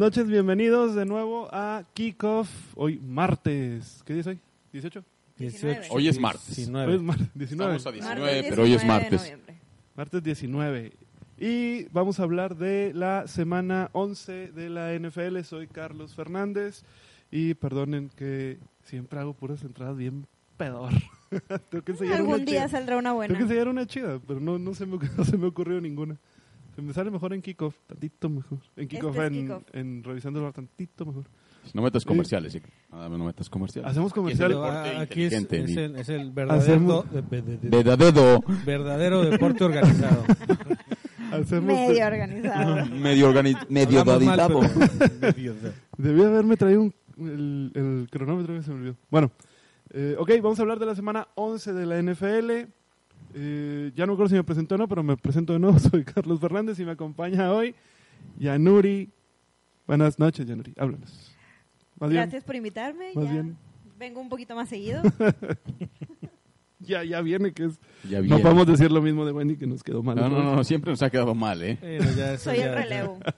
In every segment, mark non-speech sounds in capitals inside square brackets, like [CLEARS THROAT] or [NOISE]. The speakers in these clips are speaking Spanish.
Buenas noches, bienvenidos de nuevo a Kickoff. Hoy martes. ¿Qué día es hoy? ¿18? 18. Hoy es martes. 19. Hoy es mar- 19. Estamos a Martes 19, pero hoy es 19 martes. noviembre. Martes 19. Y vamos a hablar de la semana 11 de la NFL. Soy Carlos Fernández. Y perdonen que siempre hago puras entradas bien pedor. [LAUGHS] Tengo que enseñar una Algún día chida. saldrá una buena. Tengo que enseñar una chida, pero no, no, se me, [LAUGHS] no se me ocurrió ninguna. Se me sale mejor en Kickoff, tantito mejor. En Kickoff, Este es en, Kickoff. en Revisando el Bar, tantito mejor. No metas comerciales, sí. Nada, no metas comerciales. Hacemos comercial. Pero, Pero, deporte ah, aquí es, es el, es el verdadero, Hacemos- de- de- de- de- Verdadero, verdadero deporte organizado. [LAUGHS] Hacemos Medio organizado. [LAUGHS] medio, organi- medio dadizado. Debí haberme traído un- el, el cronómetro que se me olvidó. Bueno, eh, ok, vamos a hablar de la semana 11 de la NFL. Eh, ya no me acuerdo si me presentó o no, pero me presento de nuevo. [LAUGHS] Soy Carlos Fernández y me acompaña hoy Yanuri. Buenas noches, Yanuri. Háblanos. Más bien, Gracias por invitarme. Más ya bien. Vengo un poquito más seguido. [LAUGHS] ya, ya viene, que es... Ya No podemos decir lo mismo de Wendy, que nos quedó mal. No, no, no, siempre nos ha quedado mal, ¿eh? Bueno, ya eso Soy ya- el relevo. [LAUGHS]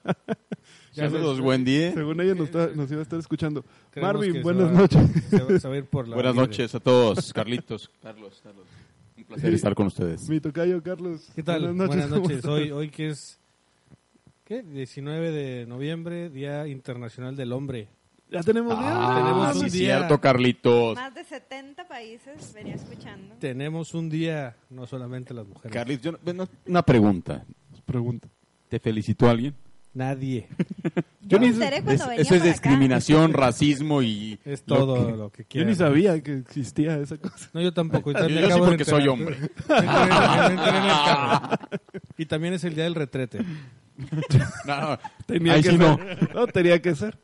Ya Saludos, Wendy. ¿eh? Según ella nos, está- nos iba a estar escuchando. creemos Marvin, buenas va- noches. Se va, se va a ir por la Buenas libre. noches a todos. Carlitos, Carlos, Carlos. Placer estar con ustedes. Mi tocayo, Carlos. ¿Qué tal? Buenas noches. ¿cómo noches. Hoy, hoy que es ¿qué? 19 de noviembre, Día Internacional del Hombre. Ya tenemos día. Ah, tenemos un día. cierto, Carlitos. Más de 70 países venía escuchando. Tenemos un día, no solamente las mujeres. Carlitos, yo no- bueno, una pregunta. Pregunta. ¿Te felicitó alguien? Nadie. [LAUGHS] Yo me ni- enteré cuando Es- venía eso es acá. discriminación, racismo y... Es lo todo que- lo que Yo quieran. ni sabía que existía esa cosa. No, yo tampoco. y [LAUGHS] Yo, también yo sí acabo de porque soy enterar. hombre. Me enteré- me enteré en el carro. Y también es el día del retrete. No, [LAUGHS] no, Tenía ahí que sí ser. no. No, tenía que ser.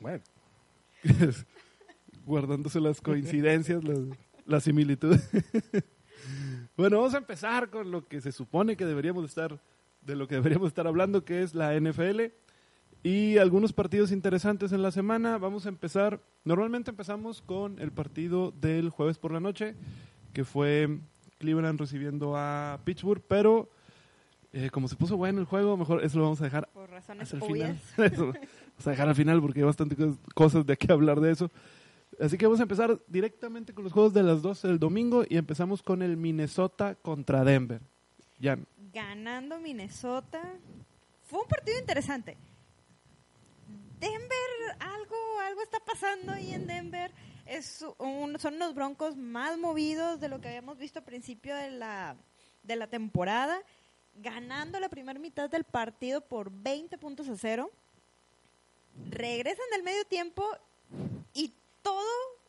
Bueno, Guardándose las coincidencias, las, las similitudes. bueno, vamos a empezar con lo que se supone que deberíamos estar, de lo que deberíamos estar hablando, que es la NFL. Y algunos partidos interesantes en la semana. Vamos a empezar, normalmente empezamos con el partido del jueves por la noche, que fue Cleveland recibiendo a Pittsburgh, pero eh, como se puso bueno el juego, mejor eso lo vamos a dejar Por razones el obvias. final. [LAUGHS] Eso, vamos a dejar al final porque hay bastantes cos- cosas de qué hablar de eso. Así que vamos a empezar directamente con los juegos de las 12 del domingo y empezamos con el Minnesota contra Denver. Jan. Ganando Minnesota. Fue un partido interesante. Denver, algo, algo está pasando ahí en Denver. Es un- son los broncos más movidos de lo que habíamos visto al principio de la, de la temporada. Ganando la primera mitad del partido por 20 puntos a cero. Regresan del medio tiempo y todo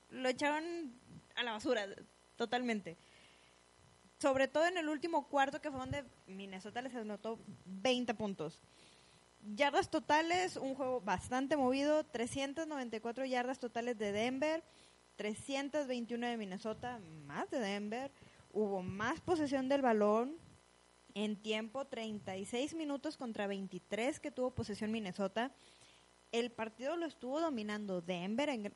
lo echaron a la basura, totalmente. Sobre todo en el último cuarto, que fue donde Minnesota les anotó 20 puntos. Yardas totales, un juego bastante movido, 394 yardas totales de Denver, 321 de Minnesota, más de Denver. Hubo más posesión del balón en tiempo, 36 minutos contra 23 que tuvo posesión Minnesota. El partido lo estuvo dominando Denver en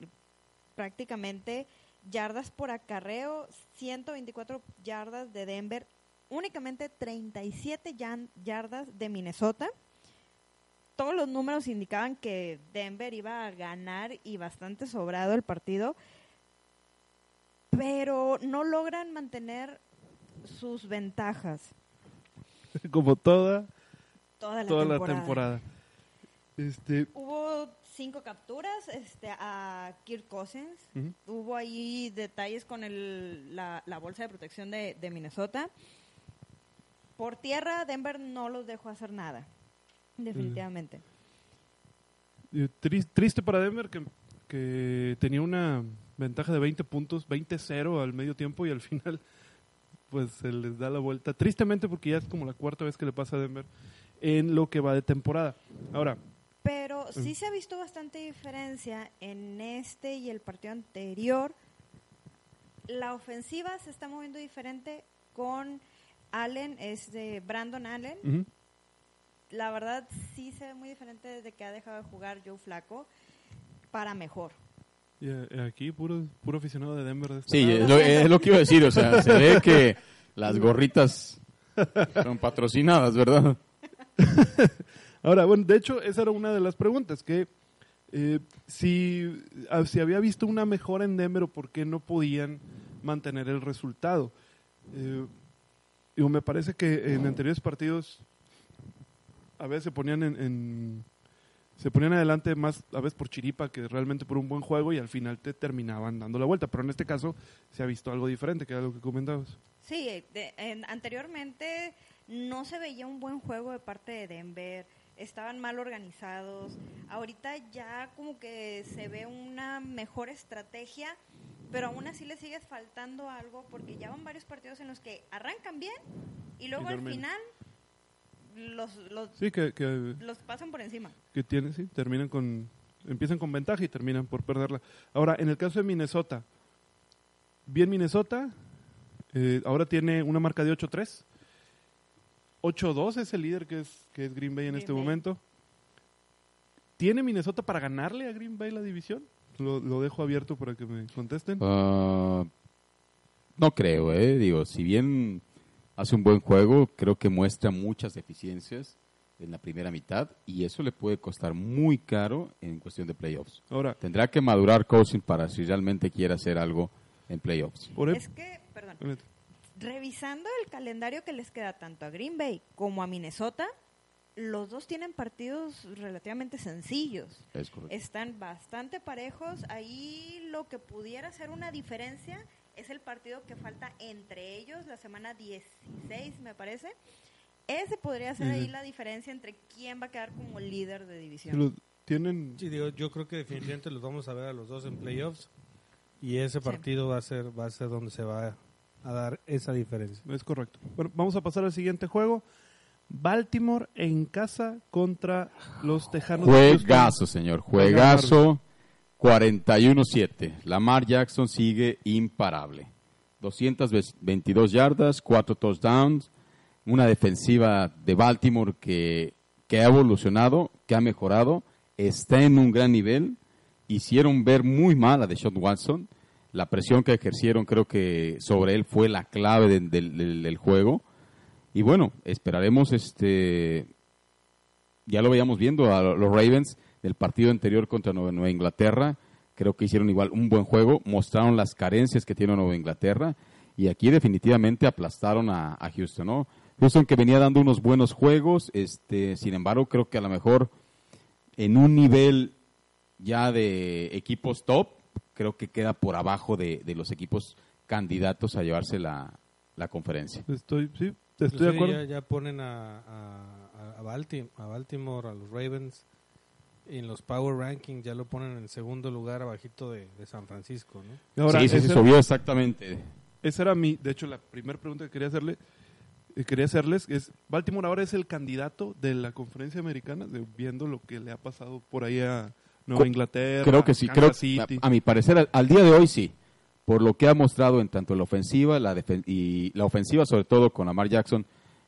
prácticamente yardas por acarreo, 124 yardas de Denver, únicamente 37 yan- yardas de Minnesota. Todos los números indicaban que Denver iba a ganar y bastante sobrado el partido, pero no logran mantener sus ventajas [LAUGHS] Como toda, toda la toda temporada. la temporada. Este, Hubo cinco capturas este, a Kirk Cousins. Hubo ahí detalles con el, la, la bolsa de protección de, de Minnesota. Por tierra, Denver no los dejó hacer nada. Definitivamente. eh, tris- triste para Denver que, que tenía una ventaja de 20 puntos, 20-0 al medio tiempo y al final pues se les da la vuelta. Tristemente porque ya es como la cuarta vez que le pasa a Denver en lo que va de temporada. Ahora, Pero sí se ha visto bastante diferencia en este y el partido anterior. La ofensiva se está moviendo diferente con Allen, es de Brandon Allen. ujú, la verdad sí se ve muy diferente desde que ha dejado de jugar Joe Flaco para mejor. y, eh, aquí puro, puro aficionado de Denver. de este Sí, es lo, es lo que iba a decir. O sea, se ve que las gorritas son patrocinadas, ¿verdad? [LAUGHS] Ahora, bueno, de hecho, esa era una de las preguntas, que eh, si, ah, si había visto una mejora en Denver o por qué no podían mantener el resultado. Eh, me parece que en anteriores partidos a veces se ponían en, en- se ponían adelante más a veces por chiripa que realmente por un buen juego y al final te terminaban dando la vuelta. Pero en este caso se ha visto algo diferente, que era lo que comentabas. Sí, anteriormente no se veía un buen juego de parte de Denver, estaban mal organizados. Ahorita ya como que se ve una mejor estrategia, pero aún así le sigue faltando algo porque ya van varios partidos en los que arrancan bien y luego al final los, los, Sí, que, que, los pasan por encima. que tienen, sí, terminan con, empiezan con ventaja y terminan por perderla. Ahora, en el caso de Minnesota, bien Minnesota, eh, ahora tiene una marca de 8-3. 8-2 es el líder que es, que es Green Bay en Green este Bay. momento. ¿Tiene Minnesota para ganarle a Green Bay la división? Lo, lo dejo abierto para que me contesten. Ah, no creo, ¿eh? Digo, si bien hace un buen juego, creo que muestra muchas deficiencias en la primera mitad y eso le puede costar muy caro en cuestión de playoffs. Ahora, Tendrá que madurar Cousins para si realmente quiere hacer algo en playoffs. por Es que, perdón, revisando el calendario que les queda tanto a Green Bay como a Minnesota, los dos tienen partidos relativamente sencillos. Es correcto. Están bastante parejos. Ahí lo que pudiera ser una diferencia es el partido que falta entre ellos, la semana 16, me parece. Ese podría ser ahí la diferencia entre quién va a quedar como líder de si división. tienen Sí, digo, yo creo que definitivamente los vamos a ver a los dos en playoffs y ese Sí. partido va a ser va a ser donde se va a dar esa diferencia. Es correcto. Bueno, vamos a pasar al siguiente juego. Baltimore en casa contra los Tejanos. Juegazo, señor. Juegazo. 41-7. Lamar Jackson sigue imparable. 222 yardas, 4 touchdowns. Una defensiva de Baltimore que, que ha evolucionado, que ha mejorado. Está en un gran nivel. Hicieron ver muy mal a Deshaun Watson. La presión que ejercieron creo que sobre él fue la clave del- juego. Y bueno, esperaremos este ya lo veíamos viendo a los Ravens del partido anterior contra Nueva Inglaterra. Creo que hicieron igual un buen juego, mostraron las carencias que tiene Nueva Inglaterra y aquí definitivamente aplastaron a, a Houston, ¿no? Houston que venía dando unos buenos juegos, este, sin embargo creo que a lo mejor en un nivel ya de equipos top, creo que queda por abajo de, de los equipos candidatos a llevarse la, la conferencia. Estoy, sí, estoy de acuerdo. Ya, ya ponen a, a, a, Baltim- a Baltimore, a los Ravens, en los Power Rankings ya lo ponen en segundo lugar abajito de, de San Francisco, ¿no? Y ahora, sí, esa- subió exactamente. Esa era mi, de hecho, la primera pregunta que quería hacerle, eh, quería hacerles es, Baltimore ahora es el candidato de la conferencia americana, de- viendo lo que le ha pasado por ahí a Nueva Inglaterra, Creo que sí, creo Kansas a, City. a mi parecer al, al día de hoy sí, por lo que ha mostrado en tanto la ofensiva la y la ofensiva sobre todo con Lamar Jackson,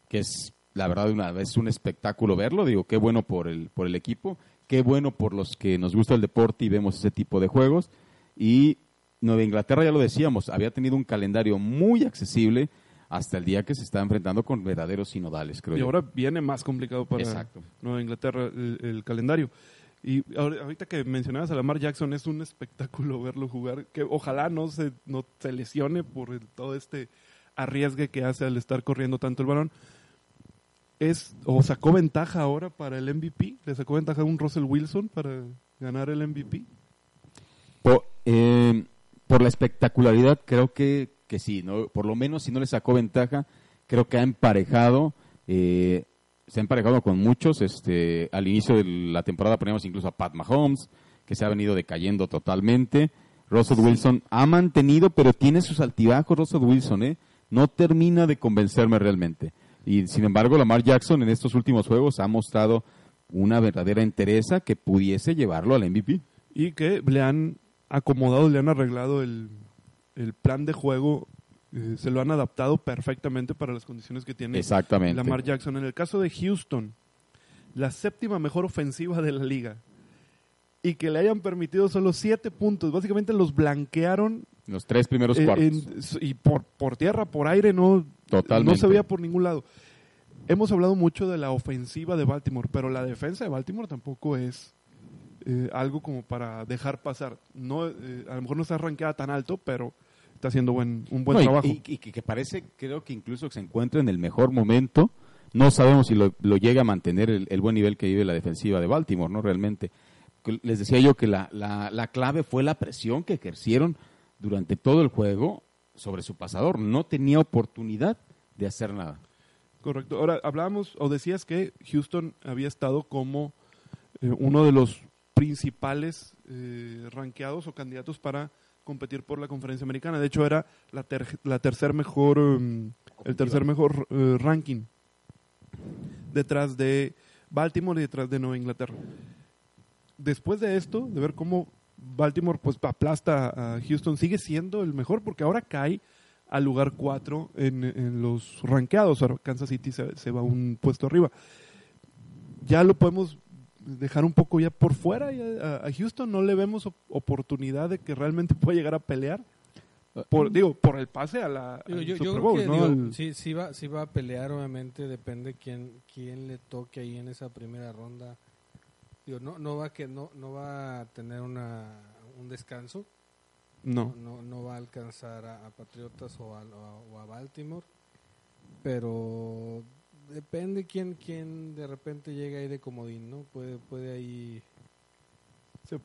que es la verdad una es un espectáculo verlo, digo, qué bueno por el por el equipo, qué bueno por los que nos gusta el deporte y vemos ese tipo de juegos y Nueva Inglaterra ya lo decíamos, había tenido un calendario muy accesible hasta el día que se está enfrentando con verdaderos sinodales, creo y yo. ahora viene más complicado para Exacto. Nueva Inglaterra el, el calendario. Y ahorita que mencionabas a Lamar Jackson, es un espectáculo verlo jugar, que ojalá no se, no se lesione por el- todo este arriesgue que hace al estar corriendo tanto el balón. Es, o sacó ventaja ahora para el MVP, le sacó ventaja a un Russell Wilson para ganar el MVP. Por, eh, por la espectacularidad, creo que, que sí, ¿no? Por lo menos si no le sacó ventaja, creo que ha emparejado, eh, se ha emparejado con muchos. Este, al inicio de la temporada poníamos incluso a Pat Mahomes, que se ha venido decayendo totalmente. Russell Wilson ha mantenido, pero tiene sus altibajos Russell Wilson, ¿eh? No termina de convencerme realmente. Y sin embargo, Lamar Jackson en estos últimos juegos ha mostrado una verdadera entereza que pudiese llevarlo al MVP. Y que le han acomodado, le han arreglado el, el plan de juego, eh, se lo han adaptado perfectamente para las condiciones que tiene Exactamente. Lamar Jackson. En el caso de Houston, la séptima mejor ofensiva de la liga. Y que le hayan permitido solo siete puntos. Básicamente los blanquearon. Los tres primeros eh, cuartos. en- y por, por tierra, por aire, no, Totalmente. no se veía por ningún lado. hemos hablado mucho de la ofensiva de Baltimore, pero la defensa de Baltimore tampoco es eh, algo como para dejar pasar. No, eh, a lo mejor no está arranqueada tan alto, pero está haciendo buen, un buen No, trabajo. Y, y que parece, creo que incluso se encuentra en el mejor momento. No sabemos si lo, lo llega a mantener el, el buen nivel que vive la defensiva de Baltimore, ¿no? Realmente. Les decía yo que la, la, la clave fue la presión que ejercieron durante todo el juego sobre su pasador. No tenía oportunidad de hacer nada. Correcto. Ahora, hablábamos o decías que Houston había estado como eh, uno de los principales eh, rankeados o candidatos para competir por la conferencia americana. De hecho, era la, ter- la tercer mejor, um, el tercer mejor eh, ranking detrás de Baltimore y detrás de Nueva Inglaterra. Después de esto, de ver cómo Baltimore pues aplasta a Houston, sigue siendo el mejor porque ahora cae al lugar 4 en, en los rankeados. Ahora Kansas City se, se va un puesto arriba. Ya lo podemos dejar un poco ya por fuera. a, a Houston no le vemos op- oportunidad de que realmente [LAUGHS] pueda llegar a pelear. Por, digo, por el pase a la Digo, yo, creo que, ¿no? digo, Al- sí, sí va, sí va a pelear, obviamente, depende quién, quién le toque ahí en esa primera ronda. Digo, no, no va que no, no va a tener una, un descanso, no. no, no va a alcanzar a, a Patriotas o a- o a Baltimore, pero depende quién, quién de repente llega ahí de comodín, ¿no? Puede, puede ahí Se-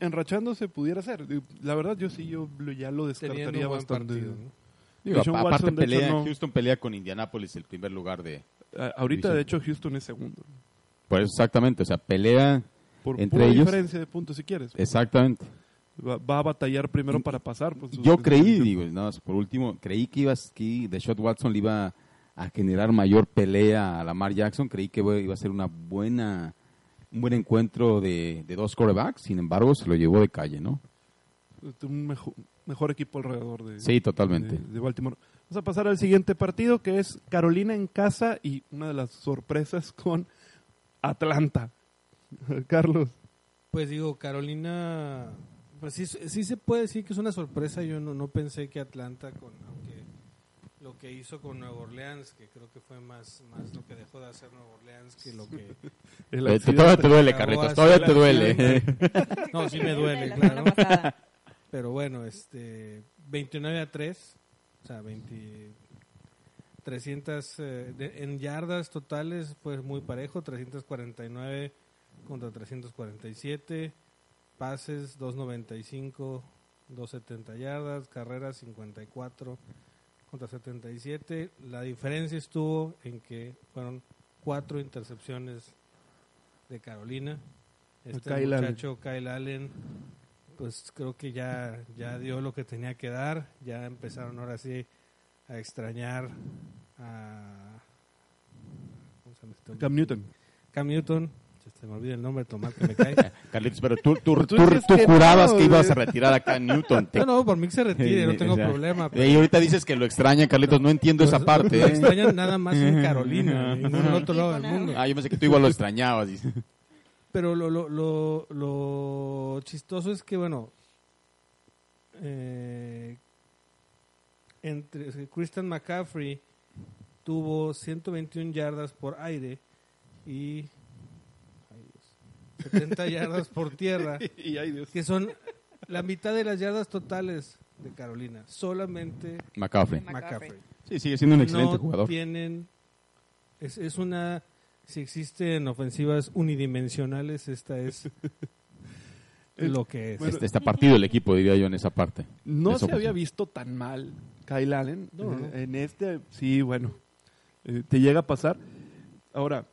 enrachándose pudiera ser. Digo, La verdad, yo sí, yo ya lo descartaría un buen bastante. partido, ¿no? Digo, Sean apa- aparte Watson, de hecho, pelea, no- Houston pelea con Indianapolis el primer lugar de... A- ahorita, División. de hecho, Houston es segundo. Pues exactamente, o sea, pelea Por Entre pura ellos- diferencia de puntos, si quieres. exactamente. Va, va a batallar primero para pasar. pues, Yo creí, digo, nada más por último, creí que ibas que Deshaun Watson le iba a generar mayor pelea a Lamar Jackson, creí que iba a ser una buena un buen encuentro de, de dos quarterbacks, sin embargo se lo llevó de calle, ¿no? Un mejor, mejor equipo alrededor de, Sí, totalmente. de, de Baltimore. Vamos a pasar al siguiente partido, que es Carolina en casa y una de las sorpresas con Atlanta. [LAUGHS] Carlos. Pues digo, Carolina, pues sí, sí se puede decir que es una sorpresa. Yo no, no pensé que Atlanta, con lo que hizo con Nueva Orleans, que creo que fue más, más lo que dejó de hacer Nueva Orleans que lo que... [LAUGHS] el Eh, todavía te duele, Carlitos, todavía te duele. acción. [LAUGHS] No, sí me duele, La claro. [LAUGHS] Pero bueno, este 29 a 3, o sea, 20, 300 eh, de- en yardas totales fue muy parejo, 349 contra 347, pases 295, 270 yardas, carreras 54 contra 77. La diferencia estuvo en que fueron cuatro intercepciones de Carolina. Este Kyle Allen. muchacho Kyle Allen pues creo que ya, ya dio lo que tenía que dar, ya empezaron ahora sí a extrañar a ¿cómo se llama este? Cam Newton. Cam Newton, se me olvida el nombre, tomar que me cae. [LAUGHS] Carlitos, pero tú, tú, Pero tú tú- decías tú que jurabas no, que ibas a retirar acá a Newton. Te- [LAUGHS] No, no, por mí que se retire, no tengo O sea, problema. Y ahorita dices que lo extraña, Carlitos, no entiendo esa parte. Lo ¿eh? extrañan nada más en [LAUGHS] Carolina, en otro lado del mundo. Ah, yo pensé que tú igual lo extrañabas. Pero lo, lo, lo, lo chistoso es que, bueno, eh, entre Christian McCaffrey tuvo 121 yardas por aire y 70 yardas por tierra, [LAUGHS] y ay Dios. que son la mitad de las yardas totales de Carolina. Solamente McCaffrey. McCaffrey. McCaffrey. Sí, sigue siendo un excelente no jugador. tienen es, es una si existen ofensivas unidimensionales esta es [LAUGHS] lo que es Bueno, Este, está partido el equipo, diría yo, en esa parte. No Eso se había pasó. visto tan mal Kyle Allen. No, no. En este, sí, bueno, eh, te llega a pasar. Ahora,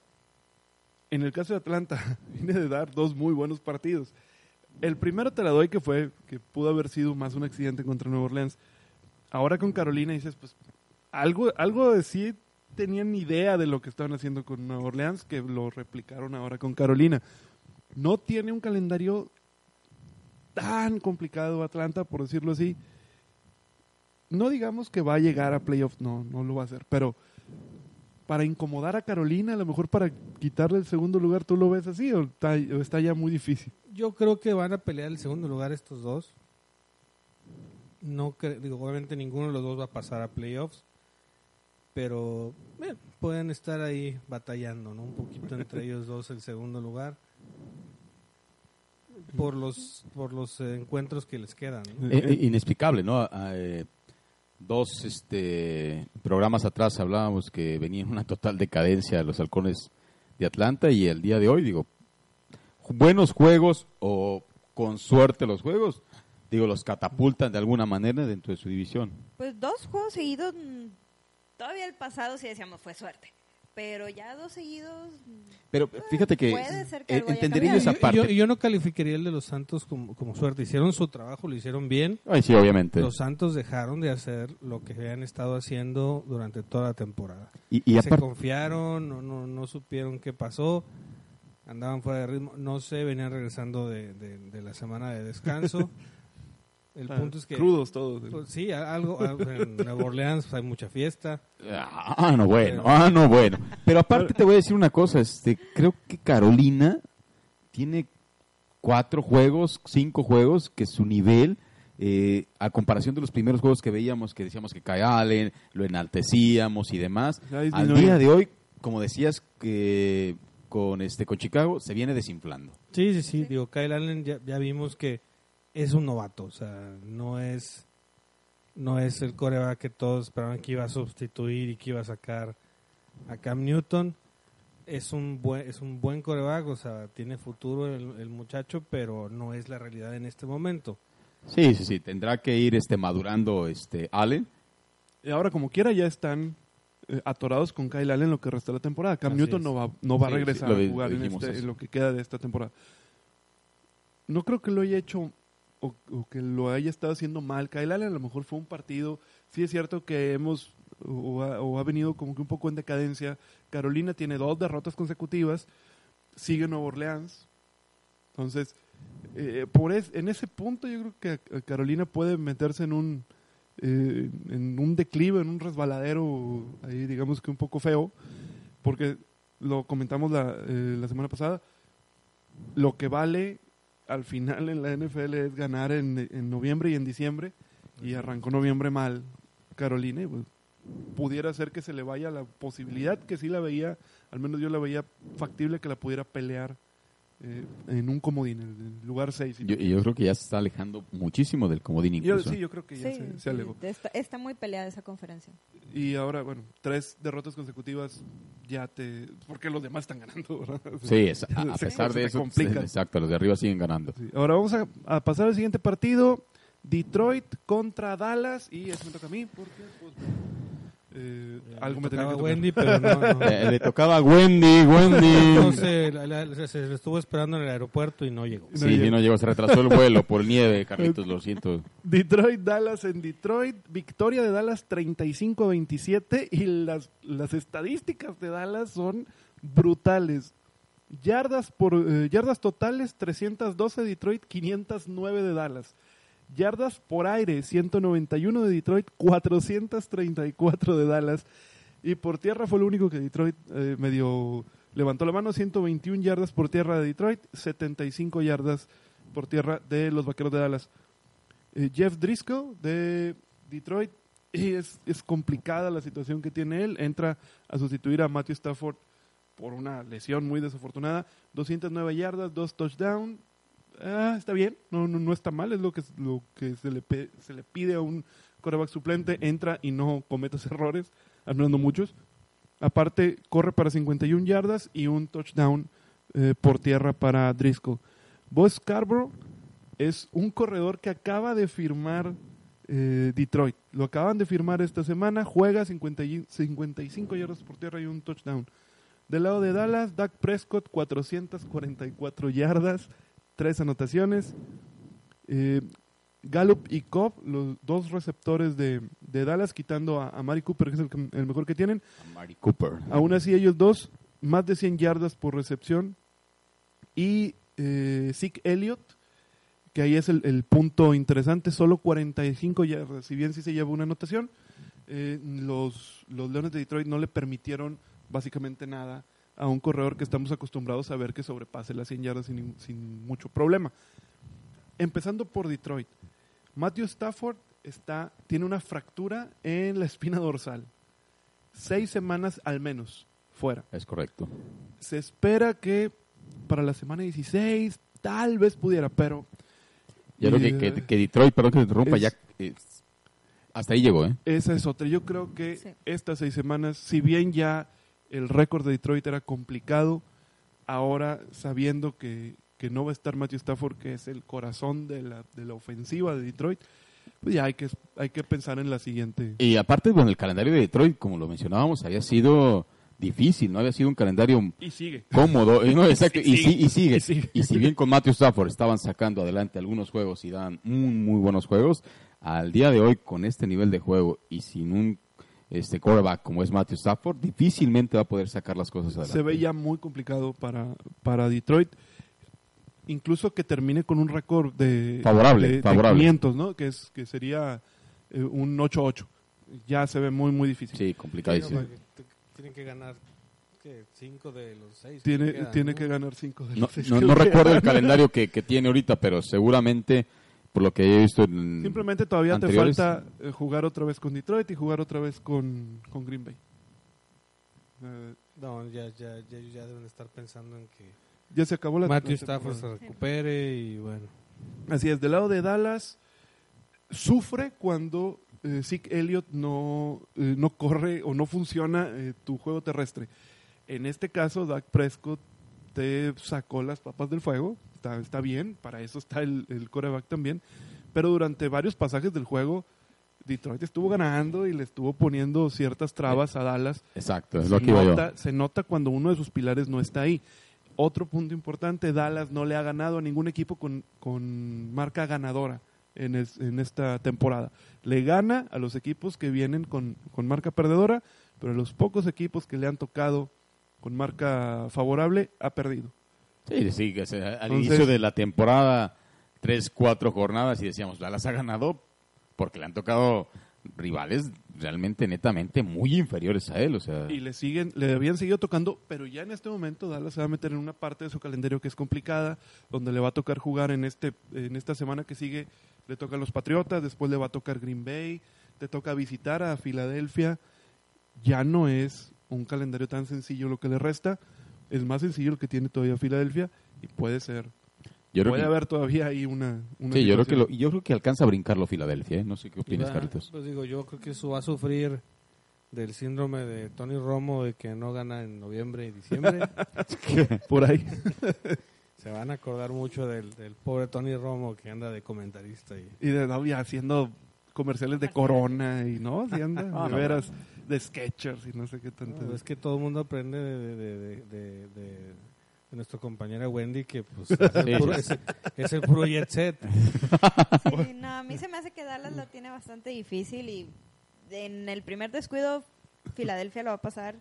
en el caso de Atlanta, [LAUGHS] viene de dar dos muy buenos partidos. El primero te la doy que fue, que pudo haber sido más un accidente contra Nueva Orleans. Ahora con Carolina dices, pues, algo, algo de sí tenían idea de lo que estaban haciendo con Nueva Orleans, que lo replicaron ahora con Carolina. No tiene un calendario tan complicado Atlanta, por decirlo así. No digamos que va a llegar a playoffs, no, no lo va a hacer, pero para incomodar a Carolina, a lo mejor para quitarle el segundo lugar, ¿tú lo ves así o está, o está ya muy difícil? yo creo que van a pelear el segundo lugar estos dos no digo obviamente ninguno de los dos va a pasar a playoffs pero eh, pueden estar ahí batallando, ¿no? Un poquito entre [LAUGHS] ellos dos el segundo lugar por los por los encuentros que les quedan. ¿no? Eh, eh, inexplicable, ¿no? Dos este, programas atrás hablábamos que venían una total decadencia de los halcones de Atlanta y el día de hoy, digo, buenos juegos o con suerte los juegos, digo, los catapultan de alguna manera dentro de su división. Pues dos juegos seguidos, mm, todavía el pasado sí decíamos fue suerte. Pero ya dos seguidos. mm, Pero fíjate que Puede ser que eh, entendería esa parte. Yo, yo no calificaría el de los Santos como, como suerte. Hicieron su trabajo, lo hicieron bien. Ay, sí, obviamente. Los Santos dejaron de hacer lo que habían estado haciendo durante toda la temporada. Y, y Se confiaron, no, no, no supieron qué pasó, andaban fuera de ritmo, no sé, venían regresando de, de- de la semana de descanso. [LAUGHS] El Ah, punto es que... Crudos todos. pues, sí, algo, algo- en Nueva Orleans pues, hay mucha fiesta. Ah, no, bueno, ah, no, bueno. Pero aparte te voy a decir una cosa, este, creo que Carolina tiene cuatro juegos, cinco juegos, que su nivel, eh, a comparación de los primeros juegos que veíamos, que decíamos que Kyle Allen, lo enaltecíamos y demás, al día de hoy, como decías, que con este con Chicago se viene desinflando. Sí, sí, sí, digo, Kyle Allen ya, ya vimos que es un novato, o sea, no es no es el coreback que todos esperaban que iba a sustituir y que iba a sacar a Cam Newton. Es un buen es un buen coreback, o sea, tiene futuro el, el muchacho, pero no es la realidad en este momento. Sí, sí, sí, tendrá que ir este madurando este Allen. Y ahora, como quiera, ya están eh, atorados con Kyle Allen lo que resta de la temporada. Cam Así Newton es. no va, no va Sí, a regresar sí, lo di- a jugar lo en, este- en lo que queda de esta temporada. No creo que lo haya hecho o, o que lo haya estado haciendo mal. Kyle Allen a lo mejor fue un partido. Sí es cierto que hemos o ha, o ha venido como que un poco en decadencia. Carolina tiene dos derrotas consecutivas. Sigue Nueva Orleans. Entonces, eh, por es- en ese punto yo creo que Carolina puede meterse en un eh, en un declive, en un resbaladero ahí digamos que un poco feo, porque lo comentamos la, eh, la semana pasada, lo que vale al final en la NFL es ganar en, en noviembre y en diciembre, y arrancó noviembre mal Carolina, y pues, pudiera ser que se le vaya la posibilidad que sí la veía, al menos yo la veía factible que la pudiera pelear eh, en un comodín, en el lugar 6. Yo, y yo creo que ya se está alejando muchísimo del comodín Yo, incluso. sí, yo creo que ya Sí, se, se alejó. está, está muy peleada esa conferencia. Y ahora, bueno, tres derrotas consecutivas ya te... Porque los demás están ganando, [LAUGHS] ¿verdad? Sí, es- a, a [LAUGHS] pesar se de eso, complica. [LAUGHS] exacto, los de arriba siguen ganando. Sí. Ahora vamos a, a pasar al siguiente partido. Detroit contra Dallas. Y eso me toca a mí porque pues, eh, algo me tenía que tocar. Wendy, pero no, no. Eh, le tocaba a Wendy, Wendy. No sé, la- la- se, se estuvo esperando en el aeropuerto y no llegó. No Sí, llegó. sí, no llegó, se retrasó el vuelo por nieve, Carlitos, lo siento. Detroit, Dallas en Detroit. Victoria de Dallas 35-27. Y las, las estadísticas de Dallas son brutales. Yardas, por, eh, yardas totales 312 de Detroit, 509 de Dallas. Yardas por aire 191 de Detroit, 434 de Dallas. Y por tierra fue lo único que Detroit eh, medio levantó la mano, 121 yardas por tierra de Detroit, 75 yardas por tierra de los Vaqueros de Dallas. Eh, Jeff Driscoll de Detroit, y es, es complicada la situación que tiene él, entra a sustituir a Matthew Stafford por una lesión muy desafortunada, 209 yardas, dos touchdowns, Ah, está bien, no, no, no está mal, es lo que, lo que se, le se le pide a un quarterback suplente, entra y no cometas errores, no muchos. Aparte, corre para 51 yardas y un touchdown eh, por tierra para Driscoll. Bo Scarborough es un corredor que acaba de firmar eh, Detroit. Lo acaban de firmar esta semana, juega 50 y- 55 yardas por tierra y un touchdown. Del lado de Dallas, Dak Prescott, 444 yardas, tres anotaciones. Eh, Gallup y Cobb, los dos receptores de, de Dallas, quitando a, a Mari Cooper, que es el, el mejor que tienen. A Mari Cooper. Aún así, ellos dos, más de 100 yardas por recepción. Y eh, Zeke Elliott, que ahí es el, el punto interesante, solo 45 yardas. Si bien sí se lleva una anotación, eh, los, los Leones de Detroit no le permitieron básicamente nada a un corredor que estamos acostumbrados a ver que sobrepase las 100 yardas sin, sin mucho problema. Empezando por Detroit. Matthew Stafford está, tiene una fractura en la espina dorsal. seis semanas al menos fuera. Es correcto. Se espera que para la semana 16 tal vez pudiera, pero Yo creo que, Eh, que, que Detroit, perdón que te interrumpa, es- ya eh, hasta ahí llegó, ¿eh? esa es otra. Yo creo que Sí. estas seis semanas, si bien ya el récord de Detroit era complicado, ahora sabiendo que, que no va a estar Matthew Stafford, que es el corazón de la, de la ofensiva de Detroit, pues ya hay que, hay que pensar en la siguiente. Y aparte, bueno, el calendario de Detroit, como lo mencionábamos, había sido difícil, no había sido un calendario Y sigue. cómodo, [LAUGHS] no, exacto, y sigue. y sigue. Y si bien con Matthew Stafford estaban sacando adelante algunos juegos y dan muy, muy buenos juegos, al día de hoy, con este nivel de juego y sin un este quarterback como es Matthew Stafford, difícilmente va a poder sacar las cosas adelante. se ve ya muy complicado para, para Detroit. Incluso que termine con un récord de, Favorable, de- de favorable. 500, ¿no? Que, es, que sería eh, un 8-8. Ya se ve muy, muy difícil. Sí, complicadísimo. Sí, no, Tienen que ganar ¿qué? cinco de los seis. Tiene, quedan, tiene ¿no? que ganar 5 de No, los seis no- que no le recuerdo el [LAUGHS] calendario que, que tiene ahorita, pero seguramente, por lo que he visto en Simplemente todavía anteriores, te falta eh, jugar otra vez con Detroit y jugar otra vez con, con Green Bay. Eh, No, ya, ya, ya, ya deben estar pensando en que ya se acabó la Matthew Stafford se recupere y bueno. Así es, del lado de Dallas, sufre cuando eh, Zeke Elliott no, eh, no corre o no funciona eh, tu juego terrestre. En este caso, Dak Prescott te sacó las papas del fuego, está, está bien, para eso está el, el coreback también, pero durante varios pasajes del juego, Detroit estuvo ganando y le estuvo poniendo ciertas trabas a Dallas. Exacto, es Se lo que iba yo. nota, se nota cuando uno de sus pilares no está ahí. Otro punto importante, Dallas no le ha ganado a ningún equipo con, con marca ganadora en, es- en esta temporada. Le gana a los equipos que vienen con, con marca perdedora, pero los pocos equipos que le han tocado con marca favorable ha perdido. Sí, sí, que se- al Entonces- inicio de la temporada, tres, cuatro jornadas y decíamos, Dallas ha ganado porque le han tocado rivales realmente, netamente, muy inferiores a él. O sea, Y le siguen, le habían seguido tocando, pero ya en este momento Dallas se va a meter en una parte de su calendario que es complicada, donde le va a tocar jugar en este, en esta semana que sigue, le tocan los Patriotas, después le va a tocar Green Bay, te toca visitar a Filadelfia. Ya no es un calendario tan sencillo lo que le resta, es más sencillo el que tiene todavía Filadelfia y puede ser, yo creo puede que, haber todavía ahí una, una sí, yo creo que lo- yo creo que alcanza a brincarlo Filadelfia. ¿eh? No sé qué opinas, va- Carlitos. Pues digo, yo creo que eso va a sufrir del síndrome de Tony Romo de que no gana en noviembre y diciembre. [LAUGHS] por ahí. [LAUGHS] Se van a acordar mucho del, del pobre Tony Romo que anda de comentarista. Y, Y de novia haciendo comerciales de Corona y no, si anda, [LAUGHS] Ah, de no, veras, de Sketchers y no sé qué tanto. No, es que todo el mundo aprende de, de, de, de- de- de- de nuestra compañera Wendy, que pues [LAUGHS] es el, puro, es- es el puro jet set. [LAUGHS] Sí, no, a mí se me hace que Dallas la tiene bastante difícil y en el primer descuido Filadelfia lo va a pasar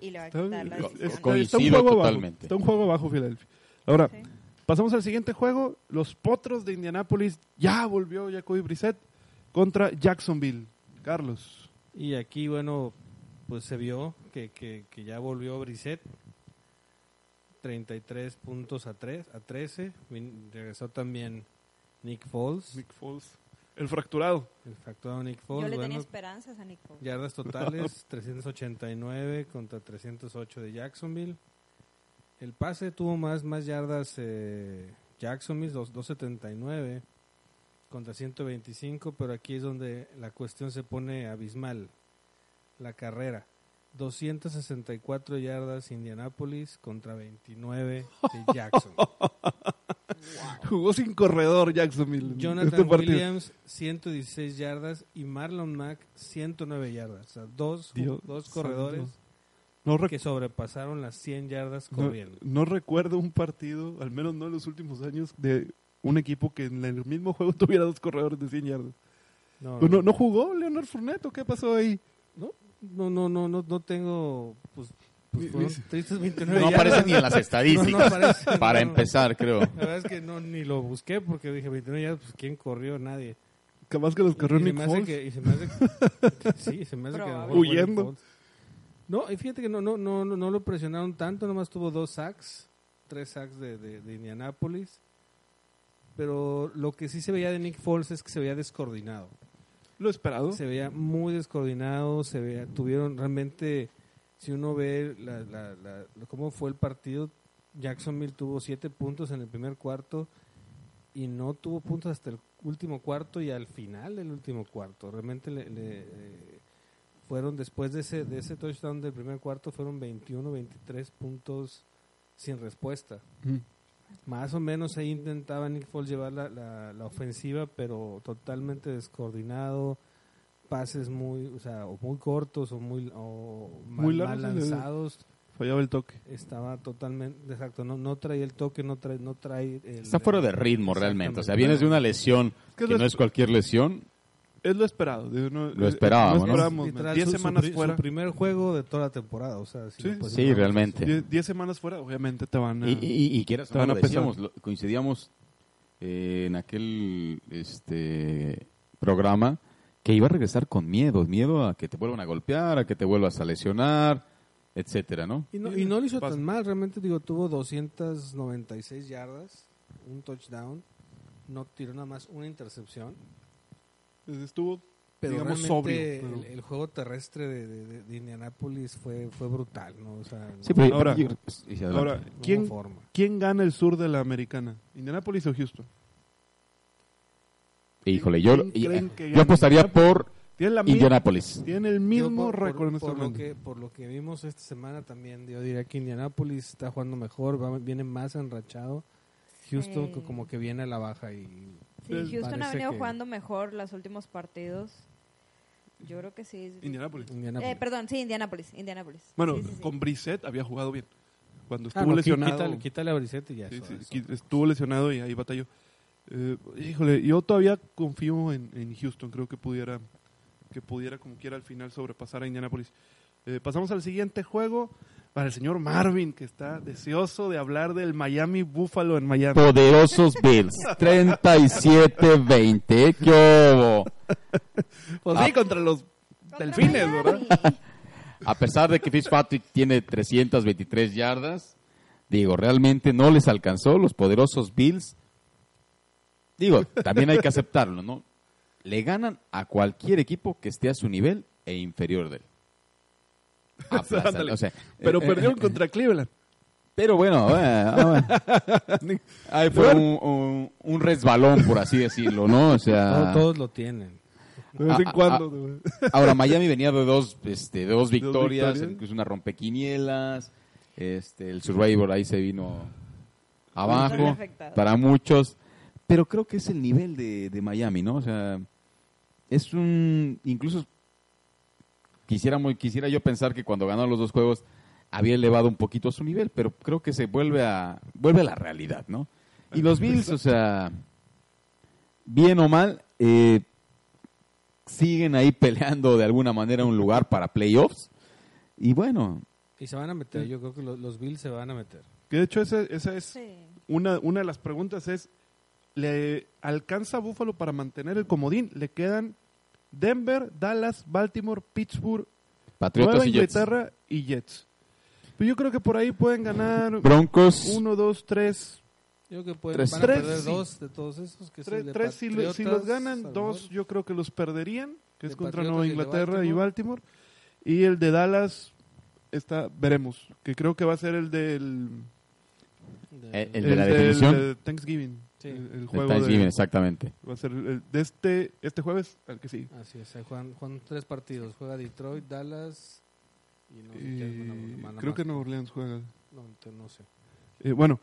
y le va a Está, quitar la decisión. está- coincido está un juego abajo, totalmente. está un juego abajo Filadelfia. Ahora, Sí. pasamos al siguiente juego. Los Potros de Indianápolis. Ya volvió Jacoby Brissett contra Jacksonville. Carlos. Y aquí, bueno, pues se vio que, que, que ya volvió Brissett. 33 puntos a, 3, a 13. Vin- regresó también Nick Foles. Nick Foles. El fracturado. El fracturado Nick Yo Foles. le tenía bueno, esperanzas a Nick Foles. yardas totales [LAUGHS] 389 contra 308 de Jacksonville. El pase tuvo más, más yardas eh, Jacksonville, dos- 279 contra 125, pero aquí es donde la cuestión se pone abismal. La carrera. 264 yardas Indianapolis contra 29 de [LAUGHS] Jackson. Jugó sin corredor Jacksonville. Jonathan este partido. Williams 116 yardas y Marlon Mack 109 yardas. O sea, dos, Dios dos corredores. No, que sobrepasaron las 100 yardas no- corriendo. no recuerdo un partido, al menos no en los últimos años, de un equipo que en el mismo juego [LAUGHS] tuviera dos corredores de 100 yardas. No, Pues no, ¿No jugó Leonard Fournette o qué pasó ahí? no, no, no, no, no, no tengo, pues, pues Ni- fueron ni- tristes [LAUGHS] 29 No yardas. aparece ni en las estadísticas. [LAUGHS] No, no aparece, para no. empezar, creo. La verdad es que no, ni lo busqué porque dije 29 yardas, pues, ¿quién corrió? Nadie. Capaz que los corrió Y Nick Foles. que- y se me hace que- sí, se me hace que Huyendo. No, y fíjate que no, no, no, no, no lo presionaron tanto, nomás tuvo dos sacks, tres sacks de, de, de Indianapolis. Pero lo que sí se veía de Nick Foles es que se veía descoordinado. Lo esperado. se veía muy descoordinado, se veía, tuvieron realmente, si uno ve la, la- la- cómo fue el partido, Jacksonville tuvo siete puntos en el primer cuarto y no tuvo puntos hasta el último cuarto y al final del último cuarto. Realmente le, le, eh, fueron después de ese, de ese touchdown del primer cuarto, fueron 21, 23 puntos sin respuesta. Ujú. Más o menos ahí intentaba Nick Foles llevar la, la, la ofensiva, pero totalmente descoordinado, pases muy, o sea, o muy cortos o muy, o mal, Muy mal lanzados. Fallaba el toque. Estaba totalmente, exacto, no, no trae el toque, no trae, no trae el, Está fuera de ritmo realmente. O sea, vienes de una lesión que no es cualquier lesión. Es lo esperado. uno- Lo esperábamos, no ¿no? esperábamos, Literal, 10 su- su semanas su fuera. primer juego de toda la temporada, o sea, si Sí. no, pues, Sí, no, realmente. 10 10 semanas fuera, obviamente te van a... Y, y, y quieras Te no, van a lo decíamos, lo- coincidíamos eh, en aquel este programa que iba a regresar con miedo, miedo a que te vuelvan a golpear, a que te vuelvas a lesionar, etcétera, ¿no? Y no, y no lo hizo tan mal, realmente digo, tuvo 296 yardas, un touchdown, no tiró nada más una intercepción, Estuvo, pero digamos, sobrio. el, pero- el juego terrestre de, de, de- de Indianapolis fue, fue brutal, ¿no? O sea, Sí, pero- Ahora- adelante. Ahora, ¿quién, forma. ¿quién gana el sur de la americana? ¿Indianapolis o Houston? Híjole, yo, ¿quién creen que yo apostaría por la Indianapolis. tienen el mismo por- por- récord en este por, lo momento. que, por lo que vimos esta semana también, yo diría que Indianapolis está jugando mejor, va- viene más enrachado. Houston Sí. co- como que viene a la baja y Sí, Houston ha venido que- jugando mejor los últimos partidos. Yo creo que sí. Indianapolis. Indianapolis. Eh, perdón, sí, Indianapolis. Indianapolis. Bueno, Sí, sí, sí. con Brissett había jugado bien. Cuando Ah, estuvo no, lesionado. Quítale, quítale a Brissette y ya. Sí, eso- sí, eso. estuvo lesionado y ahí batalló. Eh, híjole, yo todavía confío en, en Houston. Creo que pudiera, que pudiera como quiera al final sobrepasar a Indianapolis. Eh, pasamos al siguiente juego para el señor Marvin, que está deseoso de hablar del Miami Buffalo en Miami. Poderosos Bills, [LAUGHS] 37-20. ¿Qué hubo? Pues Ah. sí, contra los Contra delfines, Miami. ¿verdad? A pesar de que Fitzpatrick tiene 323 yardas, digo, realmente no les alcanzó los poderosos Bills. Digo, también hay que aceptarlo, ¿no? Le ganan a cualquier equipo que esté a su nivel e inferior de él. [LAUGHS] O sea, Pero eh, perdieron eh, contra Cleveland. Pero bueno, bueno, bueno. [LAUGHS] ahí fue un, un- un resbalón, por así decirlo, ¿no? O sea, Todos, todos lo tienen. De vez en Ah, ah, cuando. Ahora, Miami venía de dos, este, de dos victorias, victorias. incluso una rompequinielas. Este, el Survivor ahí se vino abajo para muchos. Pero creo que es el nivel de, de Miami, ¿no? O sea, es un. Incluso quisiera, muy, quisiera yo pensar que cuando ganó los dos juegos había elevado un poquito su nivel, pero creo que se vuelve a, vuelve a la realidad, ¿no? Y los Bills, o sea, bien o mal, eh, siguen ahí peleando de alguna manera un lugar para playoffs. Y bueno, Y se van a meter, yo creo que los, los Bills se van a meter. Que de hecho, esa, esa es Sí. una, una de las preguntas es, ¿le alcanza a Buffalo para mantener el comodín? Le quedan Denver, Dallas, Baltimore, Pittsburgh, Patriotas Nueva y Jets. Inglaterra y Jets. Pero yo creo que por ahí pueden ganar Broncos, uno, dos, tres. Yo creo que pueden, Tres. van a Tres, perder sí. dos de todos esos. Que es Tres, el de tres si, lo- si los ganan, dos yo creo que los perderían, que es De contra Patriotas Nueva y el de Inglaterra y Baltimore. Baltimore. Y el de Dallas, está, veremos, que creo que va a ser el del... De- Eh, el de la del, definición. eh, Thanksgiving. Sí. El, el el juego Thanksgiving, de, exactamente. va a ser el de este, este jueves, al que sí. Así es, ahí juegan, juegan tres partidos. Juega Detroit, Dallas y no sé Y qué semana creo más. que Nueva Orleans juega. No, entonces no sé. Eh, bueno,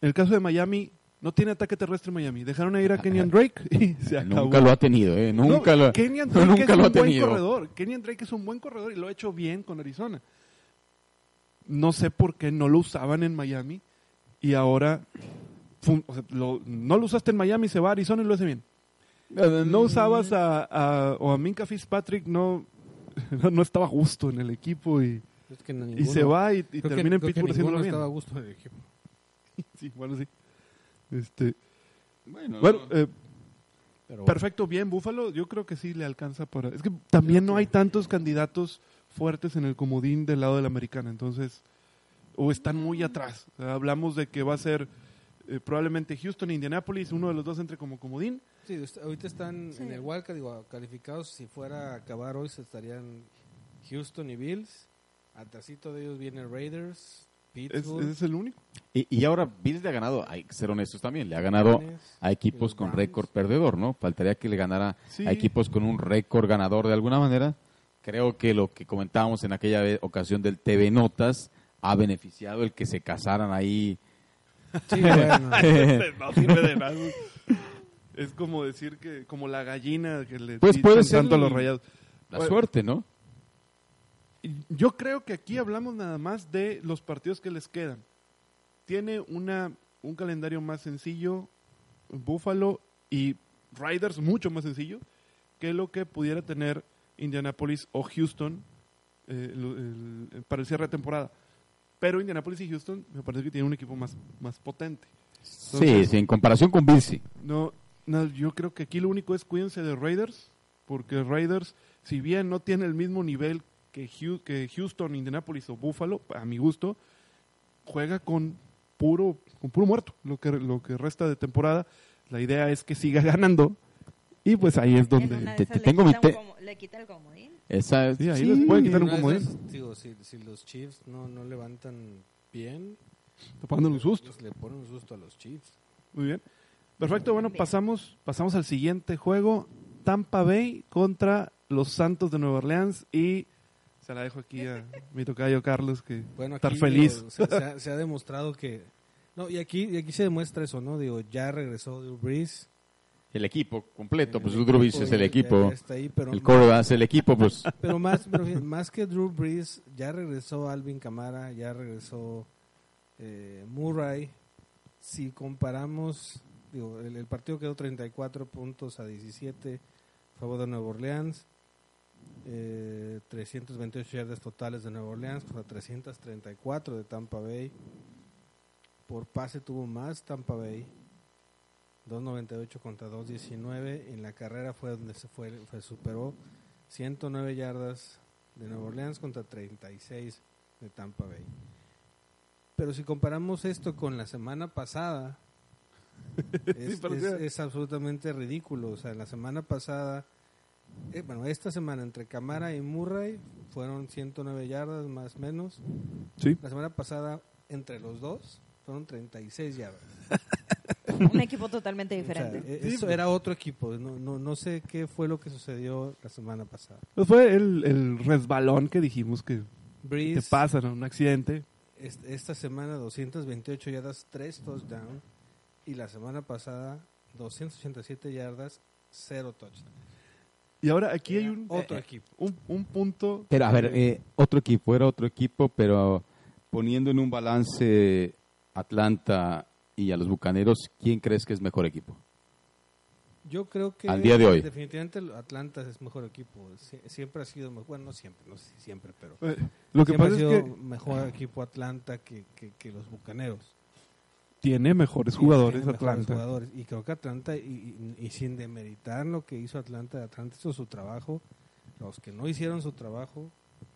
el caso de Miami, no tiene ataque terrestre Miami. Dejaron a ir a [LAUGHS] Kenyan Drake y se acabó. Nunca lo ha tenido, ¿eh? Nunca No, lo, Kenyan no, [LAUGHS] Drake nunca es lo un ha buen tenido. corredor. Kenyan Drake es un buen corredor y lo ha hecho bien con Arizona. No sé por qué no lo usaban en Miami y ahora fun- o sea, lo- no lo usaste en Miami, se va a Arizona y lo hace bien. No usabas a, a, o a Minka Fitzpatrick, no, [LAUGHS] no, no estaba justo en el equipo y, Es que no- y se va y, y creo que- termina en Pittsburgh haciéndolo bien. estaba a gusto en el equipo. [LAUGHS] Sí, bueno, sí. Este, Bueno, bueno, no. eh, Pero bueno. Perfecto, bien, Búfalo, yo creo que sí le alcanza para... Es que también no hay tantos candidatos fuertes en el comodín del lado de la americana, entonces... O están muy atrás. O sea, hablamos de que va a ser eh, probablemente Houston e Indianapolis, uno de los dos entre como comodín. Sí, ahorita están Sí. en el Wildcard, digo, calificados. Si fuera a acabar hoy, se estarían Houston y Bills. Atrásito de ellos viene Raiders, Es, Pittsburgh. ese es el único. Y, y ahora Bills le ha ganado, hay que ser honestos también, le ha ganado a equipos con récord perdedor, ¿no? Faltaría que le ganara Sí. a equipos con un récord ganador de alguna manera. Creo que lo que comentábamos en aquella ocasión del TV Notas ha beneficiado el que se casaran ahí. Sí, bueno. [LAUGHS] [LAUGHS] no sirve de nada. [LAUGHS] Es como decir que, como la gallina que le Pues puede ser tanto a los rayados. La Bueno. suerte, ¿no? Yo creo que aquí hablamos nada más de los partidos que les quedan. Tiene una, un calendario más sencillo, Buffalo y Riders mucho más sencillo que lo que pudiera tener Indianapolis o Houston eh, el- para el cierre de temporada. Pero Indianapolis y Houston me parece que tienen un equipo más, más potente. Sí, Entonces- sí, en comparación con Bills. No, no, yo creo que aquí lo único es cuídense de Raiders, porque Raiders, si bien no tiene el mismo nivel que, Hu- que Houston, Indianapolis o Buffalo, a mi gusto, juega con puro, con puro muerto lo que, lo que resta de temporada. La idea es que siga [LAUGHS] ganando y pues ahí es donde... te- tengo mi te- le quita el. Esa, Sí, ahí les pueden quitar un comodín. esas, digo, si, si los Chiefs no, no levantan bien, Tapándole un susto. pues le ponen un susto a los Chiefs. Muy bien. Perfecto, bueno, pasamos, pasamos al siguiente juego. Tampa Bay contra los Santos de Nueva Orleans y se la dejo aquí a mi tocayo Carlos que Bueno, estar feliz. digo, se, se ha, se ha demostrado que... No, y aquí, y aquí se demuestra eso, ¿no? Digo, ya regresó Drew Brees. El equipo completo, pues El Drew Brees es el equipo. está ahí, pero, El quarterback es el equipo, pues pero más, pero más que Drew Brees, ya regresó Alvin Kamara, ya regresó eh, Murray. Si comparamos, digo, el, el partido quedó 34 puntos a 17 a favor de Nueva Orleans. Eh, 328 yardas totales de Nueva Orleans contra 334 de Tampa Bay. Por pase tuvo más Tampa Bay. 2.98 contra 2.19. En la carrera fue donde se fue, fue- superó 109 yardas de Nueva Orleans contra 36 de Tampa Bay. Pero si comparamos esto con la semana pasada, [LAUGHS] es, es- es absolutamente ridículo. O sea, la semana pasada, eh, bueno, esta semana entre Camara y Murray fueron 109 yardas más o menos. Sí. La semana pasada entre los dos fueron 36 yardas. [LAUGHS] [LAUGHS] Un equipo totalmente O sea, diferente. eh, eso era otro equipo. No, no, no sé qué fue lo que sucedió la semana pasada. Pues fue el, el resbalón que dijimos que te Breeze, pasa, ¿no? Un accidente. est- esta semana 228 yardas, 3 touchdowns. Y la semana pasada 287 yardas, 0 touchdowns. Y ahora aquí hay un, otro eh, equipo. un, un punto. Pero a ver, eh, otro equipo, era otro equipo, pero poniendo en un balance Atlanta y a los Bucaneros, ¿quién crees que es mejor equipo? Yo creo que Al día de hoy. definitivamente el Atlanta es mejor equipo. Sie- Siempre ha sido mejor. Bueno, no siempre, no sé si siempre, pero eh, lo que siempre pasa ha es sido que mejor equipo Atlanta que, que, que los Bucaneros. tiene mejores jugadores tiene mejores Atlanta. jugadores. Y creo que Atlanta, y, y- y sin demeritar lo que hizo Atlanta, Atlanta hizo su trabajo. Los que no hicieron su trabajo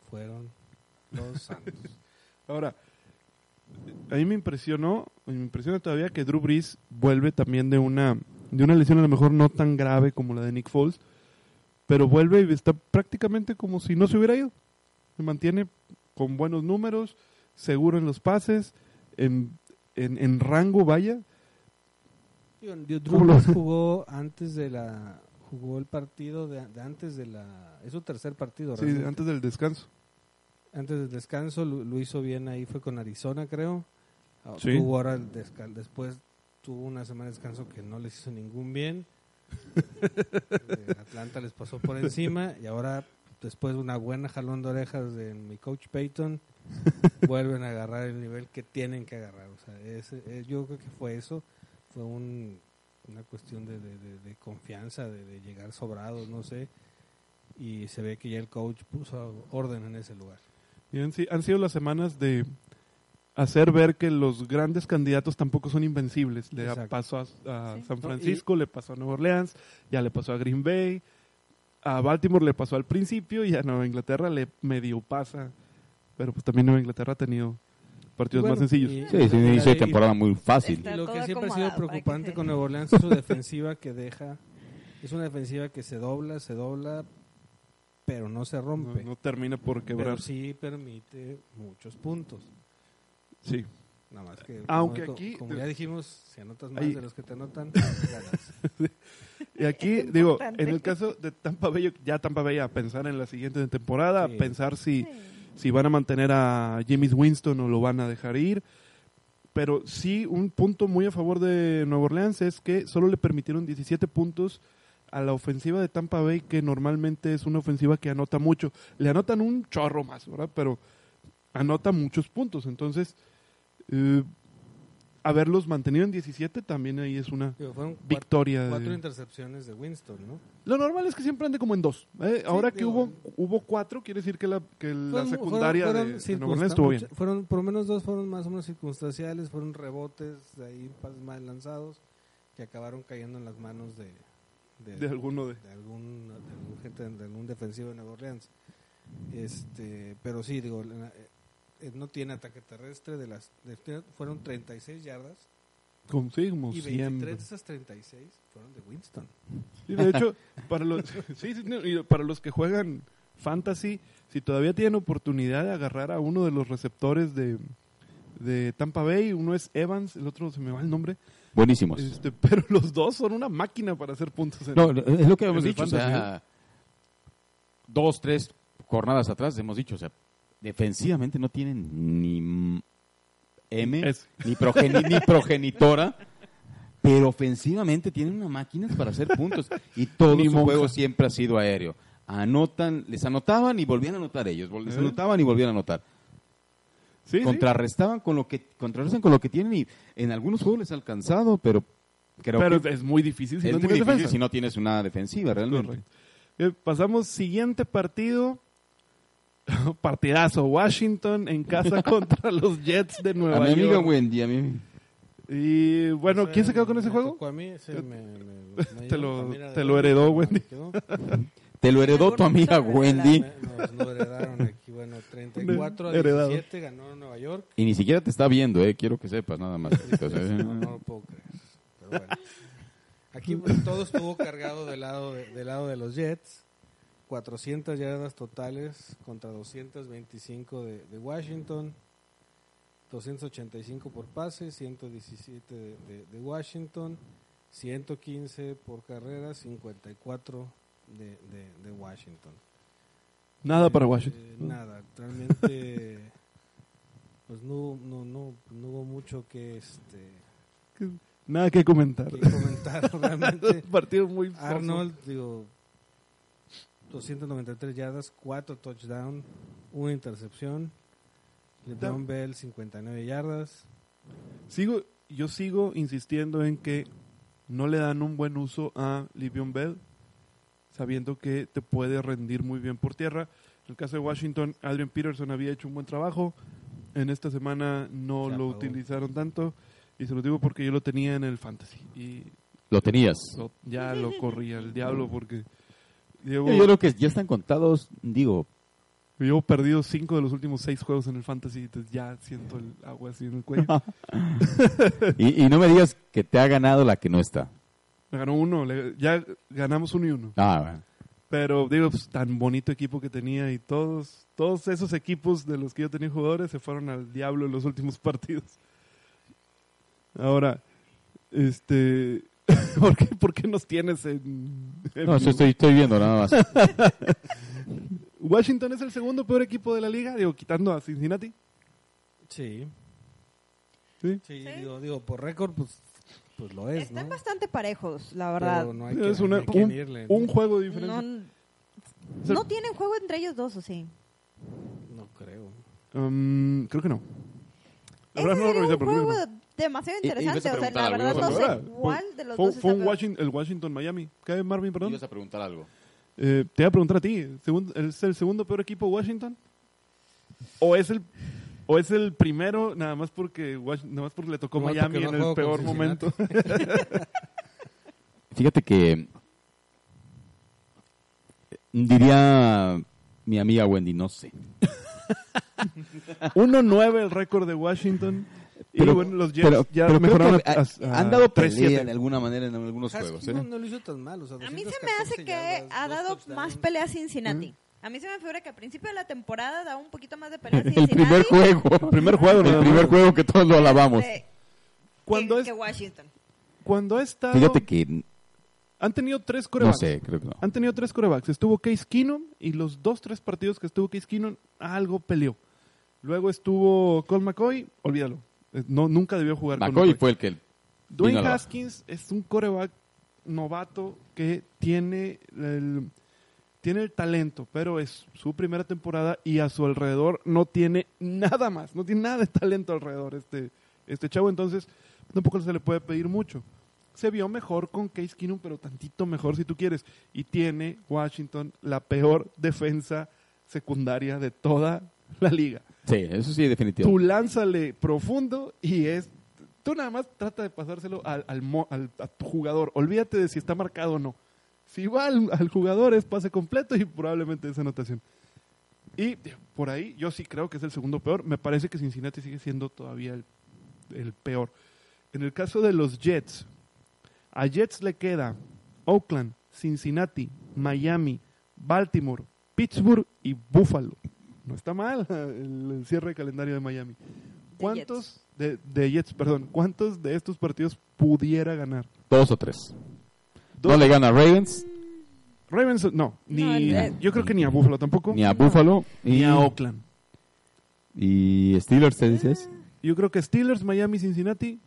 fueron los Santos. [LAUGHS] Ahora, a mí me impresionó, me impresiona todavía que Drew Brees vuelve también de una, de una lesión a lo mejor no tan grave como la de Nick Foles, pero vuelve y está prácticamente como si no se hubiera ido. Se mantiene con buenos números, seguro en los pases, en, en, en rango, vaya. Drew ¿Cómo lo- Brees jugó antes de la jugó el partido de, de antes de la es su tercer partido Sí, realmente. antes del descanso. Antes del descanso lo, lo hizo bien ahí fue con Arizona creo. Ah, Sí. tuvo ahora el después tuvo una semana de descanso que no les hizo ningún bien. [LAUGHS] Eh, Atlanta les pasó por encima y ahora después de una buena jalón de orejas de mi coach Peyton vuelven a agarrar el nivel que tienen que agarrar. O sea es- es- yo creo que fue eso. Fue un- una cuestión de, de- de- de confianza de, de llegar sobrados no sé. Y se ve que ya el coach puso orden en ese lugar Y han, han sido las semanas de hacer ver que los grandes candidatos tampoco son invencibles. Le Exacto. pasó a, a Sí. San No, Francisco, le pasó a Nueva Orleans, ya le pasó a Green Bay, a Baltimore le pasó al principio y a Nueva Inglaterra le medio pasa. Pero pues también Nueva Inglaterra ha tenido partidos Bueno, más sencillos. y- Sí, es un inicio de temporada muy fácil. Lo que siempre ha sido preocupante con Nueva Orleans es su defensiva que deja. Es una defensiva que se dobla, se dobla, pero no se rompe. no termina por pero quebrar. sí permite muchos puntos. Sí. Nada más que. Aunque como, aquí- Como ya dijimos, si anotas más Ahí- de los que te anotan, [LAUGHS] ganas. Y aquí, digo, en el caso de Tampa Bay, ya Tampa Bay a pensar en la siguiente temporada, Sí. a pensar si, Sí. si van a mantener a James Winston o lo van a dejar ir. Pero sí, un punto muy a favor de Nueva Orleans es que solo le permitieron 17 puntos a la ofensiva de Tampa Bay, que normalmente es una ofensiva que anota mucho. Le anotan un chorro más, ¿verdad? Pero anota muchos puntos. Entonces, eh, haberlos mantenido en 17 también ahí es una Digo, fueron cuatro, victoria. de- cuatro intercepciones de Winston, ¿no? lo normal es que siempre ande como en dos. ¿eh? Ahora que hubo, hubo cuatro, quiere decir que la, que la Fueron- secundaria fueron- de- de, estuvo bien. Fueron, por lo menos dos fueron más o menos circunstanciales, fueron rebotes, de ahí mal lanzados, que acabaron cayendo en las manos de, de, De alguno de. de algún, de algún gente, de algún defensivo de Nueva Orleans. Este, pero sí, digo, eh, no tiene ataque terrestre, de las de- fueron 36 yardas como y 100. 23 de esas 36 fueron de Winston. Sí, de hecho, [LAUGHS] para los, sí, sí, para los que juegan fantasy, si todavía tienen oportunidad de agarrar a uno de los receptores de, de Tampa Bay, uno es Evans, el otro se me va el nombre, Buenísimos. este, [LAUGHS] pero los dos son una máquina para hacer puntos. en- No, es lo que hemos dicho. O sea, dos, tres jornadas atrás hemos dicho, o sea, defensivamente no tienen ni m- Es- ni, progeni- ni progenitora, pero ofensivamente tienen una máquina para hacer puntos. Y todo Ni su monja. juego siempre ha sido aéreo. Anotan, les anotaban y volvían a anotar ellos, les ¿Eh? anotaban y volvían a anotar. Sí, sí. Contrarrestaban con lo que contrarrestan con lo que tienen y en algunos juegos les ha alcanzado, pero creo pero que es muy difícil si es no muy tienes difícil defensa. si no tienes una defensiva realmente. Eh, pasamos siguiente partido. [LAUGHS] Partidazo. Washington en casa [LAUGHS] contra los Jets de Nueva A mi amiga York. Wendy, a mí. Y bueno, ¿quién se quedó con ese juego? a mí, ese me- me- me [LAUGHS] Te lo- te lo heredó, Wendy. Te lo heredó tu amiga Wendy Nos lo heredaron aquí, bueno, 34 a Heredado. 17 ganó Nueva York. y ni siquiera te está viendo, eh, quiero que sepas nada más. Entonces, [LAUGHS] No, no lo puedo creer. Pero bueno. Aquí pues, todo estuvo cargado del lado de, del lado de los Jets. 400 yardas totales contra 225 de, de Washington. 285 por pase, 117 de, de- de Washington. 115 por carrera, 54 de, de, de Washington. Nada para Eh, Washington. nada, realmente [LAUGHS] pues no, no, no, no hubo mucho que este Nada que comentar. que comentar [LAUGHS] realmente. partido muy. Arnold, digo, 293 yardas, 4 touchdowns, una intercepción. LeBron Bell, 59 yardas. Sigo, yo sigo insistiendo en que no le dan un buen uso a Livion Bell, sabiendo que te puede rendir muy bien por tierra. En el caso de Washington, Adrian Peterson había hecho un buen trabajo. En esta semana no Se lo apagó. utilizaron tanto. Y se lo digo porque yo lo tenía en el fantasy. Y lo tenías. lo- ya lo corría el diablo porque llevo, Yo, yo creo que ya están contados, digo, llevo perdido cinco de los últimos seis juegos en el fantasy. Entonces ya siento el agua así en el cuello. [LAUGHS] y, y no me digas que te ha ganado la que no está. Me ganó uno. le- ya ganamos uno y uno. Ah, bueno. Pero digo, pues, tan bonito equipo que tenía y todos, todos esos equipos de los que yo tenía jugadores se fueron al diablo en los últimos [LAUGHS] partidos. Ahora, este, [LAUGHS] ¿por qué, por qué nos tienes en, en No, eso vivo? estoy, estoy viendo nada más. [LAUGHS] Washington es el segundo peor equipo de la liga, digo, quitando a Cincinnati. Sí. Sí. Sí, Sí. Digo, digo, por récord, pues, pues lo es, Están ¿no? bastante parejos, la verdad. Pero no hay que, es una- hay que un, un juego de diferencia. No, O sea, no tienen juego entre ellos dos, ¿o sí? No creo. um, creo que no. La verdad no lo revisé, un pero juego no. demasiado Y- y interesante. o sea, la verdad no sé cuál de los Fue, dos fue un. Washington, el Washington-Miami. ¿Qué, Marvin, perdón? Ibas a preguntar algo. Eh, te voy a preguntar a ti, ¿segun- ¿es el segundo peor equipo Washington? ¿O es el o es el primero nada más porque nada más porque le tocó No, Miami en el peor momento? [LAUGHS] Fíjate que eh, diría mi amiga Wendy, no sé. [LAUGHS] 1-9 el récord de Washington. y Pero- bueno, los Jets pero, ya pero mejoraron que a- ha- a- han dado a 3-7. pelea de alguna manera en algunos Haskins juegos. ¿eh? no, no lo hizo tan mal. o sea, A mí se me 214 hace que ha dado más pelea Cincinnati. A mí se me figura que al principio de la temporada daba un poquito más de pelea El primer juego. El primer juego, El primer juego que todos lo alabamos. que- Cuando que, es- que Washington. Cuando ha estado... Fíjate que, Han tenido tres no corebacks. sé, creo que no. Han tenido tres corebacks. Estuvo Case Keenum y los dos, tres partidos que estuvo Case Keenum, algo peleó. Luego estuvo Colt McCoy, olvídalo. Eh, No, nunca debió jugar con McCoy McCoy. fue el que... Dwayne vino a la- Haskins es un coreback novato que tiene el, tiene el talento, pero es su primera temporada y a su alrededor no tiene nada más, no tiene nada de talento alrededor este, este chavo, entonces tampoco se le puede pedir mucho. Se vio mejor con Case Keenum, pero tantito mejor si tú quieres. Y tiene Washington la peor defensa secundaria de toda la liga. Sí, eso sí, definitivo. Tú lánzale profundo y es. Tú nada más trata de pasárselo al, al al- a tu jugador. Olvídate de si está marcado o no. Si va al, al jugador es pase completo y probablemente es anotación. Y por ahí yo sí creo que es el segundo peor. Me parece que Cincinnati sigue siendo todavía el, el peor. En el caso de los Jets, a Jets le queda Oakland, Cincinnati, Miami, Baltimore, Pittsburgh y Buffalo. No está mal [LAUGHS] el, el cierre de calendario de Miami. ¿Cuántos de, de Jets, perdón, cuántos de estos partidos pudiera ganar? Dos o tres. Dos. No le gana a Ravens, Ravens, no, ni, No, yo creo que ni a Buffalo tampoco, ni a No. Buffalo, y, ni a Oakland. y Steelers, ¿te dices? Yo creo que Steelers, Miami, Cincinnati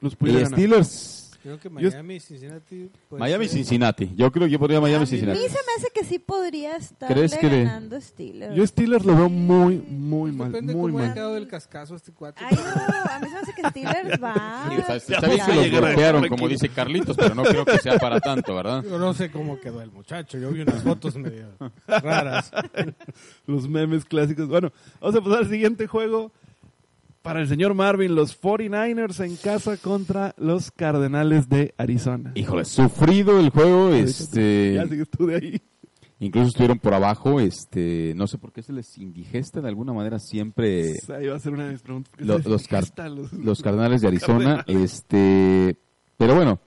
los pudiera. Steelers, Creo que Yo- Miami y Cincinnati. puede Miami y ser. Cincinnati. Yo creo que yo podría Miami y A mí Cincinnati. se me hace que sí podría estar ¿Crees que le- ganando Steelers. Yo Steelers lo veo muy, muy mal, Depende muy cómo mal. quedado el cascazo este cuate. Ay, no, a mí se me hace que Steelers [LAUGHS] va. Sí, o sea, está Ya bien vamos que a los a- golpearon, como dice Carlitos, pero no creo que sea para tanto, ¿verdad? Yo no sé cómo quedó el muchacho. Yo vi unas fotos medio raras. [LAUGHS] Los memes clásicos. Bueno, vamos a pasar al siguiente juego. Para el señor Marvin, los 49ers en casa contra los Cardenales de Arizona. Híjole, sufrido el juego, este, Ya sigues tú de ahí. incluso estuvieron por abajo, este, no sé por qué se les indigesta de alguna manera siempre Ahí va a ser una de mis preguntas. ¿Por qué Lo- se los car- desgasta los- los Cardenales de Arizona, este, pero bueno,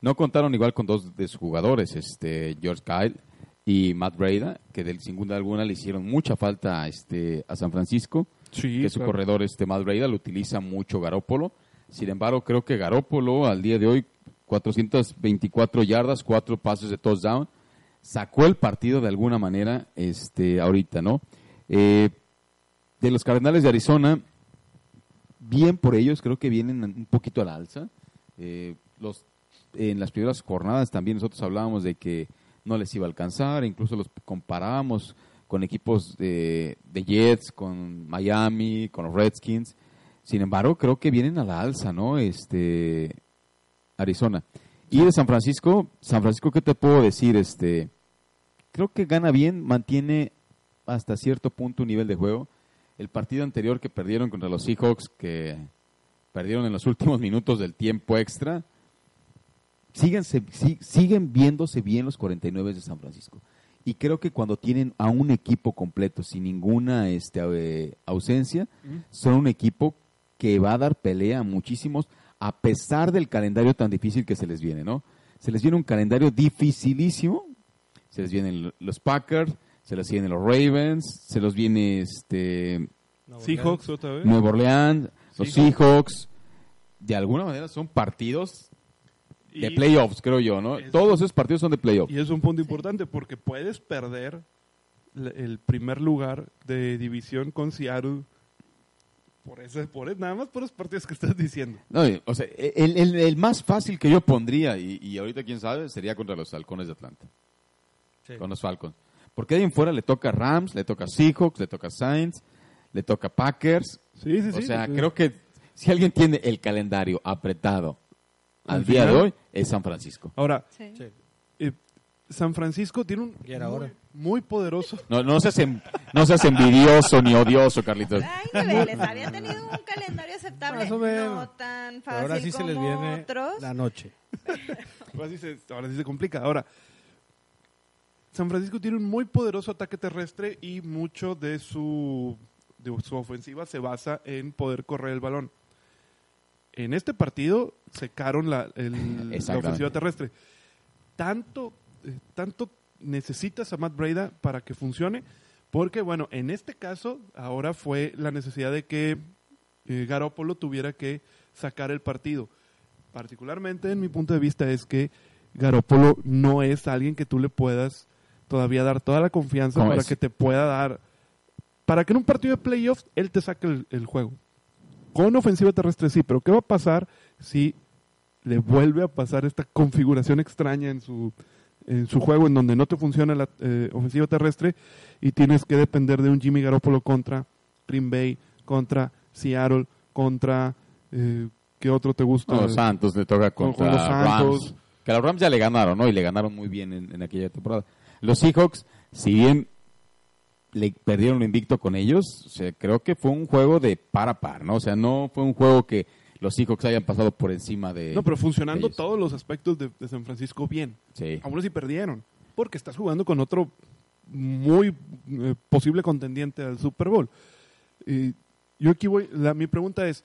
no contaron igual con dos de sus jugadores, este, George Kyle y Matt Breda, que del sin duda alguna le hicieron mucha falta este, a San Francisco. Sí, que su claro. corredor este Matt Breida lo utiliza mucho Garópolo. Sin embargo, creo que Garópolo al día de hoy 424 yardas, cuatro pases de touchdown, sacó el partido de alguna manera este ahorita, ¿no? Eh, de los Cardenales de Arizona, bien por ellos, creo que vienen un poquito a la alza. Eh, los en las primeras jornadas también nosotros hablábamos de que no les iba a alcanzar, incluso los comparábamos con equipos de, de Jets, con Miami, con los Redskins. Sin embargo, creo que vienen a la alza, ¿no? Este Arizona. Y de San Francisco, San Francisco, ¿qué te puedo decir? Este, creo que gana bien, mantiene hasta cierto punto un nivel de juego. El partido anterior que perdieron contra los Seahawks, que perdieron en los últimos minutos del tiempo extra, siguen, siguen viéndose bien los 49 de San Francisco. Y creo que cuando tienen a un equipo completo, sin ninguna este, eh, ausencia, son un equipo que va a dar pelea a muchísimos, a pesar del calendario tan difícil que se les viene, ¿no? Se les viene un calendario dificilísimo, se les vienen los Packers, se les vienen los Ravens, se los viene este Seahawks otra vez. Nueva Orleans, los Seahawks. Seahawks. De alguna manera son partidos de Y- playoffs, creo yo, ¿no? Es- Todos esos partidos son de playoffs. Y es un punto importante porque puedes perder el primer lugar de división con Seattle por ese, por nada más por los partidos que estás diciendo. No, o sea, el, el- el más fácil que yo pondría, y, y ahorita quién sabe, sería contra los halcones de Atlanta, Sí. con los Falcons. Porque ahí en fuera le toca Rams, le toca Seahawks, le toca Saints, le toca Packers. Sí, sí, o sí. sea, sí. creo que si alguien tiene el calendario apretado al, Al día de hoy, es San Francisco. Ahora, Sí. Eh, San Francisco tiene un muy, hora. muy poderoso. No, no, seas, en- no seas envidioso ni odioso, Carlitos. Niveles. Había tenido un calendario aceptable. Más o menos. No tan fácil ahora sí se como les viene otros. la noche. [LAUGHS] Ahora sí, se, ahora sí se complica. Ahora, San Francisco tiene un muy poderoso ataque terrestre y mucho de su, de su ofensiva se basa en poder correr el balón. En este partido secaron la, el- [LAUGHS] la ofensiva terrestre. Tanto, eh, tanto necesitas a Matt Breda para que funcione, porque bueno, en este caso ahora fue la necesidad de que eh, Garoppolo tuviera que sacar el partido. Particularmente en mi punto de vista es que Garoppolo no es alguien que tú le puedas todavía dar toda la confianza No para es. que te pueda dar, para que en un partido de playoffs él te saque el, el juego. Con ofensiva terrestre sí, pero ¿qué va a pasar si le vuelve a pasar esta configuración extraña en su, en su juego en donde no te funciona la eh, ofensiva terrestre y tienes que depender de un Jimmy Garoppolo contra Green Bay, contra Seattle, contra... eh, ¿Qué otro te gusta? No, los Santos le toca Con- contra con los Santos. Rams. Que a los Rams ya le ganaron, ¿no? Y le ganaron muy bien en, en aquella temporada. Los Seahawks, si bien le perdieron el invicto con ellos, o sea, creo que fue un juego de par a par, ¿no? O sea, no fue un juego que los Seahawks hayan pasado por encima de... No, pero funcionando todos los aspectos de, de San Francisco bien. Sí. Aún así perdieron. Porque estás jugando con otro muy eh, posible contendiente al Super Bowl. Y yo aquí voy, la, mi pregunta es,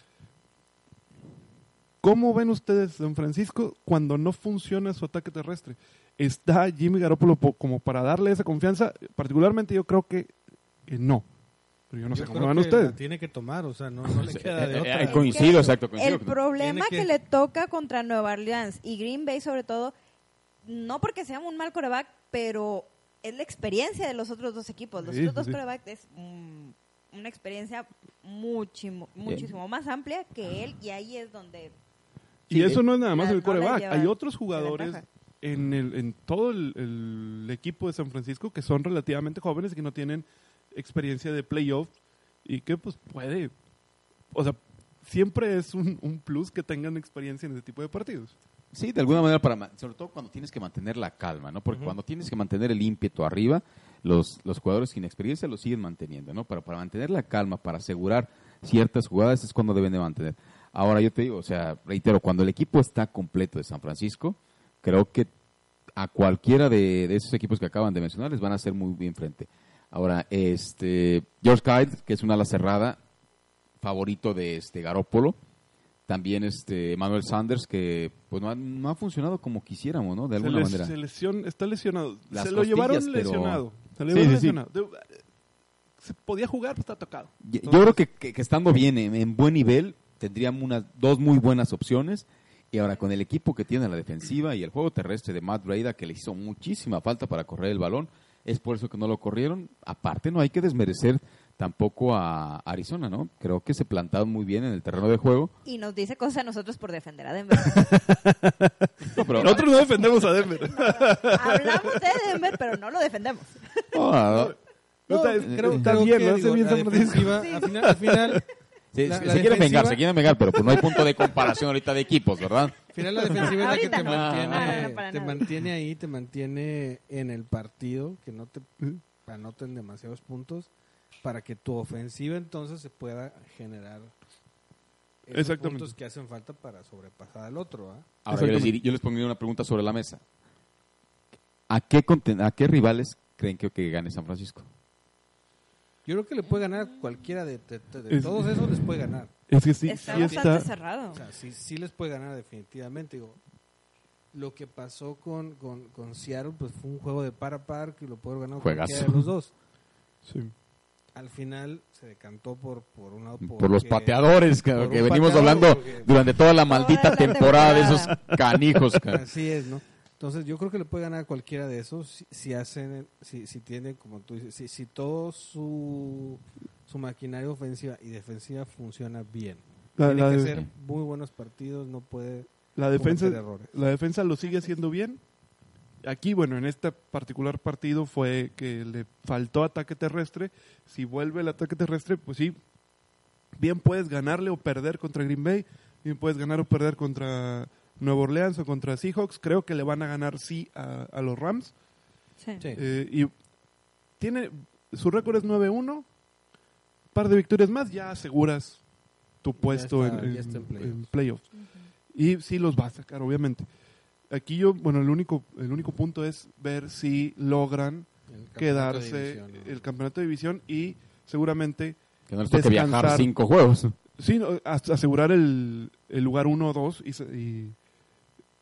¿cómo ven ustedes San Francisco cuando no funciona su ataque terrestre? ¿Está Jimmy Garoppolo po- como para darle esa confianza? Particularmente yo creo que, que no. Pero yo no sé cómo creo van que ustedes. la tiene que tomar, o sea, no, no le queda de Eh, otra. eh, coincido, exacto, coincido. El problema que... que- le toca contra Nueva Orleans y Green Bay sobre todo, no porque sea un mal coreback, pero es la experiencia de los otros dos equipos. Los Sí, otros dos sí. corebacks es mm, una experiencia muchimo- muchísimo más amplia que él y ahí es donde... Y Sí, eso no es nada más la- el coreback. Hay otros jugadores en, el, en todo el, el equipo de San Francisco que son relativamente jóvenes y que no tienen experiencia de playoff y que pues puede, o sea, siempre es un, un plus que tengan experiencia en ese tipo de partidos. Sí, de alguna manera, para sobre todo cuando tienes que mantener la calma, ¿no? Porque cuando tienes que mantener el ímpetu arriba, los, los jugadores sin experiencia lo siguen manteniendo, ¿no? Pero para mantener la calma, para asegurar ciertas jugadas, es cuando deben de mantener. Ahora yo te digo, o sea, reitero, cuando el equipo está completo de San Francisco, creo que a cualquiera de, de esos equipos que acaban de mencionar les van a hacer muy bien frente. Ahora, este George Kyle, que es una ala cerrada, favorito de este Garópolo, también este Manuel Sanders que pues no ha, no ha funcionado como quisiéramos, ¿no? De Se alguna les- manera. se está lesionado. Las se lo llevaron pero- lesionado. Se lo llevaron sí, sí. lesionado. Se podía jugar, pero está tocado. Yo yo creo que, que- que estando bien, en, en buen nivel, tendríamos unas dos muy buenas opciones. Y ahora con el equipo que tiene la defensiva y el juego terrestre de Matt Breda, que le hizo muchísima falta para correr el balón, es por eso que no lo corrieron. Aparte, no hay que desmerecer tampoco a Arizona, ¿no? Creo que se plantaron muy bien en el terreno de juego. Y nos dice cosas a nosotros por defender a Denver. [LAUGHS] No, pero- [LAUGHS] Nosotros no defendemos a Denver. Hablamos de Denver, pero no lo defendemos. No, no, no. Creo- creo- está creo bien, que, lo hace digo, bien la San Francisco. defensiva, al final, al final, Se, La- se- la se quieren vengar, se quieren vengar, pero pues no hay punto de comparación ahorita de equipos, ¿verdad? al final la defensiva es la que te no. mantiene, No, no, no, para te mantiene ahí, te mantiene en el partido, que no te anoten demasiados puntos, para que tu ofensiva entonces se pueda generar esos Exactamente. puntos que hacen falta para sobrepasar al otro. ¿ah? Ahora yo les, yo les pondría una pregunta sobre la mesa. ¿A qué, conten- a qué rivales creen que, que gane San Francisco? Yo creo que le puede ganar a cualquiera de, de- de- de Es- todos esos, les puede ganar. Es que sí, está sí bastante está. cerrado. O sea, sí, sí les puede ganar definitivamente. Digo, lo que pasó con, con, con Seattle pues fue un juego de par a par que lo puede ganar Juegazo. cualquiera de los dos. sí. Al final se decantó por, por un lado Por los pateadores que, por que un venimos pateador, hablando porque- durante toda la maldita la temporada de esos temporada. canijos. [LAUGHS] ca- Así es, ¿no? Entonces yo creo que le puede ganar a cualquiera de esos si, si hacen, si, si tienen, como tú dices, si, si todo su, su maquinaria ofensiva y defensiva funciona bien. La, Tiene la que de- ser muy buenos partidos, no puede la defensa, errores. la defensa lo sigue haciendo bien. Aquí, bueno, en este particular partido fue que le faltó ataque terrestre. Si vuelve el ataque terrestre, pues sí, bien puedes ganarle o perder contra Green Bay, bien puedes ganar o perder contra Nueva Orleans o contra Seahawks. Creo que le van a ganar sí a, a los Rams. Sí. Sí. Eh, y tiene su récord es 9-1. par de victorias más, ya aseguras tu puesto está- en, ya está en en- playoffs. en. Y sí los va a sacar, obviamente. aquí yo, bueno, el único, el único punto es ver si logran quedarse división, ¿no? el campeonato de división y seguramente Que no les toque viajar cinco juegos. sí, no, asegurar el, el lugar 1 o 2 y, se- y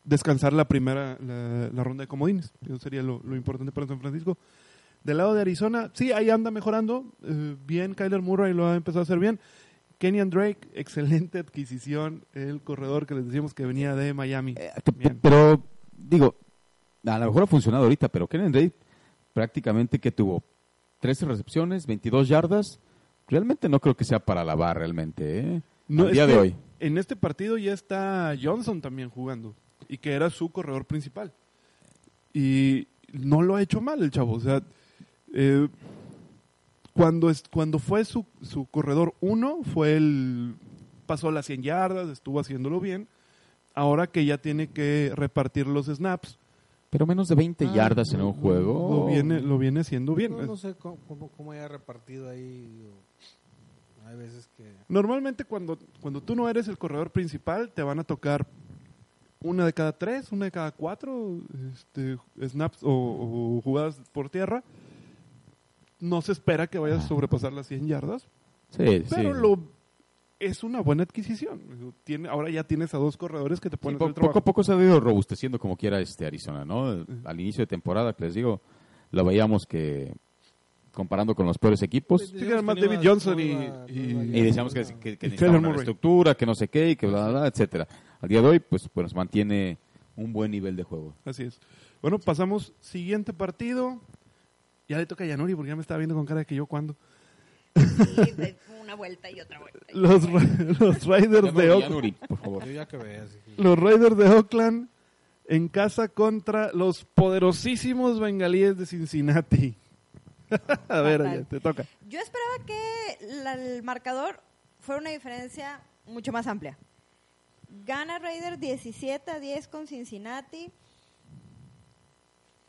descansar la primera, la, la ronda de comodines. Eso sería lo, lo importante para San Francisco. Del lado de Arizona, sí, ahí anda mejorando. eh, bien, Kyler Murray lo ha empezado a hacer bien. Kenyan Drake, [LAUGHS] excelente adquisición. El corredor que les decíamos que venía de Miami. Eh, Bien. Pero, digo, a lo mejor ha funcionado ahorita, pero Kenneth Drake prácticamente que tuvo 13 recepciones, 22 yardas. Realmente no creo que sea para lavar realmente, ¿eh? No, Al es día de hoy. En este partido ya está Johnson también jugando. Y que era su corredor principal. Y no lo ha hecho mal el chavo. O sea, eh, cuando, es, cuando fue su, su corredor uno, fue el. Pasó las 100 yardas, estuvo haciéndolo bien. Ahora que ya tiene que repartir los snaps, Pero menos de 20 Ah, yardas en un juego. lo viene, lo viene haciendo bien. No, no sé cómo, cómo, cómo haya repartido ahí. digo, Hay veces que... Normalmente cuando, cuando tú no eres el corredor principal, te van a tocar una de cada tres, una de cada cuatro este, snaps o, o jugadas por tierra. No se espera que vayas a sobrepasar las 100 yardas, Sí, pero sí. lo es una buena adquisición. Tiene, ahora ya tienes a dos corredores que te Sí, ponen po- el trabajo. poco a poco se ha ido robusteciendo como quiera este Arizona, ¿no? Al inicio de temporada, que les digo, lo veíamos que comparando con los peores equipos, que además David Johnson y- y- y decíamos que, que, que necesitaba una Murray. estructura, que no sé qué, y que bla, bla, bla, etcétera. Al día de hoy, pues, pues mantiene un buen nivel de juego. Así es. Bueno, pasamos siguiente partido. Ya le toca a Yanuri porque ya me estaba viendo con cara de que yo cuando. Y de una vuelta y otra vuelta. y Los, otra vuelta. Ra- [LAUGHS] los Raiders de Oakland. Yanuri, por favor. Yo ya que veas. sí. Los Raiders de Oakland en casa contra los poderosísimos bengalíes de Cincinnati. [LAUGHS] a ver, ya, te toca. Yo esperaba que la- el marcador fuera una diferencia mucho más amplia. Gana Raiders 17 a 10 con Cincinnati.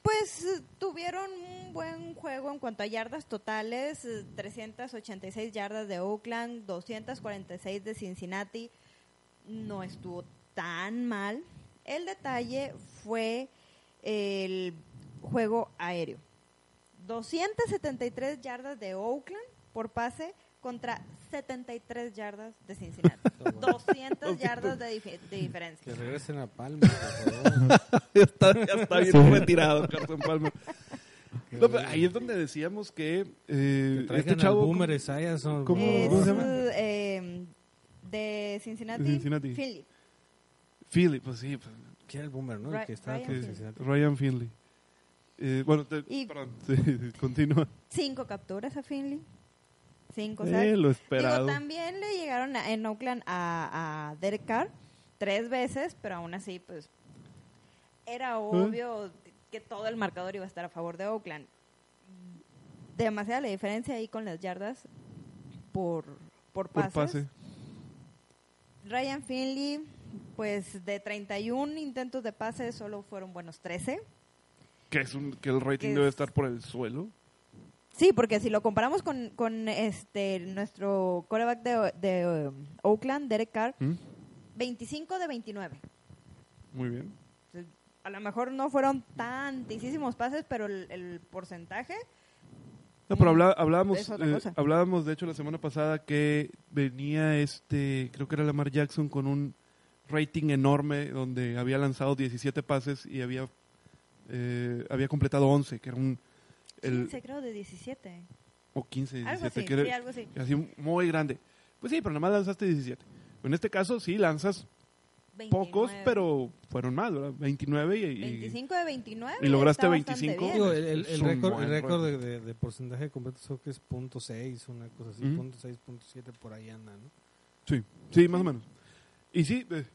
Pues eh, tuvieron un buen juego en cuanto a yardas totales, eh, 386 yardas de Oakland, 246 de Cincinnati. No estuvo tan mal. El detalle fue el juego aéreo. 273 yardas de Oakland por pase contra 73 yardas de Cincinnati. [LAUGHS] 200 yardas de, dif- de diferencia. Que regresen a Palma, por favor. [LAUGHS] ya está, ya está bien retirado Carson Palmer. No, pero ahí es donde decíamos que eh, Que este al chavo Boomer Esiason. ¿Cómo- Es, cómo se llama? eh, de Cincinnati, De Cincinnati. Philly. Philly, pues sí, pues, Que era el Boomer, ¿no? Ry- El que estaba Ryan Finley. Cincinnati. Ryan Finley. Eh, bueno, te- Y- perdón, [LAUGHS] sí, continúa. Cinco capturas a Finley. Cinco Eh, lo esperado. Digo, también le llegaron a- en Oakland a, a Derek Carr tres veces, pero aún así, pues, era obvio que todo el marcador iba a estar a favor de Oakland. Demasiada la diferencia ahí con las yardas por, por Por pases. pase. Ryan Finley, pues de 31 intentos de pase solo fueron buenos 13. Que, es un, que el rating Que debe es- estar por el suelo. Sí, porque si lo comparamos con, con este nuestro coreback de, de um, Oakland, Derek Carr, ¿Mm? 25 de 29. Muy bien. A lo mejor no fueron tantísimos pases, pero el, el porcentaje No, pero Mm, hablábamos, eh, hablábamos, de hecho, la semana pasada que venía este, creo que era Lamar Jackson con un rating enorme donde había lanzado 17 pases y había, eh, había completado 11, que era un... El, 15 creo de 17. o 15, 17, Algo así, que era sí, algo así. así muy grande. Pues sí, pero nada más lanzaste 17. En este caso sí lanzas 29. pocos, pero fueron más, ¿verdad? 29 y... y- 25 de 29. y lograste está bastante 25. bien. Digo, el, el- récord, el récord de, de- de porcentaje de completos creo que es punto .6, una cosa así, Ujú. punto .6, punto .7 por ahí anda, ¿no? Sí, sí, más o menos. Y sí, eh,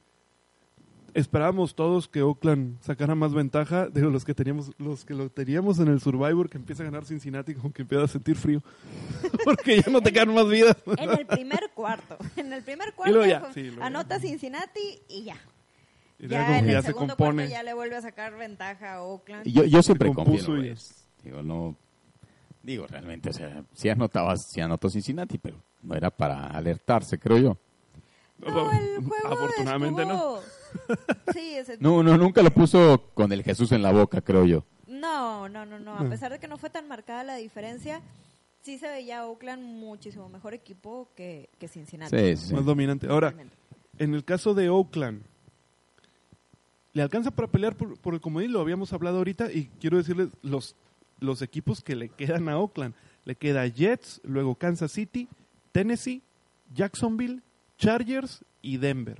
esperábamos todos que Oakland sacara más ventaja de los que teníamos, los que lo teníamos en el Survivor, que empieza a ganar Cincinnati, como que empieza a sentir frío. [LAUGHS] Porque ya no te quedan más vidas. En el primer cuarto. En el primer cuarto ya, sí, anota Cincinnati y ya. Y Ya, ya en el ya se segundo compone. cuarto ya le vuelve a sacar ventaja a Oakland. Y Yo, yo siempre confío en. Digo, no... Digo, realmente, o sea, sí anotabas, sí anotó Cincinnati, pero no era para alertarse, creo yo. No, el juego Afortunadamente estuvo, Sí, ese- No, no, nunca lo puso con el Jesús en la boca, creo yo. No, no, no, no. A pesar de que no fue tan marcada la diferencia, sí se veía Oakland muchísimo mejor equipo que, que Cincinnati. Sí, sí. Más dominante. Ahora, en el caso de Oakland, le alcanza para pelear por, por el comodín, lo habíamos hablado ahorita, y quiero decirles los, los equipos que le quedan a Oakland. Le queda Jets, luego Kansas City, Tennessee, Jacksonville, Chargers y Denver.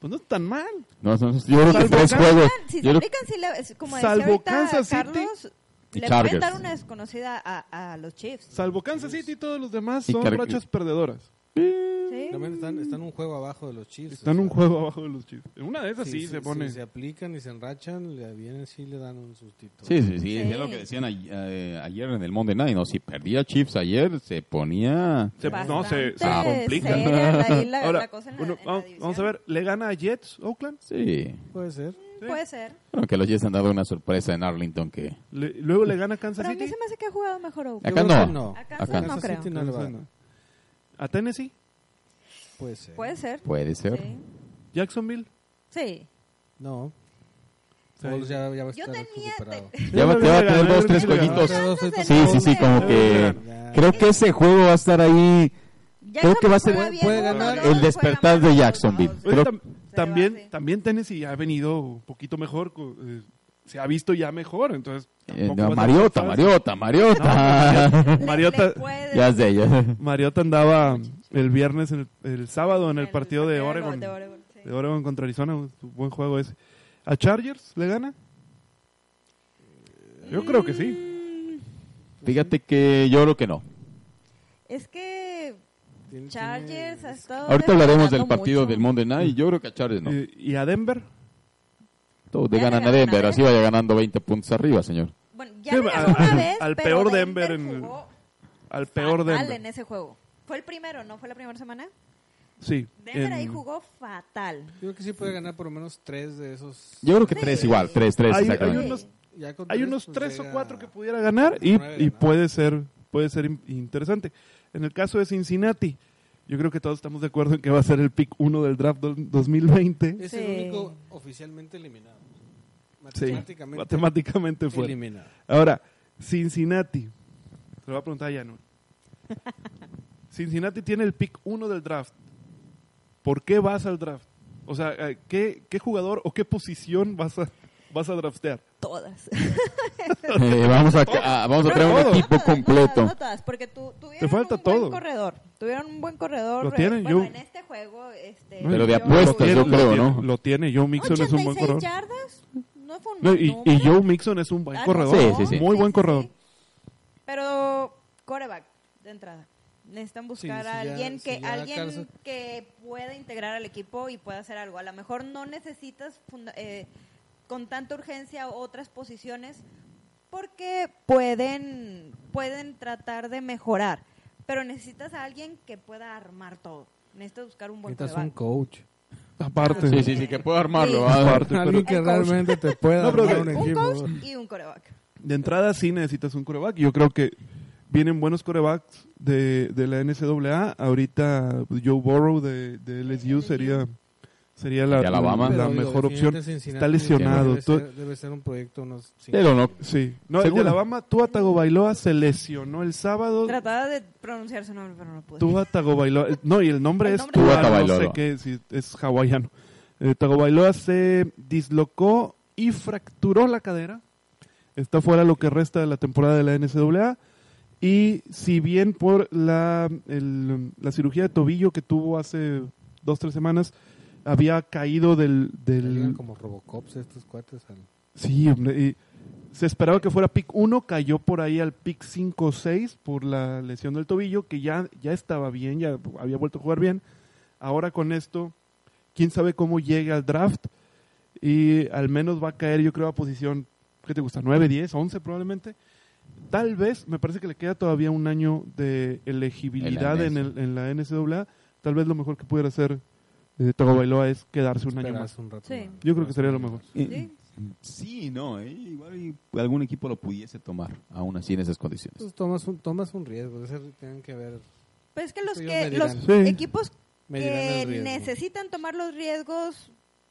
Pues no es tan mal. No, no, yo creo que tres juegos. Si se yo aplican, sí le- es- como decía Salvo ahorita Kansas City Carlos, y le Chargers. pueden dar una desconocida a, a los Chiefs. Salvo Kansas City, todos los demás Y son Car- rachas perdedoras. ¿Sí? También están, están un juego abajo de los Chiefs. Están o un sea, juego abajo de los Chiefs. En una de esas sí, si- se pone. Si se aplican y se enrachan, le vienen sí le dan un sustito. Sí, sí, sí, Sí. es lo que decían eh, ayer en el Monday Night, ¿no? Si perdía Chiefs ayer, se ponía... Se- no, se, se complica. la- la- [LAUGHS] Ahora, la cosa en en la vamos, vamos a ver, ¿le gana a Jets Oakland? Sí. Puede ser. Puede ser. Bueno, que los Jets han dado una sorpresa en Arlington que... Le- luego le gana a Kansas Pero a mí City. se me hace que ha jugado mejor Oakland. Acá no. no. A Acá Kansas no Kansas creo. City no le va a Kansas dar. no. ¿A Tennessee? Puede ser. Puede ser. Puede ser. Sí. ¿Jacksonville? Sí. No. Foles ya, ya va a Yo estar tenía- recuperado. te- Ya va, te va a tener dos, tres jueguitos. Sí, sí, sí, como que... Creo que ese juego va a estar ahí... Creo que va a ser- puede ganar el despertar de Jacksonville. Oye, Creo- tam- también, también Tennessee ha venido un poquito mejor. co- eh, se ha visto ya mejor, entonces... Eh, no, Mariota. Mariota, [LAUGHS] Mariota. Mariota- le ya sé, ya sé. Mariota andaba el viernes, el, el sábado en el partido de Oregon. de Oregon, sí. De Oregon contra Arizona, un buen juego ese. ¿A Chargers le gana? Yo creo que sí. Fíjate que yo creo que no. Es que Chargers ha estado Ahorita hablaremos del partido mucho. del Monday Night y yo creo que a Chargers no. ¿Y a Denver? Le ganan a Denver, así Denver. vaya ganando 20 puntos arriba, señor. Bueno, ya Sí, ganó una vez, al pero peor Denver en- jugó Al peor fatal Denver. en ese juego. Fue el primero, ¿no? Fue la primera semana. Sí. Denver en- ahí jugó fatal. Yo creo que sí puede ganar por lo menos tres de esos. Yo creo que Sí. tres igual, tres, tres, Hay- hay exactamente. unos- Ya con Hay tres, unos pues, tres o cuatro que pudiera ganar y, nueve y ganados. puede ser puede ser in- interesante. En el caso de Cincinnati, yo creo que todos estamos de acuerdo en que va a ser el pick 1 del draft del 2020. Es Sí. el único oficialmente eliminado. Sí, Matemáticamente matemáticamente fue. eliminado. Ahora, Cincinnati. Se lo voy a preguntar a Janul. [LAUGHS] Cincinnati tiene el pick 1 del draft. ¿Por qué vas al draft? O sea, eh, ¿qué, qué jugador o qué posición vas a, vas a draftear? Todas. Eh, vamos a, a- vamos a traer un Todo. equipo No todas, completo. no todas, porque tu- tuvieron Te falta un buen todo. corredor. Tuvieron un buen corredor. Lo eh, tienen, bueno, yo- en este juego. Este, Pero de yo- apuestas, yo Lo creo, ¿no? Lo tiene. Joe Mixon es un buen 86 corredor. yardas. No fue un No, y, y. Joe Mixon es un buen Ah, no, corredor. Sí, sí, sí. Muy buen corredor. Pero coreback de entrada. Necesitan buscar Sí, a sí, ya- alguien que alguien que pueda integrar al equipo y pueda hacer algo. A lo mejor no necesitas funda- eh, con tanta urgencia otras posiciones porque pueden pueden tratar de mejorar, pero necesitas a alguien que pueda armar todo. Necesitas buscar un buen Necesitas un coach. Aparte. Sí, sí, sí, que puedo armarlo. Sí. Aparte, pero- Alguien que realmente te pueda No, armar de- un Un equipo. coach y un coreback. De entrada sí necesitas un coreback. Yo creo que vienen buenos corebacks de, de la NCAA. Ahorita Joe Burrow de, de LSU sería, sería la, Alabama. la digo, mejor opción. Está lesionado. Debe Tú- ser, debe ser un proyecto unos cinco- Pero no. Sí. No, el de. Alabama, Tua Tagovailoa se lesionó el sábado. Trataba de pronunciar su nombre, pero no pude. Tua Tagovailoa. No, y el nombre El es nombre Tua, Tua no sé qué, si es hawaiano. Eh, Tagovailoa se dislocó y fracturó la cadera. Está fuera lo que resta de la temporada de la NCAA. Y si bien por la, el- la cirugía de tobillo que tuvo hace dos, tres semanas, había caído del... del como Robocops estos cuates. al- Sí, hombre, y se esperaba que fuera pick 1, cayó por ahí al pick 5 o 6 por la lesión del tobillo, que ya, ya estaba bien, ya había vuelto a jugar bien. Ahora con esto, quién sabe cómo llegue al draft y al menos va a caer, yo creo, a posición, ¿qué te gusta? 9, 10, 11 probablemente. Tal vez, me parece que le queda todavía un año de elegibilidad en, el- en la NCAA. Tal vez lo mejor que pudiera hacer eh, Tagovailoa es quedarse un año más. un rato Sí. más. Yo creo que sería lo mejor. Sí. Sí, no, eh, igual algún equipo lo pudiese tomar, aún así en esas condiciones. Pues tomas un, tomas un riesgo. tienen que ver. Pues es que los que los. Sí. equipos que necesitan tomar los riesgos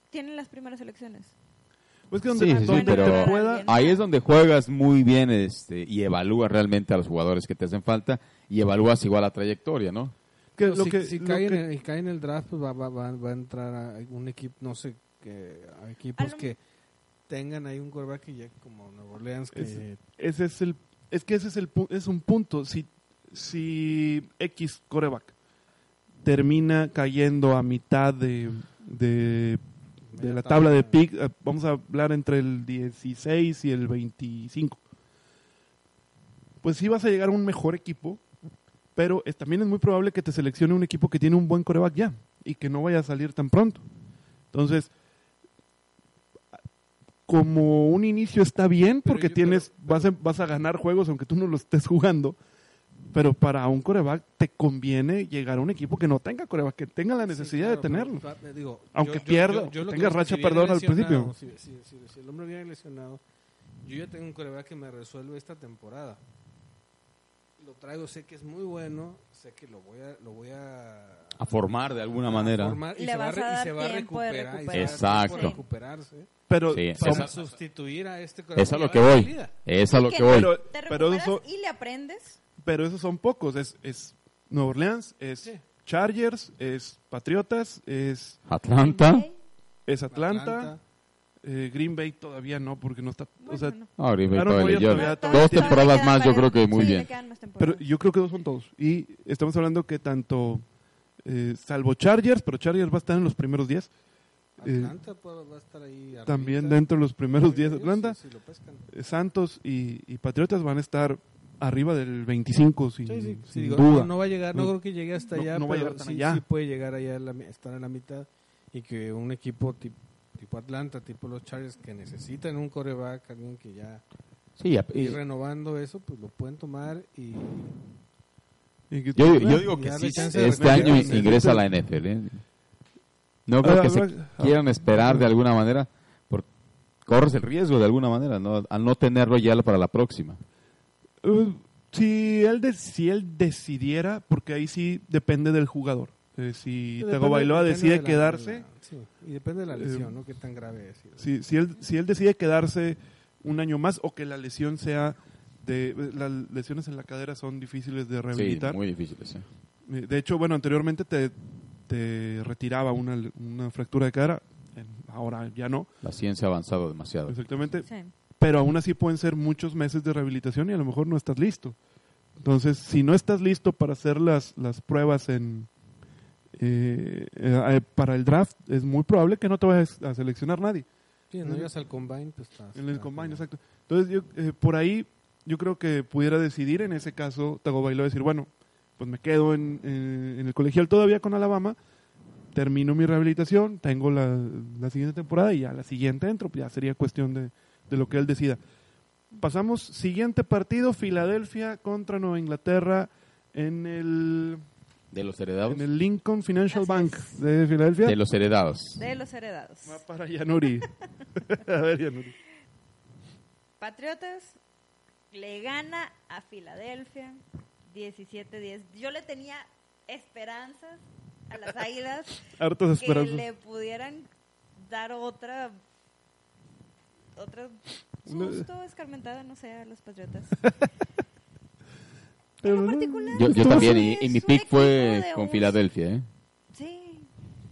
tienen las primeras elecciones. Pues que donde, Sí, sí, sí, pero pueda, ahí es donde juegas muy bien este, y evalúas realmente a los jugadores que te hacen falta y evalúas igual la trayectoria, ¿no? Que Pero lo si, que, si lo cae, que- en el, cae en el draft, pues va, va, va, va a entrar a un equipo, no sé, que, a equipos A lo- que tengan ahí un quarterback que llegue como Nueva Orleans, que Ese- ese es el es que ese es el es un punto. Si si X coreback termina cayendo a mitad de de, la tabla. de pick eh, vamos a hablar entre el 16 y el 25 pues sí vas a llegar a un mejor equipo pero es- también es muy probable que te seleccione un equipo que tiene un buen coreback ya y que no vaya a salir tan pronto entonces como un inicio está bien porque tienes vas, a, vas a ganar juegos aunque tú no los estés jugando pero para un coreback te conviene llegar a un equipo que no tenga coreback que tenga la necesidad de tenerlo digo, Aunque pierda, lo tenga que racha, si perdón, al principio. Si, si- si- si el hombre viene lesionado, yo ya tengo un coreback que me resuelve esta temporada. Lo traigo, sé que es muy bueno, sé que lo voy a, lo voy a, A formar de alguna a manera. formar y Le se va a y dar se va a tiempo de recuperar. y se va a recuperarse. Exacto. pero Sí, para Esa- sustituir a este Es a que lo que voy. Es a lo Que voy. Pero- te pero recuperas eso- y le aprendes. pero esos son pocos es, es Nueva Orleans es Sí. Chargers es Patriotas es Atlanta. Es Atlanta, eh, Green Bay todavía no porque no está o Bueno, sea no. Ah, Green Bay todavía yo- todavía- Dos todavía- temporadas le más yo creo que muy sí, bien. pero temporadas. yo creo que dos son todos y estamos hablando que tanto eh, salvo Chargers pero Chargers va a estar en los primeros 10 eh, Atlanta pues, va a estar ahí también arribita. dentro de los primeros 10 de Sí, Atlanta pescan. eh, Santos y, y Patriotas van a estar arriba del 25 sin, Sí, sí, sí, sin digo, duda no, no va a llegar, no, No- creo que llegue hasta no- allá, no va a pero llegar tan allá. sí puede llegar allá, la estar en la mitad y que un equipo tipo, tipo Atlanta, tipo los Chargers, que necesitan un coreback, alguien que ya Sí, y- ir renovando eso, pues lo pueden tomar y Y yo, yo digo Y que sí, este año ingresa a la NFL. ¿eh? No creo que se quieran esperar de alguna manera, porque corres el riesgo de alguna manera, ¿no? al no tenerlo ya para la próxima. Uh, si él de- si él decidiera porque ahí sí depende del jugador Eh, si Tagovailoa depende decide de la- quedarse de la- sí, y depende de la Eh, lesión, ¿no? Qué tan grave es. si, si él si él decide quedarse un año más o que la lesión sea de las lesiones en la cadera son difíciles de Sí, rehabilitar muy difícil. sí. Eh, De hecho, bueno, anteriormente te, te retiraba una, una fractura de cadera, en- ahora ya no, La ciencia ha avanzado demasiado. exactamente, Sí. pero aún así pueden ser muchos meses de rehabilitación y a lo mejor no estás listo. Entonces, si no estás listo para hacer las, las pruebas en eh, eh, para el draft, es muy probable que no te vayas a seleccionar nadie Sí, no llegas al combine, pues estás. en el combine, exacto. Entonces, yo, eh, por ahí, yo creo que pudiera decidir en ese caso Tagovailoa decir, bueno, pues me quedo en, eh, en el colegial todavía con Alabama, termino mi rehabilitación, tengo la, la siguiente temporada y a la siguiente entro, pues ya sería cuestión de, de lo que él decida. Pasamos, siguiente partido, Filadelfia contra Nueva Inglaterra en el, De los heredados. en el Lincoln Financial Así Bank es. de Filadelfia. De los heredados. De los heredados. Va para Yanuri. [LAUGHS] a ver, Yanuri. Patriotas le gana a Filadelfia 17-10. Yo le tenía esperanzas a las Águilas [LAUGHS] Hartas que esperanzas. le pudieran dar otra otra susto escarmentada, no sé, a los Patriotas. [LAUGHS] En lo particular, Yo, yo también, y, y mi pick fue con un- Filadelfia. ¿eh? Sí,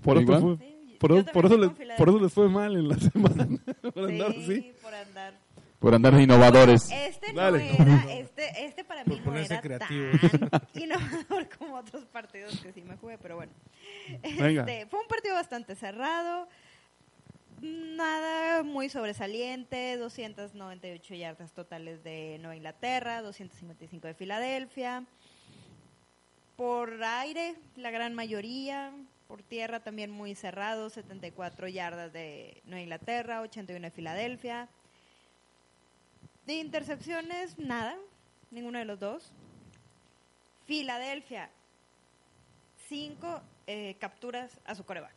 Por, eso fue- sí, por, eso- por les, por eso les fue mal en la [LAUGHS] semana. por andar sí, así. por andar. Por andar de innovadores. Este Dale. no era, este, este para mí Por no era creativo. tan [LAUGHS] innovador como otros partidos que sí me jugué, pero bueno. Venga. Este, fue un partido bastante cerrado, nada muy sobresaliente, 298 yardas totales de Nueva Inglaterra, 255 de Filadelfia. Por aire, la gran mayoría, por tierra también muy cerrado, 74 yardas de Nueva Inglaterra, 81 de Filadelfia. De intercepciones, nada, ninguno de los dos. Filadelfia, cinco eh, capturas a su coreback.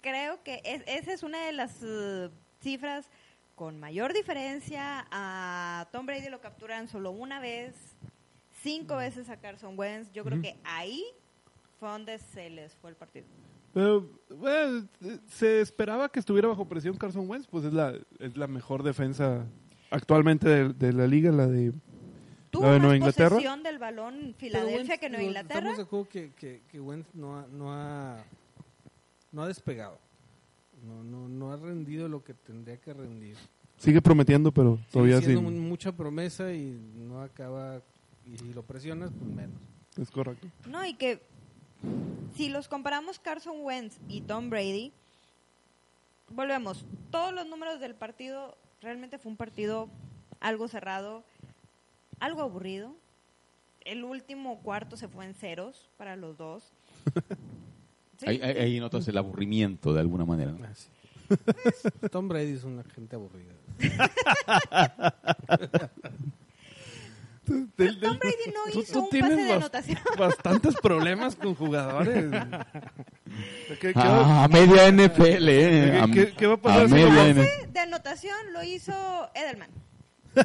Creo que es- esa es una de las eh, cifras con mayor diferencia. A Tom Brady lo capturan solo una vez, cinco veces a Carson Wentz. Yo creo que ahí fue donde se les fue el partido. Pero, bueno, se esperaba que estuviera bajo presión Carson Wentz, pues es la, es la mejor defensa actualmente de, de la liga, la de... Tuvo ¿La de más Nueva Inglaterra? posesión del balón Filadelfia que Wentz, Nueva no, Inglaterra. Estamos de acuerdo que, que, que Wentz no ha, no ha, no ha despegado. No, no, no ha rendido lo que tendría que rendir. Sigue prometiendo, pero Sigue todavía siendo sí. mucha promesa y no acaba. Y si lo presionas, pues menos. Es correcto. No, y que si los comparamos Carson Wentz y Tom Brady, volvemos, todos los números del partido, realmente fue un partido algo cerrado, algo aburrido. El último cuarto se fue en ceros para los dos. [LAUGHS] Sí, Ahí, ahí- ahí notas el aburrimiento de alguna manera. ¿no? Así. Tom Brady es una gente aburrida. Tom Brady no hizo tú un pase de anotación. Bastantes problemas con jugadores. [LAUGHS] ¿Qué, qué Ah, a media NFL, ¿eh? ¿Qué- A, qué- qué va a pasar a si media no- N- pase de anotación lo hizo Edelman,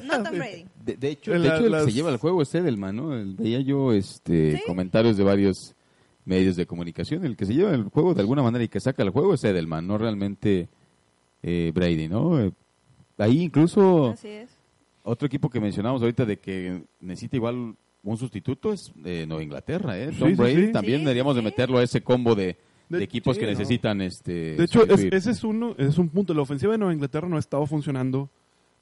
no Tom [LAUGHS] Brady. De, de hecho, de la- hecho, el que las- se lleva el juego es Edelman, ¿no? El- veía yo este, Sí. comentarios de varios medios de comunicación. El que se lleva el juego de alguna manera y que saca el juego es Edelman, no realmente eh, Brady, ¿no? Eh, ahí incluso Así es. otro equipo que mencionamos ahorita de que necesita igual un sustituto es eh, Nueva Inglaterra, ¿eh? Tom sí, Brady sí. también Sí, deberíamos de meterlo a ese combo de, de De- equipos sí, que ¿no? necesitan este De hecho, es- ese es uno, es un punto. La ofensiva de Nueva Inglaterra no ha estado funcionando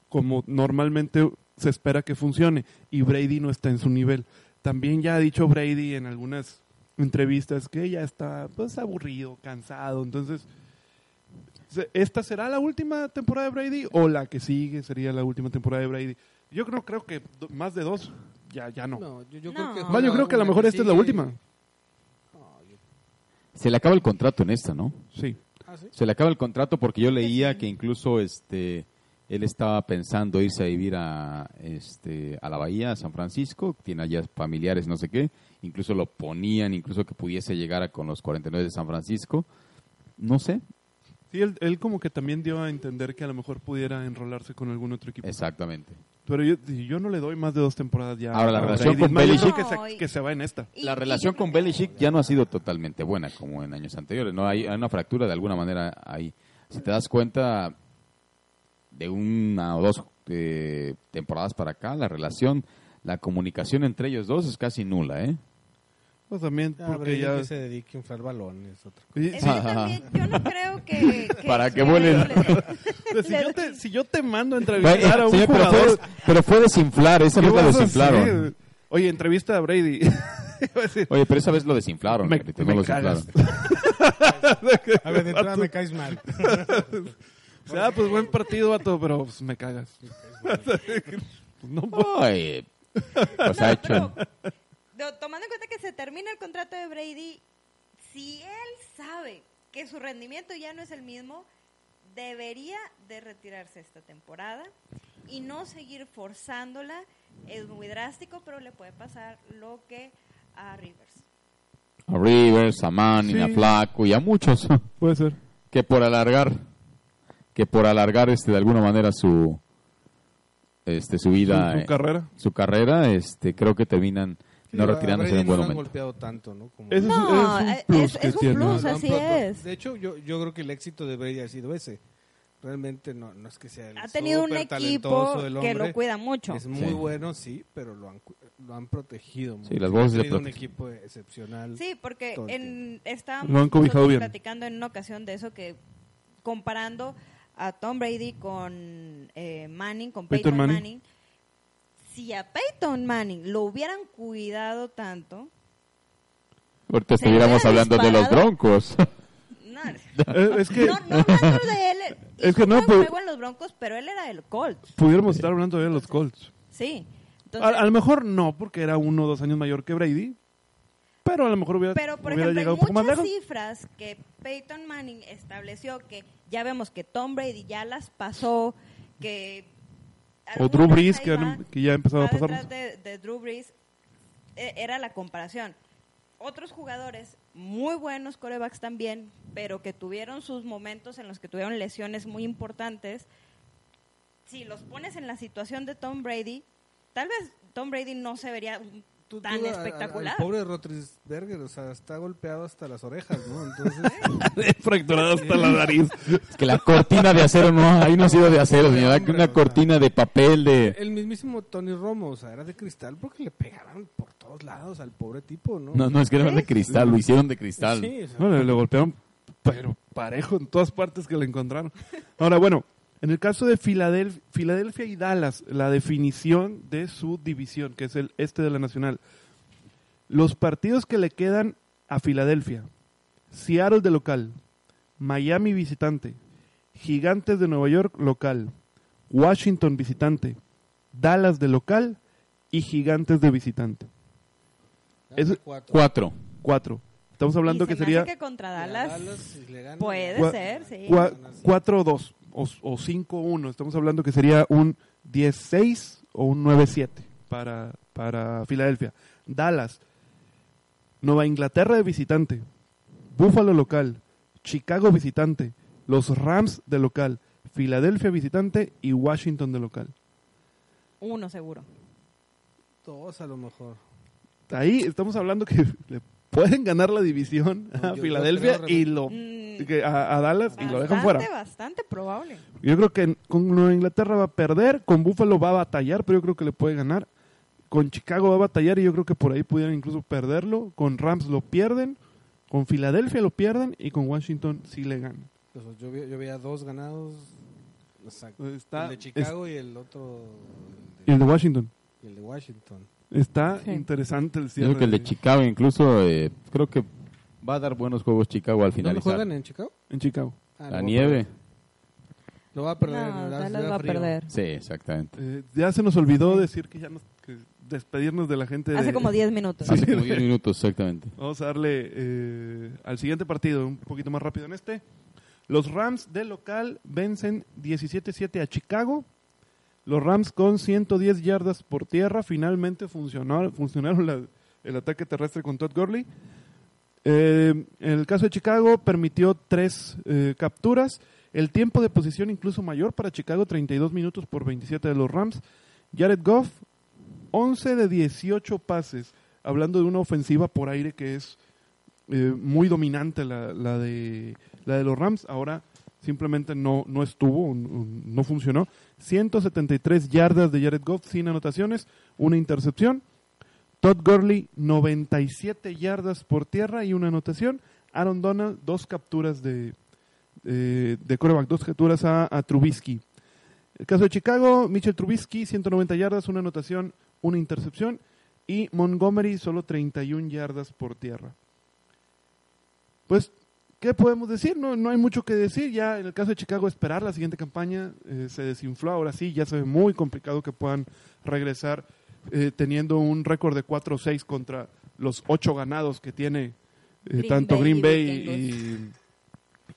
como normalmente se espera que funcione. Y Brady no está en su nivel. También ya ha dicho Brady en algunas entrevistas que ya está pues aburrido, cansado. Entonces, se- ¿esta será la última temporada de Brady o la que sigue sería la última temporada de Brady? Yo creo, creo que do- más de dos ya, ya no. No, yo, yo No. creo que. Más, yo creo que a lo mejor esta es la última. Se le acaba el contrato en esta, ¿no? Sí. ah, ¿sí? Se le acaba el contrato porque yo leía que incluso este él estaba pensando irse a vivir a este a la bahía, a San Francisco, tiene allá familiares, no sé qué, incluso lo ponían, incluso que pudiese llegar a con los 49 de San Francisco. No sé, Sí, él, él como que también dio a entender que a lo mejor pudiera enrolarse con algún otro equipo. exactamente. Pero yo, yo no le doy más de dos temporadas ya. Ahora, la relación con Belichick- que se, que se va en esta. La relación con Belichick ya no ha sido totalmente buena como en años anteriores, no hay, hay una fractura de alguna manera ahí. Si te das cuenta de una o dos eh, temporadas para acá, la relación, la comunicación entre ellos dos es casi nula, ¿eh? Pues también Ah, porque ya... que se dedique a inflar balones. Otra cosa. Sí, Es sí. que también yo no creo que... que [LAUGHS] Para que Brady vuelen. le- si, yo te, si yo te mando a entrevistar a un pero, jugador... fue, pero fue desinflar, esa ¿qué vez desinflaron. Oye, entrevista a Brady. [LAUGHS] Iba a decir, Oye, pero esa vez lo desinflaron, Me- Carlitos, me no lo desinflaron. [LAUGHS] A ver, de entrada me caes mal. o sea, pues buen partido, vato, pero pues, me cagas. no, Oye, pues ha hecho... tomando en cuenta que se termina el contrato de Brady, si él sabe que su rendimiento ya no es el mismo, debería de retirarse esta temporada y no seguir forzándola. Es muy drástico, pero le puede pasar lo que a Rivers. A Rivers, a Manning, Sí. a Flaco y a muchos [LAUGHS] puede ser. que por alargar, que por alargar este de alguna manera su este su vida, Su- su eh, carrera. su carrera, este creo que terminan no retirándose en un buen no lo han momento. golpeado tanto, ¿no? Como- es- No, es un es- plus es- es un plus, así es. De hecho, yo, yo creo que el éxito de Brady ha sido ese. Realmente no, no es que sea el Ha tenido un equipo que lo cuida mucho. Es muy Sí. bueno, sí, pero lo han, cu- lo han protegido mucho. las voces Ha de tenido un equipo excepcional. Sí, porque en, estábamos Lo han cobijado nosotros bien. platicando en una ocasión de eso que comparando a Tom Brady con eh, Manning, con Peyton Peyton, Manning. Manning. Si a Peyton Manning lo hubieran cuidado tanto, Ahorita estuviéramos hablando de los disparado. Broncos. no, [LAUGHS] Eh, es que no, no de él, [LAUGHS] Es que no, pues- juego en los Broncos, pero él era el Colt, pudiéramos estar hablando de los Colts. sí. A, Entonces, a lo mejor no, porque era uno o dos años mayor que Brady. Pero a lo mejor hubiera, Pero, por hubiera ejemplo, llegado hay un poco más muchas lejos. cifras que Peyton Manning estableció que ya vemos que Tom Brady ya las pasó, que... O Drew Brees, que, han- va, que ya empezaba a va pasar. de, de Drew Brees, eh, era la comparación. Otros jugadores muy buenos, corebacks también, pero que tuvieron sus momentos en los que tuvieron lesiones muy importantes. Si los pones en la situación de Tom Brady, tal vez Tom Brady no se vería, tú- tan tú a- a- espectacular. El pobre Rotrisberger, o sea, está golpeado hasta las orejas, ¿no? Entonces, [LAUGHS] Fracturado hasta la nariz. Es que la cortina de acero no, ahí no ha sido de acero, señora, que una cortina de papel de... el mismísimo Tony Romo, o sea, era de cristal porque le pegaban por todos lados al pobre tipo, ¿no? No, no, es que era de cristal, lo hicieron de cristal. Sí, o sea, No, le, le golpearon, pero parejo en todas partes que le encontraron. Ahora, bueno, en el caso de Filadelfia, Filadelfia y Dallas, la definición de su división, que es el este de la Nacional. Los partidos que le quedan a Filadelfia, Seattle de local, Miami visitante, Gigantes de Nueva York local, Washington visitante, Dallas de local y Gigantes de visitante. eso- cuatro. Cuatro. Cuatro. Estamos hablando Y que me sería... hace que contra Dallas, Dallas, si le ganan, puede Cua- ser, sí. Cua- 4-2 o, o 5-1. Estamos hablando que sería un 10-6 o un 9-7 para, para Filadelfia. Dallas, Nueva Inglaterra de visitante, Buffalo local, Chicago visitante, los Rams de local, Filadelfia visitante y Washington de local. Uno seguro. Dos a lo mejor. Ahí estamos hablando que [LAUGHS] le pueden ganar la división No, a Filadelfia y lo Mm, que a, a Dallas y lo dejan fuera. Bastante probable. Yo creo que con Nueva Inglaterra va a perder, con Buffalo va a batallar, pero yo creo que le puede ganar. Con Chicago va a batallar y yo creo que por ahí pudieran incluso perderlo. Con Rams lo pierden, con Filadelfia lo pierden y con Washington sí le ganan. Pues, yo, yo veía dos ganados. Exacto. Está, el de Chicago y el otro. y el de Washington. y el de Washington. Está Sí. interesante el Yo cierre. creo que el de Chicago incluso, eh, creo que va a dar buenos juegos Chicago al ¿Dónde finalizar. juegan en Chicago? en Chicago. Ah, La nieve. Lo va a perder. No, da va a perder. Sí, exactamente. Eh, ya se nos olvidó decir que ya nos que despedirnos de la gente. Hace de- como 10 minutos. Hace como [LAUGHS] 10 minutos, exactamente. Vamos a darle eh, al siguiente partido, un poquito más rápido en este. Los Rams de local vencen 17-7 a Chicago. Los Rams con 110 yardas por tierra finalmente funcionó, funcionaron la- el ataque terrestre con Todd Gurley. Eh, en el caso de Chicago permitió tres eh, capturas. El tiempo de posición incluso mayor para Chicago, 32 minutos por 27 de los Rams. Jared Goff, 11 de 18 pases, hablando de una ofensiva por aire que es eh, muy dominante la, de, los Rams. Ahora simplemente no, no estuvo, no funcionó. 173 yardas de Jared Goff sin anotaciones, una intercepción. Todd Gurley, 97 yardas por tierra y una anotación. Aaron Donald, dos capturas de, eh, de coreback, dos capturas a, a Trubisky. El caso de Chicago, Mitchell Trubisky, 190 yardas, una anotación, una intercepción. Y Montgomery, solo 31 yardas por tierra. Pues, ¿qué podemos decir? No, no hay mucho que decir. Ya en el caso de Chicago, esperar la siguiente campaña. eh, se desinfló ahora sí, ya se ve muy complicado que puedan regresar eh, teniendo un récord de 4-6 contra los 8 ganados que tiene eh, Green tanto Bay Green y Bay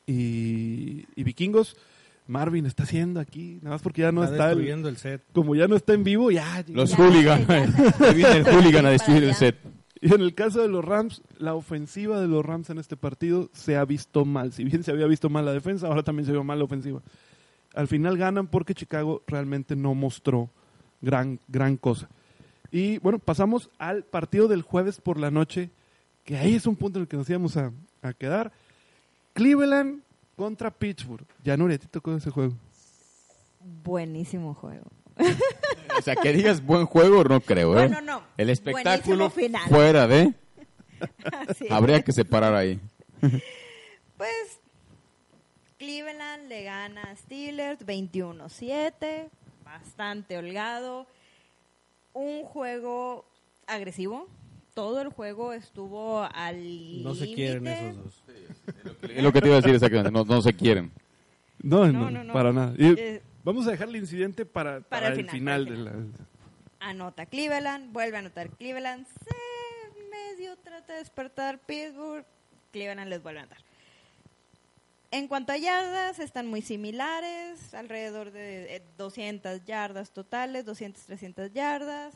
y, y- y Vikingos. Marvin está haciendo aquí, nada más porque ya no está está, el- destruyendo el set. como ya no está en vivo, ya. Los Ya, hooligans. ya, ya. [LAUGHS] Ahí viene el hooligan a destruir el set. Y en el caso de los Rams, la ofensiva de los Rams en este partido se ha visto mal. Si bien se había visto mal la defensa, ahora también se vio mal la ofensiva. Al final ganan porque Chicago realmente no mostró gran, gran cosa. Y bueno, pasamos al partido del jueves por la noche, que ahí es un punto en el que nos íbamos a, a quedar. Cleveland contra Pittsburgh. Ya no te tocó ese juego. Buenísimo juego. O sea, que digas buen juego, no creo, ¿eh? Bueno, no. El espectáculo final. fuera de... Así es. Habría que separar ahí. Pues Cleveland le gana a Steelers 21-7, bastante holgado. Un juego agresivo. Todo el juego estuvo al No se quieren límite. esos dos. [LAUGHS] Es lo que te iba a decir exactamente. No, no se quieren. No, No, no, no, no. para nada. Y Eh, vamos a dejar el incidente para, para el final, para el de la... anota Cleveland, vuelve a anotar Cleveland, se medio trata de despertar Pittsburgh, Cleveland les vuelve a anotar. En cuanto a yardas, están muy similares, alrededor de eh, 200 yardas totales, 200, 300 yardas,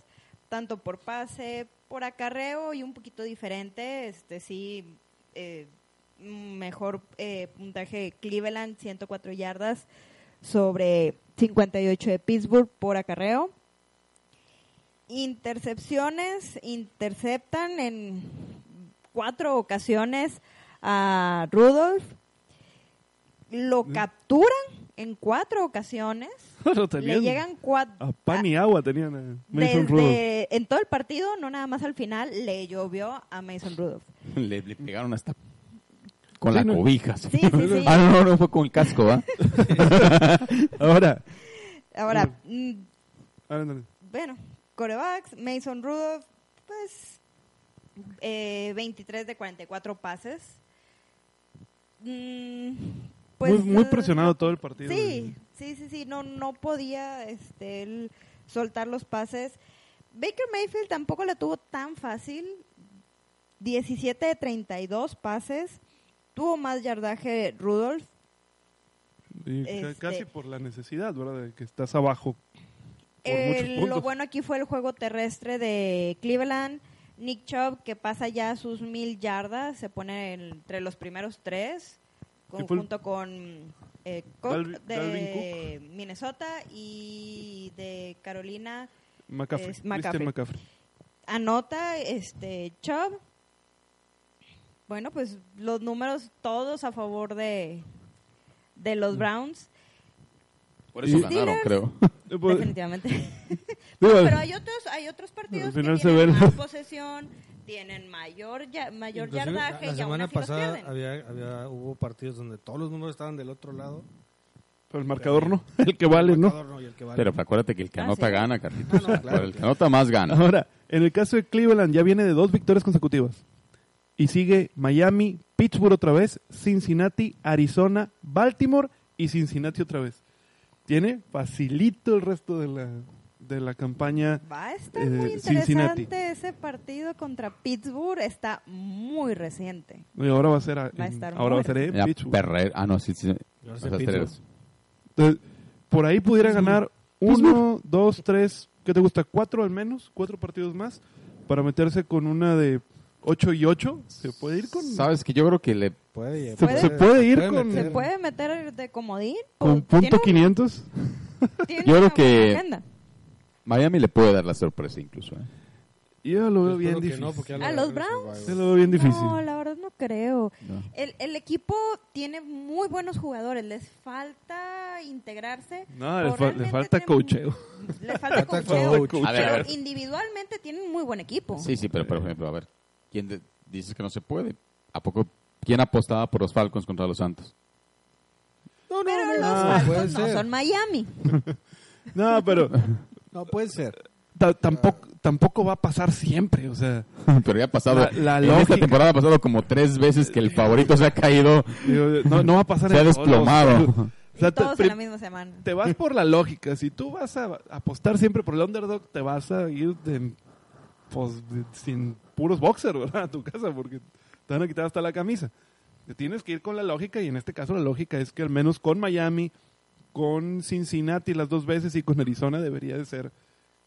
tanto por pase, por acarreo y un poquito diferente, este sí, eh, mejor eh, puntaje Cleveland, 104 yardas sobre 58 de Pittsburgh por acarreo. intercepciones, interceptan en cuatro ocasiones a Rudolph, lo capturan en cuatro ocasiones, [LAUGHS] Bueno, le llegan cuatro... a pan y agua tenían a Mason Rudolph. Desde, en todo el partido, no nada más al final, le llovió a Mason Rudolph. [LAUGHS] Le, le pegaron hasta con Sí, la no. cobija. Sí, sí, sí. [LAUGHS] Ah, no, no, no fue con el casco, ¿va? Ahora, Ahora, mm, ándale. bueno, corebacks, Mason Rudolph, pues eh, 23 de 44 pases. Mm, pues, muy, muy eh, presionado todo el partido. Sí, sí, sí, sí, no, no podía este, él soltar los pases. Baker Mayfield tampoco la tuvo tan fácil. 17 de 32 pases. Tuvo más yardaje Rudolph. Y Este- Casi por la necesidad, ¿verdad? De que estás abajo. Lo bueno aquí fue el juego terrestre de Cleveland. Nick Chubb, que pasa ya sus mil yardas, se pone entre los primeros tres, con- ¿Quién fue el- junto con eh, Cook Dalvin- de Minnesota y de Carolina. McCaffrey, es Christian McCaffrey. McCaffrey. Anota este Chubb. Bueno, pues los números todos a favor de, de los Browns, Por eso ganaron, creo. Eh, pues, definitivamente. [LAUGHS] No, pero hay otros, hay otros partidos Al que tienen más posesión, tienen mayor ya- mayor Inclusive, yardaje la, la y aún semana pasada había, había, hubo partidos donde todos los números estaban del otro lado. pero el marcador no, [LAUGHS] el que vale, ¿no? Marcador no, y el que vale. Pero acuérdate que el que Ah, anota sí. gana, Carlitos. Ah, no, claro, el que anota más gana. Ahora, en el caso de Cleveland ya viene de dos victorias consecutivas. Y sigue Miami, Pittsburgh otra vez, Cincinnati, Arizona, Baltimore y Cincinnati otra vez. Tiene facilito el resto de la, de la campaña. Va a estar eh, muy Cincinnati. interesante ese partido contra Pittsburgh, está muy reciente. Y ahora va a ser, a- Va a en- estar ahora va a ser en La Pittsburgh. perrera- Ah, no, sí, sí. No sé, Pittsburgh. Entonces, por ahí pudiera ganar uno, dos, tres, ¿qué te gusta? Cuatro al menos, cuatro partidos más para meterse con una de ocho y ocho. Se puede ir con, Sabes que yo creo que le Puede, Se- se puede ir con- meter. ¿Se puede meter de comodín? ¿O con punto tiene un- 500. [LAUGHS] tiene Yo creo que- agenda? Miami le puede dar la sorpresa incluso. ¿eh? Yo lo veo bien difícil. no, lo ¿A los Browns? Yo lo veo bien difícil. No, la verdad no creo. No. El, el equipo tiene muy buenos jugadores, les falta integrarse. No, le, o fa- le falta tienen- coacheo. Le [LAUGHS] falta Falta coacheo. coach. A ver, a Pero ver. individualmente tienen muy buen equipo. Sí, sí, pero por ejemplo, a ver, ¿quién de- dices que no se puede? ¿A poco quién apostaba por los Falcons contra los Santos? No, no, Pero no, los no, Falcons son Miami. [LAUGHS] No, pero No, puede ser. ta- tampoco, tampoco va a pasar siempre. O sea, [LAUGHS] Pero ya ha pasado, La- la en esta temporada ha pasado como tres veces que el favorito se ha caído, digo, no, no va a pasar se ha en todos. desplomado. [LAUGHS] O sea, te, Todos en la misma semana. te vas por la lógica. Si tú vas a apostar siempre por el underdog, te vas a ir de- pues, de- sin puros boxers, ¿verdad? A tu casa, porque te van a quitar hasta la camisa. Te tienes que ir con la lógica, y en este caso la lógica es que al menos con Miami, con Cincinnati las dos veces y con Arizona debería de ser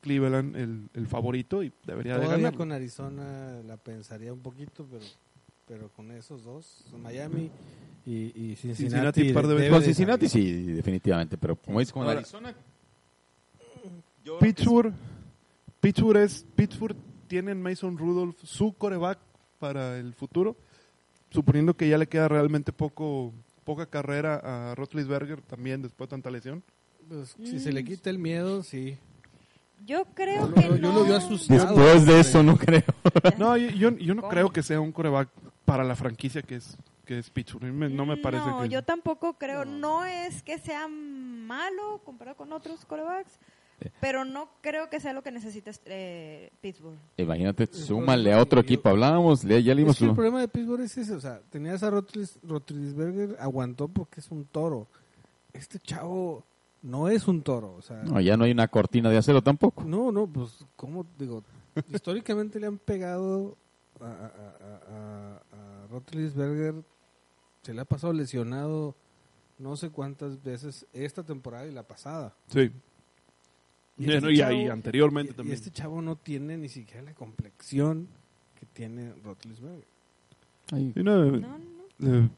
Cleveland el, el favorito y debería de Todavía ganar. con Arizona la pensaría un poquito, pero pero con esos dos, Miami y, y Cincinnati. Cincinnati, par de veces. Con Cincinnati sí, definitivamente, pero como dices, con Ahora- Arizona... yo Pittsburgh, Pittsburgh es Pittsburgh tiene en Mason Rudolph su coreback para el futuro, suponiendo que ya le queda realmente poco poca carrera a Rotlisberger también después de tanta lesión. Pues, si se le quita el miedo, sí. Yo creo Yo que lo- yo no. lo veo asustado. Después de eso no creo. [LAUGHS] No, yo, yo, yo no ¿Cómo? creo que sea un coreback para la franquicia que es que es Pittsburgh. No me parece No, que yo tampoco creo. No. es que sea malo comparado con otros corebacks, pero no creo que sea lo que necesita eh, Pittsburgh. Imagínate, súmale a otro equipo. Hablábamos, ya le dimos Es que el problema de Pittsburgh es ese, o sea, tenías a Rotlis- Rotlisberger, aguantó porque es un toro. Este chavo no es un toro, o sea, No, ya no hay una cortina de acero tampoco. no, no, pues, ¿cómo digo? Históricamente le han pegado a, a, a, a- Roethlisberger, se le ha pasado lesionado no sé cuántas veces esta temporada y la pasada. sí. Y Y, este no, y ahí chavo- anteriormente Y- y también. este chavo no tiene ni siquiera la complexión que tiene Roethlisberger. Ay, Sí, no, No, no, eh,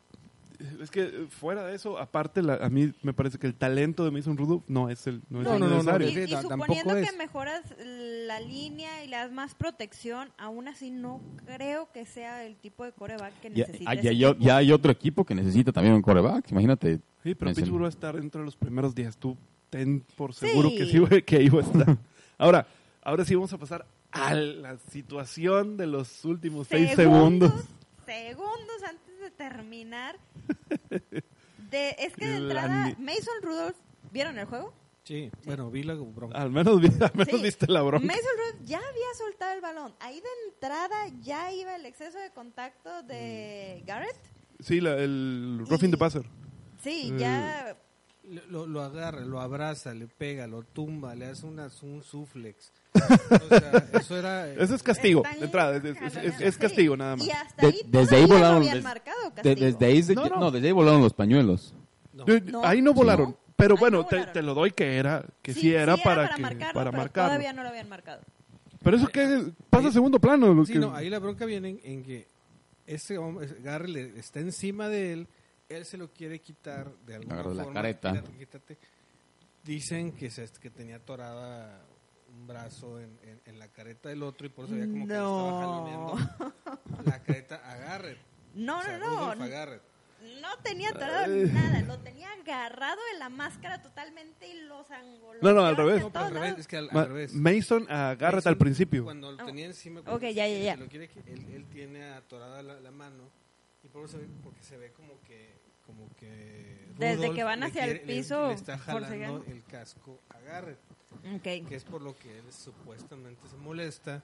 Es que eh, fuera de eso, aparte, la- a mí me parece que el talento de Mason Rudolph no es el, no es No, el no, no, no, necesario. Y, y suponiendo que es. mejoras la línea y le das más protección, aún así no creo que sea el tipo de coreback que necesita. ah, ya- ya- ya hay otro equipo que necesita también un coreback. Imagínate. Sí, pero. Pittsburgh va a estar entre los primeros días. Tú ten por seguro Sí. que sí, que ahí va a estar. [LAUGHS] Ahora, ahora sí vamos a pasar a la situación de los últimos seis segundos. Segundos antes de terminar. [LAUGHS] De, es que de La entrada, Mason Rudolph, ¿vieron el juego? Sí, bueno, vi la bronca. Al menos, vi- al menos Sí. viste la bronca. Mason Rudolph ya había soltado el balón. Ahí de entrada ya iba el exceso de contacto de Garrett. Sí, la- el roughing the passer. Sí, Eh, ya Lo, lo agarra, lo abraza, le pega, lo tumba, le hace una, un suplex. O sea, eso era... Eso es castigo, de entrada. Es, es- es- es castigo sí. nada más. Y hasta De- ahí desde ahí volaron. des- de- desde, ahí, No, no. no, desde ahí volaron los pañuelos. No. Ahí no volaron. No. Pero bueno, no te, te lo doy que era, que sí, Sí, era, sí para, que, marcarlo, para pero marcarlo. todavía no lo habían marcado. Pero eso que pasa a segundo plano. Sí, que- no, ahí la bronca viene en, en que ese hombre, le- está encima de él, él se lo quiere quitar de alguna Agarra la forma. careta. quítate. Dicen que, se, que tenía atorada un brazo en, en- en la careta del otro y por eso ya como que estaba jaloneando la careta a Garrett. No, O sea, no, no. Garrett. No tenía atorado Ay. nada. Lo tenía agarrado de la máscara totalmente y los angolones. No, no, al revés. No, al revés, es que al, revés. Mason a Garrett Mason, al principio. Cuando lo Oh. tenía encima, Ok, ya, ya, ya. lo quiere qui- él, él tiene atorada la, la mano y por eso porque se ve como que, como que Desde Rudolph que van le hacia el quiere- le- piso, le, está jalando el casco a Garrett, Ok. que es por lo que él supuestamente se molesta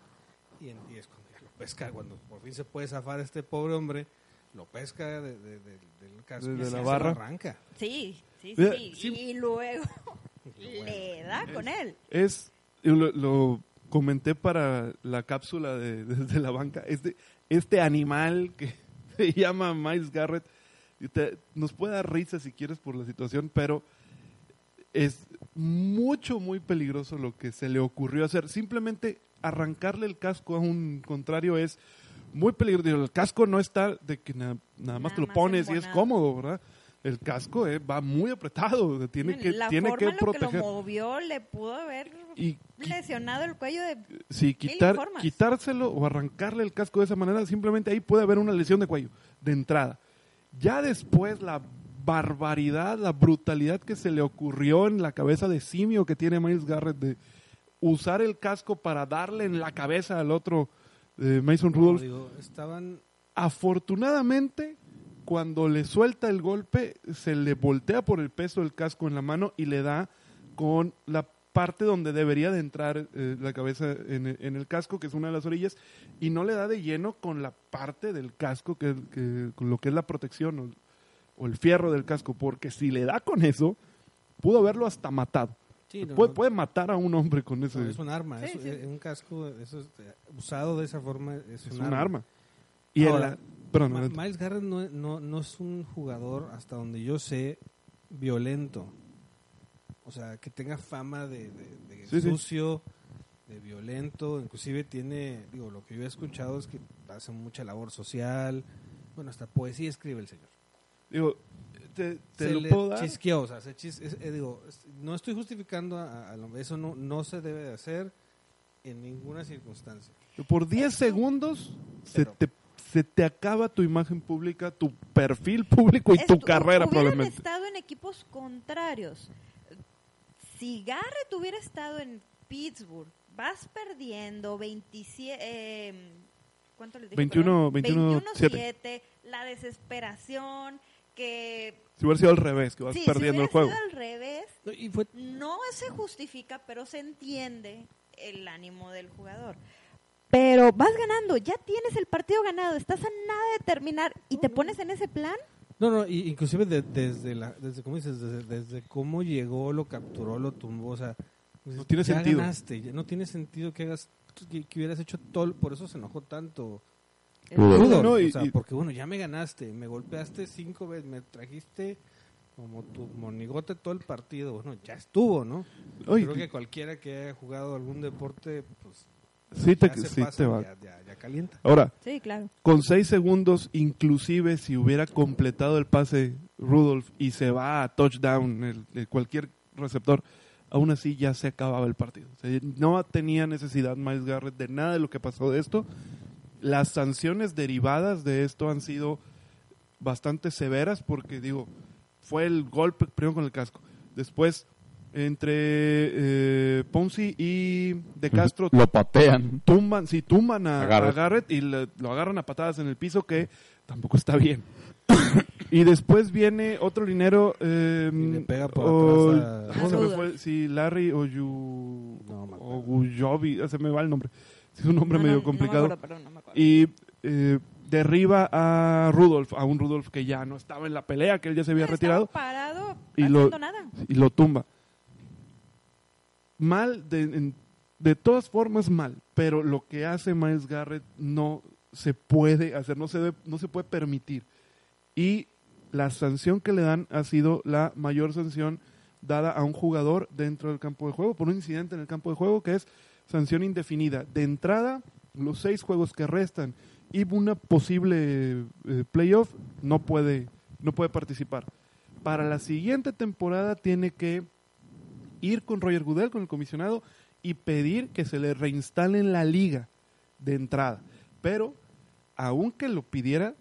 y, en- y es cuando ya lo pesca, cuando por fin se puede zafar este pobre hombre, lo pesca de- de- de- del casco Desde y se la lo barra. arranca. Sí, sí, Mira, sí. sí. Y luego [LAUGHS] le da con él. Es, yo lo, lo comenté para la cápsula de, desde la banca, este, este animal que [LAUGHS] se llama Miles Garrett, te- nos puede dar risa si quieres por la situación, pero es mucho, muy peligroso lo que se le ocurrió hacer. Simplemente arrancarle el casco a un contrario es muy peligroso. El casco no está de que na- nada más Nada te lo pones y es cómodo, ¿verdad? El casco eh, va muy apretado, tiene que, la tiene forma que en lo que proteger. lo movió le pudo haber y lesionado el cuello de... Sí, quitar, quitárselo o arrancarle el casco de esa manera, simplemente ahí puede haber una lesión de cuello, de entrada. Ya después la barbaridad, la brutalidad que se le ocurrió en la cabeza de simio que tiene Miles Garrett de usar el casco para darle en la cabeza al otro eh, Mason Rudolph. digo, estaban Afortunadamente, cuando le suelta el golpe, se le voltea por el peso del casco en la mano y le da con la parte donde debería de entrar eh, la cabeza en, el- en el casco, que es una de las orillas, y no le da de lleno con la parte del casco, que, que- con lo que es la protección o, o el fierro del casco, porque si le da con eso, pudo haberlo hasta matado. Sí, no, puede, no. puede matar a un hombre con ese... No, es un arma, Sí, es, sí. es un casco eso es, eh, usado de esa forma es, es un, un arma. Y Ahora, la- perdón, Ma-. Miles Garrett no, no, no es un jugador, hasta donde yo sé, violento. O sea, que tenga fama de, de- de Sí, sí. sucio, de violento. Inclusive tiene, digo, lo que yo he escuchado es que hace mucha labor social. Bueno, hasta poesía escribe el señor. Digo, te, te se lo le puedo dar. chisqueó, o sea, se chis- es- eh, digo, es- no estoy justificando a, a- hombre, eso no, no se debe de hacer en ninguna circunstancia. Por 10 segundos se te, se te acaba tu imagen pública, tu perfil público y tu carrera hubieran probablemente. estado en equipos contrarios. Si Garrett hubiera estado en Pittsburgh, vas perdiendo 27... eh, ¿Cuánto les dije? 21, perdón? 21, 21-7, la desesperación, que... Si hubiera sido al revés, que vas sí, perdiendo si el juego. hubiera sido al revés, No, Y fue no se justifica, pero se entiende el ánimo del jugador. Pero vas ganando, ya tienes el partido ganado, estás a nada de terminar y te pones en ese plan. No, no, y- inclusive de- desde la, desde cómo dices, desde, desde cómo llegó, lo capturó, lo tumbó, o sea, dices, No tiene ya sentido. ganaste, ya no tiene sentido que hagas, que, que hubieras hecho todo, por eso se enojó tanto. Rudolph. Rudolph, No, y- o sea, y- porque bueno, ya me ganaste, me golpeaste cinco veces, me trajiste como tu monigote todo el partido, bueno, ya estuvo, ¿no? Oye, Creo que cualquiera que haya jugado algún deporte, pues Sí te, sí va. Ya, ya- ya calienta. Ahora, Sí, claro. con seis segundos, inclusive si hubiera completado el pase Rudolph y se va a touchdown el, el cualquier receptor, aún así ya se acababa el partido. O sea, no tenía necesidad Miles Garrett de nada de lo que pasó de esto. Las sanciones derivadas de esto han sido bastante severas porque, digo, fue el golpe primero con el casco. Después, entre eh, Ponzi y De Castro, Lo patean. tumban, sí, tumban a, A a Garrett. Y le- lo agarran a patadas en el piso, que tampoco está bien. y después viene otro linero. eh, Y le pega por o- atrás a- ¿cómo se me fue? Sí, Larry No me acuerdo. Ogujovi, ah, se me va el nombre. Es un nombre No, medio no, no me complicado. acuerdo, perdón, no me acuerdo. y eh, derriba a Rudolph, a un Rudolph que ya no estaba en la pelea, que él ya se había Ah, retirado parado Y lo- haciendo nada. y lo tumba. Mal, de, de todas formas mal, pero lo que hace Miles Garrett no se puede hacer, no se, no se puede permitir. Y la sanción que le dan ha sido la mayor sanción dada a un jugador dentro del campo de juego por un incidente en el campo de juego que es sanción indefinida. De entrada, los seis juegos que restan y una posible eh, playoff no puede, no puede participar. Para la siguiente temporada tiene que ir con Roger Goodell, con el comisionado, y pedir que se le reinstale en la liga de entrada. Pero, aunque lo pidiera,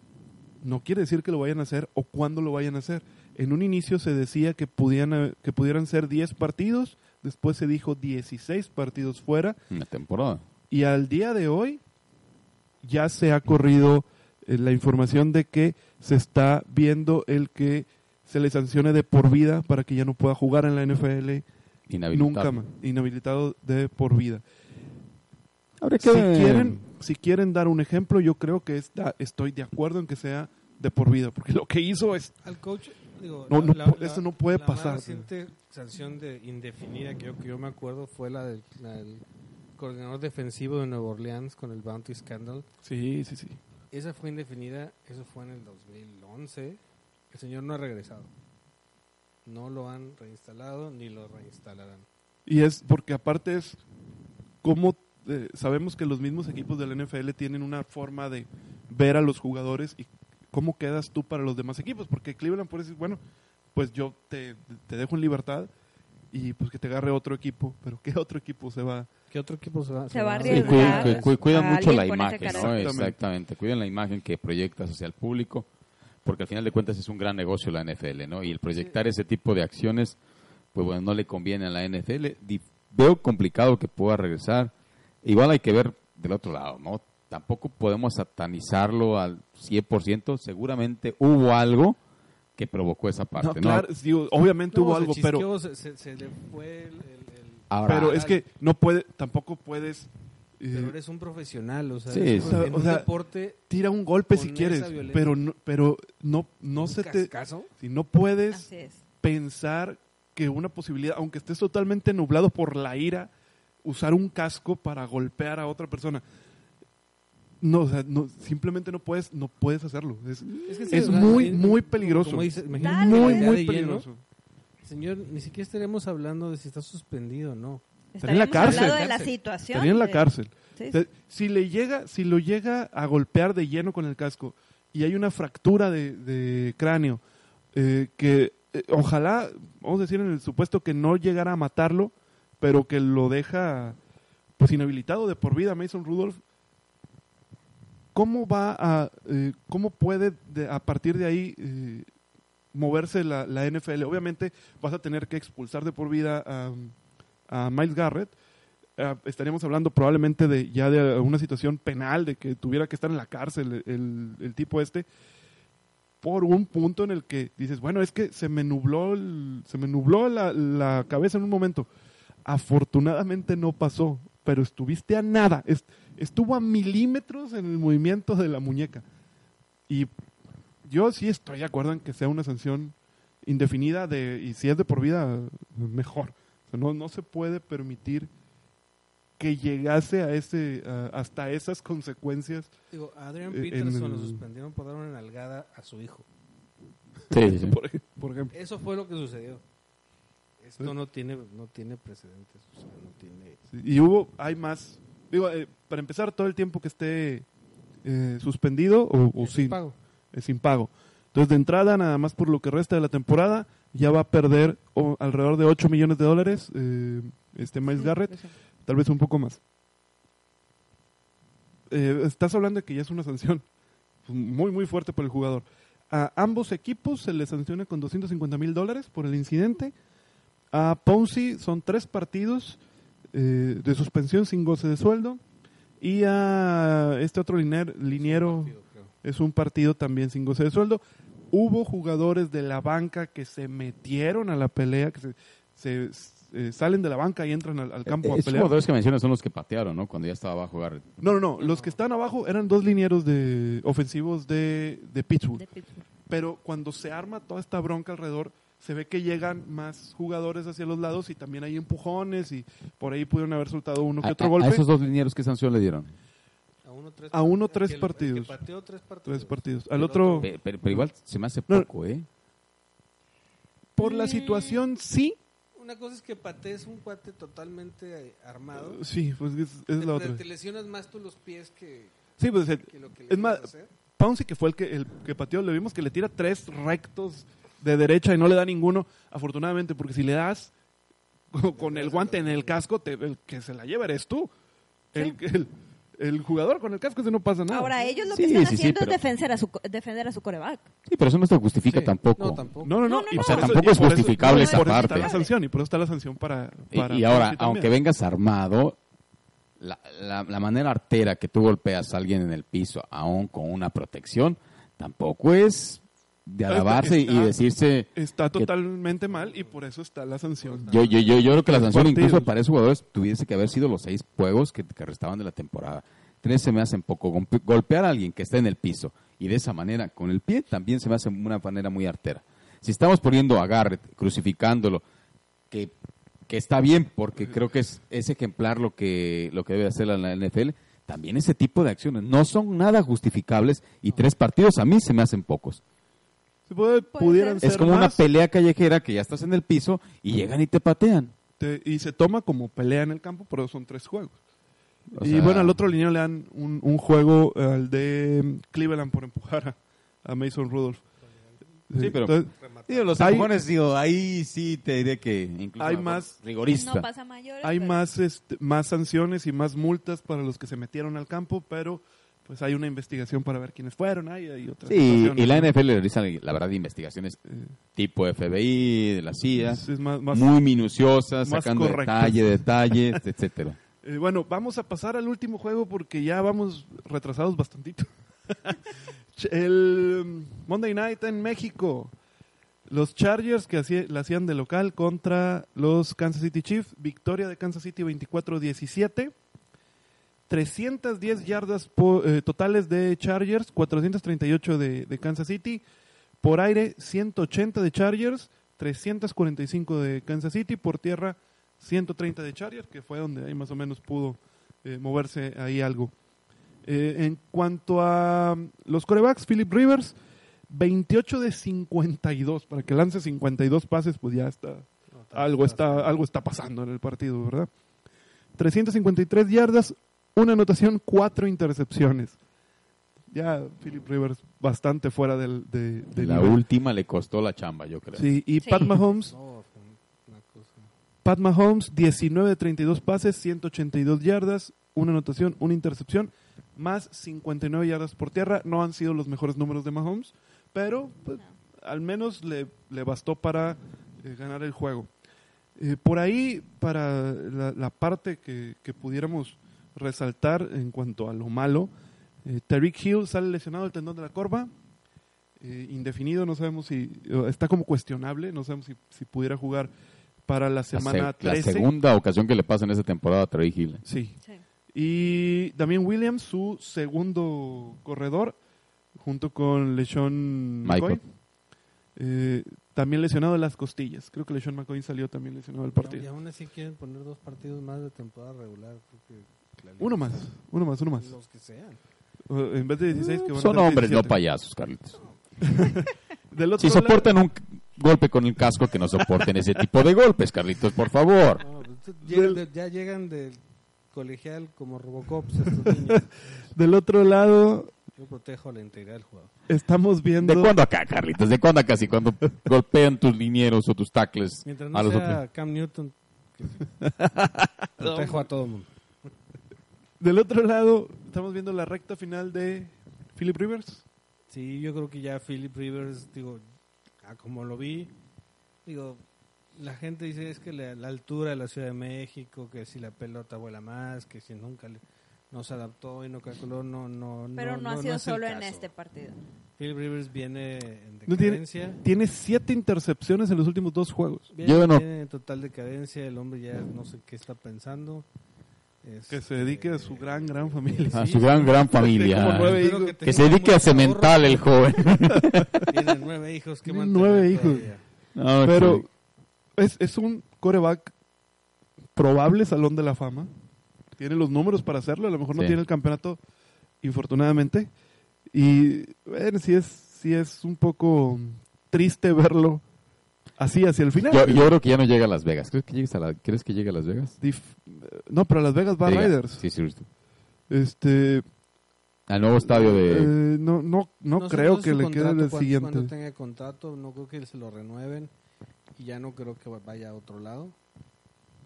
no quiere decir que lo vayan a hacer o cuándo lo vayan a hacer. En un inicio se decía que, pudieran, que pudieran ser 10 partidos, después se dijo 16 partidos fuera, Una temporada. y al día de hoy ya se ha corrido eh, la información de que se está viendo el que se le sancione de por vida para que ya no pueda jugar en la NFL Inhabilitado. nunca más, inhabilitado de por vida. Habría Si quieren, si quieren dar un ejemplo, yo creo que está, estoy de acuerdo en que sea de por vida, porque lo que hizo es Al coach, digo, No, no pu- eso no puede la pasar. más reciente sanción de indefinida que yo, que yo me acuerdo fue la del, la del coordinador defensivo de Nueva Orleans con el Bounty Scandal. sí, sí, sí. Esa fue indefinida, eso fue en el 2011. El señor no ha regresado. No lo han reinstalado ni lo reinstalarán. Y es porque aparte es como eh, sabemos que los mismos equipos del NFL tienen una forma de ver a los jugadores y cómo quedas tú para los demás equipos, porque Cleveland puede decir, bueno, pues yo te, te dejo en libertad y pues que te agarre otro equipo, pero ¿qué otro equipo se va? ¿Qué otro equipo se va, Se va a arriesgar. cuida- cu- cu- cuidan mucho la imagen. ¿no? Exactamente. Exactamente. Cuidan la imagen que proyectas hacia el público, porque al final de cuentas es un gran negocio la NFL, ¿no? Y el proyectar ese tipo de acciones, pues bueno, no le conviene a la NFL. Di- Veo complicado que pueda regresar. Igual hay que ver del otro lado, ¿no? Tampoco podemos satanizarlo al 100%. Seguramente hubo algo que provocó esa parte, No, ¿no? claro, digo, obviamente No, hubo se algo, pero se, se- se le fue el... el- el- Ahora, pero es que no puede, tampoco puedes pero eres un profesional, o sea, Sí, es- o sea, en o un sea, deporte tira un golpe si quieres, pero no, pero no, no se te, si no puedes pensar que una posibilidad, aunque estés totalmente nublado por la ira, usar un casco para golpear a otra persona. No, o sea, no, simplemente no puedes, no puedes hacerlo. Es, Es, que Es o sea, muy, muy peligroso. como dice, muy, muy peligroso. Señor, ni siquiera estaremos hablando de si está suspendido o no. Estaría en la cárcel. de la situación. Estaría en la cárcel. Sí, O sea, si le llega, si lo llega a golpear de lleno con el casco y hay una fractura de, de cráneo, eh, que eh, ojalá, vamos a decir en el supuesto que no llegara a matarlo, pero que lo deja pues inhabilitado de por vida Mason Rudolph, ¿cómo va a, eh, cómo puede de- a partir de ahí eh, moverse la, la NFL? Obviamente vas a tener que expulsar de por vida a, a Miles Garrett, eh, estaríamos hablando probablemente de ya de una situación penal, de que tuviera que estar en la cárcel el, el tipo este, por un punto en el que dices, bueno, es que se me nubló, el- se me nubló la, la cabeza en un momento. Afortunadamente no pasó, pero estuviste a nada, est- estuvo a milímetros en el movimiento de la muñeca. Y yo sí estoy de acuerdo en que sea una sanción indefinida de, y si es de por vida, mejor. No, no se puede permitir que llegase a ese a- hasta esas consecuencias. Digo, a Adrian Eh, en Peterson lo el- suspendieron por dar una nalgada a su hijo. Sí, sí. Por, ej- por ejemplo. Eso fue lo que sucedió. Esto Sí. no tiene no tiene precedentes, o sea, no tiene Y hubo, hay más Digo, eh, para empezar, todo el tiempo que esté eh, suspendido o, o Es sin, pago. es sin pago. Entonces, de entrada, nada más por lo que resta de la temporada, ya va a perder o, alrededor de 8 millones de dólares eh, este Miles Garrett, tal vez un poco más. Eh, estás hablando de que ya es una sanción muy, muy fuerte por el jugador. A ambos equipos se les sanciona con 250 mil dólares por el incidente. A Ponzi son tres partidos eh, de suspensión sin goce de sueldo. Y a este otro liniero Partido, es un partido también sin goce de sueldo. Hubo jugadores de la banca que se metieron a la pelea, que se, se- eh, salen de la banca y entran al, al campo a Esos pelear. jugadores que mencionas son los que patearon, ¿no? Cuando ya estaba abajo Garrett. No, no, no. Los que están abajo eran dos linieros de ofensivos de, de Pittsburgh. De Pittsburgh. Pero cuando se arma toda esta bronca alrededor, se ve que llegan más jugadores hacia los lados y también hay empujones y por ahí pudieron haber soltado uno que A, otro golpe. a esos dos linieros, ¿qué sanción le dieron? A uno tres, A uno, el tres que- el que partidos. pateó tres partidos. Tres partidos. Al otro, Pe- Pero, pero igual se me hace No. poco, ¿eh? por la Mm. situación, sí. Una cosa es que patees un cuate totalmente eh, armado. Sí, pues es, es te, la otra. te lesionas más tú los pies que, Sí, pues el, que lo que le Es más, hacer. Pouncy, que fue el que, el que pateó, le vimos que le tira tres rectos de derecha y no le da ninguno, afortunadamente, porque si le das [LAUGHS] con, con el guante en el casco, te- el que se la lleva eres tú. El, el, el jugador con el casco, ese no pasa nada. Ahora, ellos lo Sí, que están sí, sí, haciendo pero- es defender a su, co- defender a su coreback. Sí, pero eso no se justifica Sí. tampoco. No, tampoco. no, no, no. No, no, y no. por O sea, eso- tampoco y es por eso- justificable por esa eso parte. está la sanción, y por eso está la sanción para... Y- para y, ahora, Pouncy aunque vengas armado, la, la- la manera artera que tú golpeas a alguien en el piso, aún con una protección, tampoco es de Está- alabarse y decirse... Está que- totalmente mal y por eso está la sanción. Yo, yo, yo, yo creo que la sanción incluso para esos jugadores tuviese que haber sido los seis juegos que, que restaban de la temporada. Tres se me hacen poco. Golpe- Golpear a alguien que está en el piso y de esa manera con el pie también se me hace una manera muy artera. Si estamos poniendo a Garrett, crucificándolo, que, que está bien porque creo que es, es ejemplar lo que, lo que debe hacer la NFL, también ese tipo de acciones no son nada justificables y tres partidos a mí se me hacen pocos. Se puede- Puede pudieran ser. Es como una pelea callejera que ya estás en el piso y llegan y te patean. te- y se toma como pelea en el campo, pero son tres juegos. O y sea, bueno, al otro línea le dan un, un juego al de Cleveland por empujar a, a Mason Rudolph. Sí, pero- Entonces, Digo, los Hay- empujones, digo, ahí sí te diré que incluso Hay más- rigorista. No pasa mayores. hay pero- más, este, más sanciones y más multas para los que se metieron al campo, pero pues hay una investigación para ver quiénes fueron. Hay, hay otras sí, y la. NFL realiza, la verdad, investigaciones tipo FBI, de la CIA, es, es más, más- muy minuciosas, más sacando correctas. detalle, detalles, [LAUGHS] etcétera. Eh, bueno, vamos a pasar al último juego porque ya vamos retrasados bastantito. [LAUGHS] El um, Monday Night en México. Los Chargers que hacía- la hacían de local contra los Kansas City Chiefs. Victoria de Kansas City 24-17. 310 yardas eh, totales de Chargers, 438 de, de Kansas City. Por aire, 180 de Chargers, 345 de Kansas City. Por tierra, 130 de Chargers, que fue donde ahí más o menos pudo eh, moverse ahí algo. Eh, en cuanto a um, los corebacks, Philip Rivers, 28 de 52. Para que lance 52 pases, pues ya está. Algo está, algo está pasando en el partido, ¿verdad? 353 yardas, una anotación, cuatro intercepciones. Ya Philip Rivers bastante fuera del, de, del la nivel. última le costó la chamba, yo creo. Sí, y Sí. Pat Mahomes, [LAUGHS] No. Pat Mahomes, 19 de 32 pases, 182 yardas, una anotación, una intercepción, más 59 yardas por tierra. No han sido los mejores números de Mahomes, pero pues, al menos le, le bastó para eh, ganar el juego. Eh, por ahí, para la, la parte que, que pudiéramos resaltar en cuanto a lo malo, eh, Tariq Hill sale lesionado del tendón de la corva, eh, indefinido, no sabemos si eh, está como cuestionable, no sabemos si, si pudiera jugar para la La, se- semana la 13. segunda ocasión que le pasa en esta temporada a Trey Hill. Sí. Sí. Y también Williams, su segundo corredor, junto con LeSean McCoy. Eh, también lesionado de las costillas. Creo que LeSean McCoy salió también lesionado del Y partido. aún así quieren poner dos partidos más de temporada regular. creo Uno más, uno más, uno más. Los que sean. En vez de 16 que van a Son hombres, no 17. payasos, Carlitos. [LAUGHS] Del otro Si lado- soportan un golpe con el casco, que no soporten ese tipo de golpes, Carlitos, por favor. No, pues, llegan de- ya llegan de colegial como Robocops estos niños. [LAUGHS] Del otro lado, Yo protejo la integridad del jugador. estamos viendo... ¿De cuándo acá, Carlitos? ¿De cuándo acá? Si cuando golpean tus linieros o tus tackles Mientras a no los sea otros. Cam Newton, que [LAUGHS] protejo a todo el mundo. Del otro lado, estamos viendo la recta final de Philip Rivers. Sí, yo creo que ya Philip Rivers, digo, a como lo vi, digo, la gente dice es que la, la altura de la Ciudad de México, que si la pelota vuela más, que si nunca le- no se adaptó y no calculó, no, no, Pero no, ha no sido es solo en este partido. Philip Rivers viene en No tiene, decadencia. tiene siete intercepciones en los últimos dos juegos. Viene, Yo no- viene en total decadencia, el hombre ya no sé qué está pensando. Que se dedique a su gran, gran familia. A su gran, gran familia. Hijos. Que se dedique a cemental el joven. [LAUGHS] Tiene nueve hijos que nueve hijos. Pero es, es un coreback probable salón de la fama. Tiene los números para hacerlo. A lo mejor no Sí. tiene el campeonato, infortunadamente. Y bueno, sí es, sí es un poco triste verlo así hacia el final. Yo, yo creo que ya no llega a Las Vegas. ¿Crees que, llegues a la- ¿crees que llegue a Las Vegas? Dif- no, pero a Las Vegas va Llega. Riders. Sí, sí. Este, Al nuevo estadio de... eh, no, no, no, sé creo que le quede el siguiente. cuándo tenga contrato, no creo que se lo renueven y ya no creo que vaya a otro lado.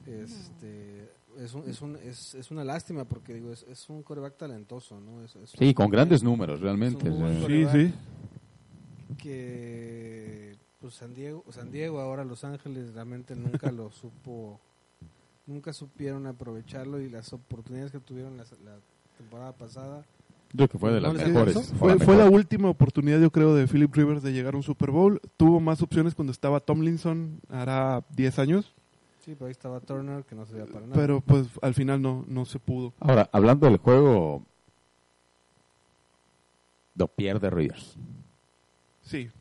Este, es, un, es, un, es, es una lástima porque digo es, es un coreback talentoso, ¿no? Es, es Sí, un- con grandes números, realmente. Sí, sí. que pues San Diego, San Diego ahora Los Ángeles realmente nunca lo [LAUGHS] supo, nunca supieron aprovecharlo y las oportunidades que tuvieron la, la temporada pasada. Yo creo que fue de las ¿No mejores. Fue, la fue la última oportunidad, yo creo, de Philip Rivers de llegar a un Super Bowl. Tuvo más opciones cuando estaba Tomlinson, hará 10 años, Sí, pero ahí estaba Turner que no se veía para nada. pero pues al final no, no se pudo. Ahora, hablando del juego, lo pierde Rivers. Sí.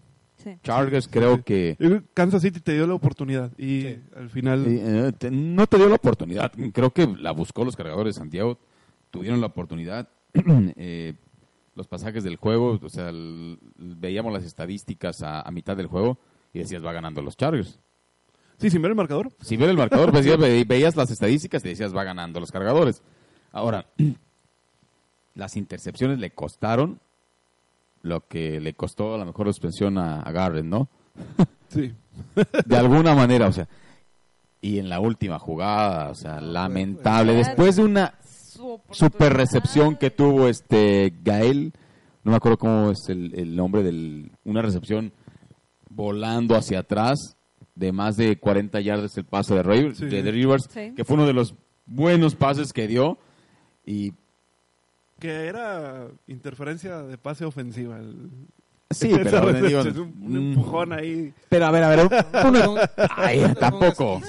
Sí. Chargers creo que Yo creo que Kansas City te dio la oportunidad y Sí. al final... eh, te- no te dio la oportunidad. Creo que la buscó los cargadores de Santiago, tuvieron la oportunidad. [CLEARS THROAT] Eh, los pasajes del juego, o sea, el- veíamos las estadísticas a, a mitad del juego y decías va ganando los Chargers. Sí, sin ver el marcador. Si ves el marcador, pues, [LAUGHS] ya ve- veías las estadísticas y decías va ganando los cargadores. Ahora, [CLEARS THROAT] las intercepciones le costaron lo que le costó a lo mejor la suspensión a, a Garrett, ¿no? [LAUGHS] Sí. [LAUGHS] De alguna manera, o sea, y en la última jugada, o sea, lamentable. Después de una super recepción que tuvo este Gael, no me acuerdo cómo es el, el nombre del, una recepción volando hacia atrás de más de 40 yardas el pase de, Rivers, Sí. de, de Rivers, Sí. que fue uno de los buenos pases que dio y Que era interferencia de pase ofensiva. el- sí, esa [LAUGHS] pero le digo, recepción, un, un mm, empujón ahí. pero a ver, a ver, una- ay, tampoco,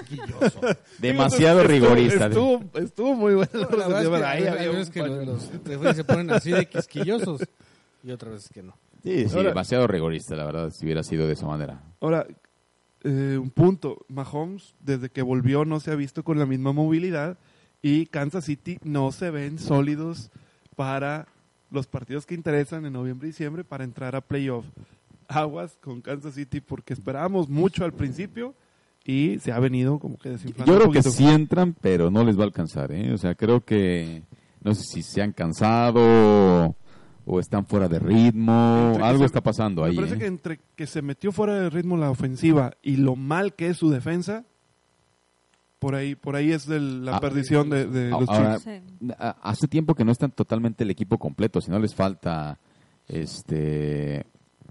demasiado Estuvo- rigorista. Estuvo, estuvo muy bueno. No, la verdad es que, Ahí hay- un veces que los, los se ponen así de quisquillosos y otras veces que no. Sí, sí, Ahora- demasiado rigorista, la verdad, si hubiera sido de esa manera. Ahora, eh, un punto. Mahomes, desde que volvió, no se ha visto con la misma movilidad y Kansas City no se ven sólidos para los partidos que interesan en noviembre y diciembre para entrar a playoff. Aguas con Kansas City porque esperábamos mucho al principio y se ha venido como que desinflando Yo creo que sí entran, pero no les va a alcanzar, ¿eh? O sea, creo que no sé si se han cansado o están fuera de ritmo, Entre algo se- está pasando Me ahí. parece ¿eh? que entre que se metió fuera de ritmo la ofensiva y lo mal que es su defensa, por ahí, por ahí es del- la Ah, perdición de, de Ah, los ahora, Chiefs. Sí. a- Hace tiempo que no están totalmente el equipo completo, si no les falta este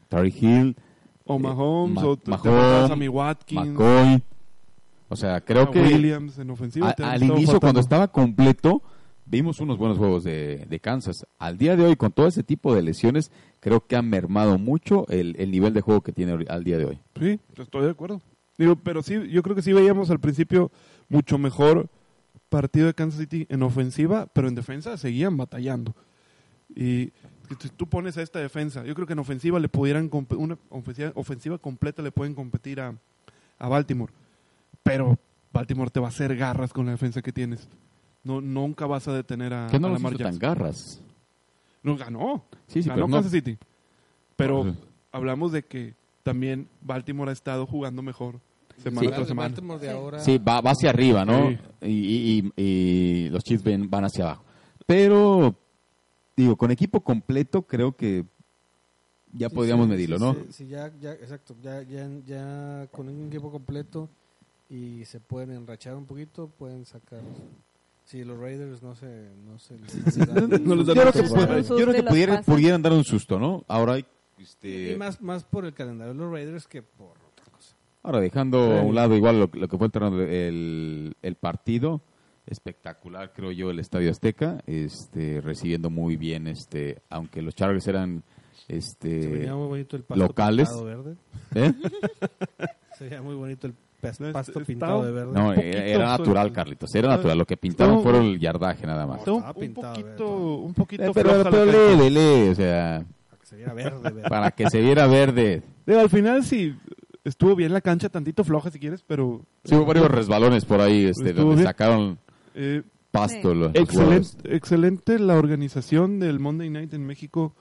Tariq Hill, O Mahomes, Ma- o Sammy Watkins, McCoy. O sea, creo que Williams en ofensiva. a- al inicio, cuando estaba completo, vimos unos buenos juegos de, de Kansas. Al día de hoy, con todo ese tipo de lesiones, creo que ha mermado mucho el, el nivel de juego que tiene al día de hoy. Sí, estoy de acuerdo. Digo, pero sí, yo creo que sí veíamos al principio mucho mejor partido de Kansas City en ofensiva, pero en defensa seguían batallando. Y tú pones a esta defensa, yo creo que en ofensiva le pudieran una ofensiva, ofensiva completa le pueden competir a, a Baltimore, pero Baltimore te va a hacer garras con la defensa que tienes. No, nunca vas a detener a, ¿Qué no a hizo tan garras? No ganó, Sí, sí, ganó pero no- Kansas City. Pero hablamos de que también Baltimore ha estado jugando mejor semana Sí. tras semana. De Sí. ahora Sí, va, va hacia arriba, ¿no? Sí. y, y- y los Chiefs ven- van hacia abajo. Pero, digo, con equipo completo creo que ya Sí, podríamos sí, medirlo, sí, ¿no? Sí, sí, ya, ya, exacto. Ya, ya, ya con un equipo completo y se pueden enrachar un poquito, pueden sacar. Si los Raiders no se. No se [LAUGHS] No les Yo creo que, por ahí. yo creo que Los pudieran, dar un susto, ¿no? Ahora, este, Y más, más por el calendario de los Raiders que por. Ahora dejando a un lado igual lo, lo que fue el, terreno el, el partido, espectacular creo yo el Estadio Azteca, este, recibiendo muy bien, este, aunque los Chargers eran, Se este, veía muy bonito el pasto locales. pintado verde. ¿eh? [LAUGHS] Se veía muy bonito el pasto pintado de verde. No, era, poquito era natural. Carlitos, era natural. Lo que pintaron fueron el yardaje nada más. Un, poquito, un poquito Eh, pero la pero cancha. leve, leve, o sea, Para que se viera verde, verde. para que se viera verde. Digo, al final sí estuvo bien la cancha, tantito floja si quieres, pero Sí, hubo varios resbalones por ahí, este, donde bien. sacaron eh, pasto. Sí. los- excelente, excelente la organización del Monday Night en México.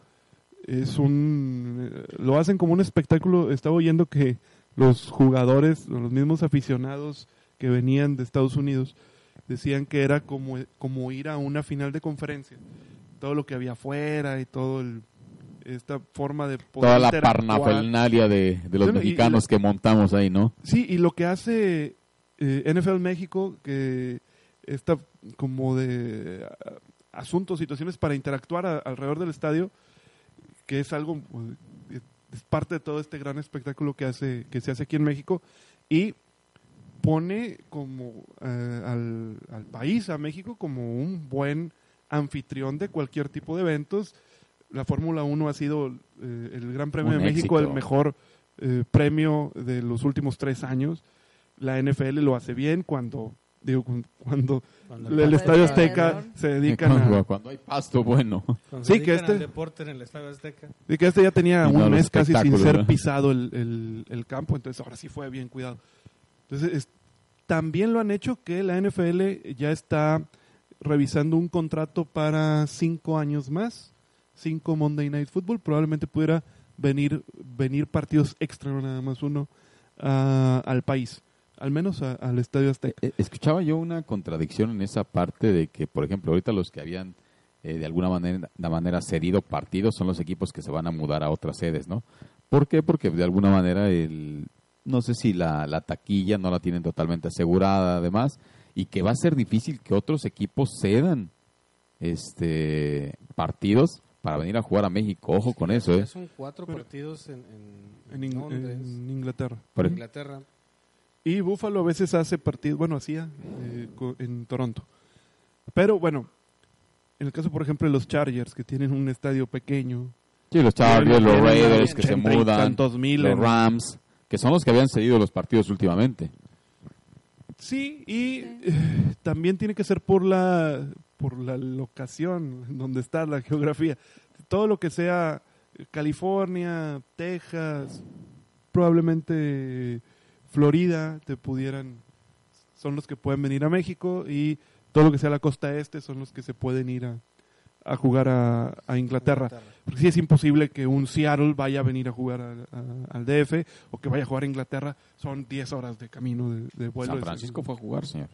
Es un eh, lo hacen como un espectáculo. Estaba oyendo que los jugadores, los mismos aficionados que venían de Estados Unidos decían que era como, como ir a una final de conferencia. Todo lo que había afuera y todo el, esta forma de poder Toda la parnafernalia de, de los y mexicanos que montamos ahí, ¿no? Sí, y lo que hace eh, NFL México, que está como de asuntos, situaciones para interactuar a- alrededor del estadio, que es algo, eh, es parte de todo este gran espectáculo que, hace, que se hace aquí en México, y pone como eh, al, al país, a México, como un buen anfitrión de cualquier tipo de eventos. La Fórmula 1 ha sido eh, el Gran Premio Un de México, éxito. el mejor eh, premio de los últimos tres años. La NFL lo hace bien cuando digo cu- cuando Cuando el, Estadio. Azteca se dedican Cuando, a [LAUGHS] cuando hay pasto bueno. cuando Sí, se que este- deporte en el Estadio Azteca. de que este ya tenía un mes casi sin ser pisado el, el- el campo, entonces ahora sí fue bien cuidado. Entonces es- también lo han hecho que la NFL ya está revisando un contrato para cinco años más, cinco Monday Night Football, probablemente pudiera venir venir partidos extra, nada más uno, ah, al país, al menos a- al Estadio Azteca. Eh, Escuchaba yo una contradicción en esa parte de que, por ejemplo, ahorita los que habían eh, de alguna manera, de manera cedido partidos son los equipos que se van a mudar a otras sedes, ¿no? ¿Por qué? Porque de alguna manera el, no sé si la, la taquilla no la tienen totalmente asegurada, además, y que va a ser difícil que otros equipos cedan este partidos para venir a jugar a México. Ojo con eso, Ya ¿eh? son cuatro Pero- partidos en, en, En, Ing- Londres, en Inglaterra. Por- Inglaterra. Y Buffalo a veces hace partidos, bueno, hacía eh, co- en Toronto. Pero bueno, en el caso, por ejemplo, de los Chargers, que tienen un estadio pequeño. Sí, los Chargers, los Raiders que se 80 y mudan, tantos mil los Rams, que son los que habían cedido los partidos últimamente. Sí, y eh, también tiene que ser por la, por la locación en donde está la geografía. Todo lo que sea California, Texas, probablemente Florida, te pudieran, son los que pueden venir a México y todo lo que sea la costa este son los que se pueden ir a, a jugar a, a Inglaterra. Porque sí es imposible que un Seattle vaya a venir a jugar a- a- al DF o que vaya a jugar a Inglaterra. Son 10 horas de camino de, de vuelo. San Francisco fue a jugar, señor.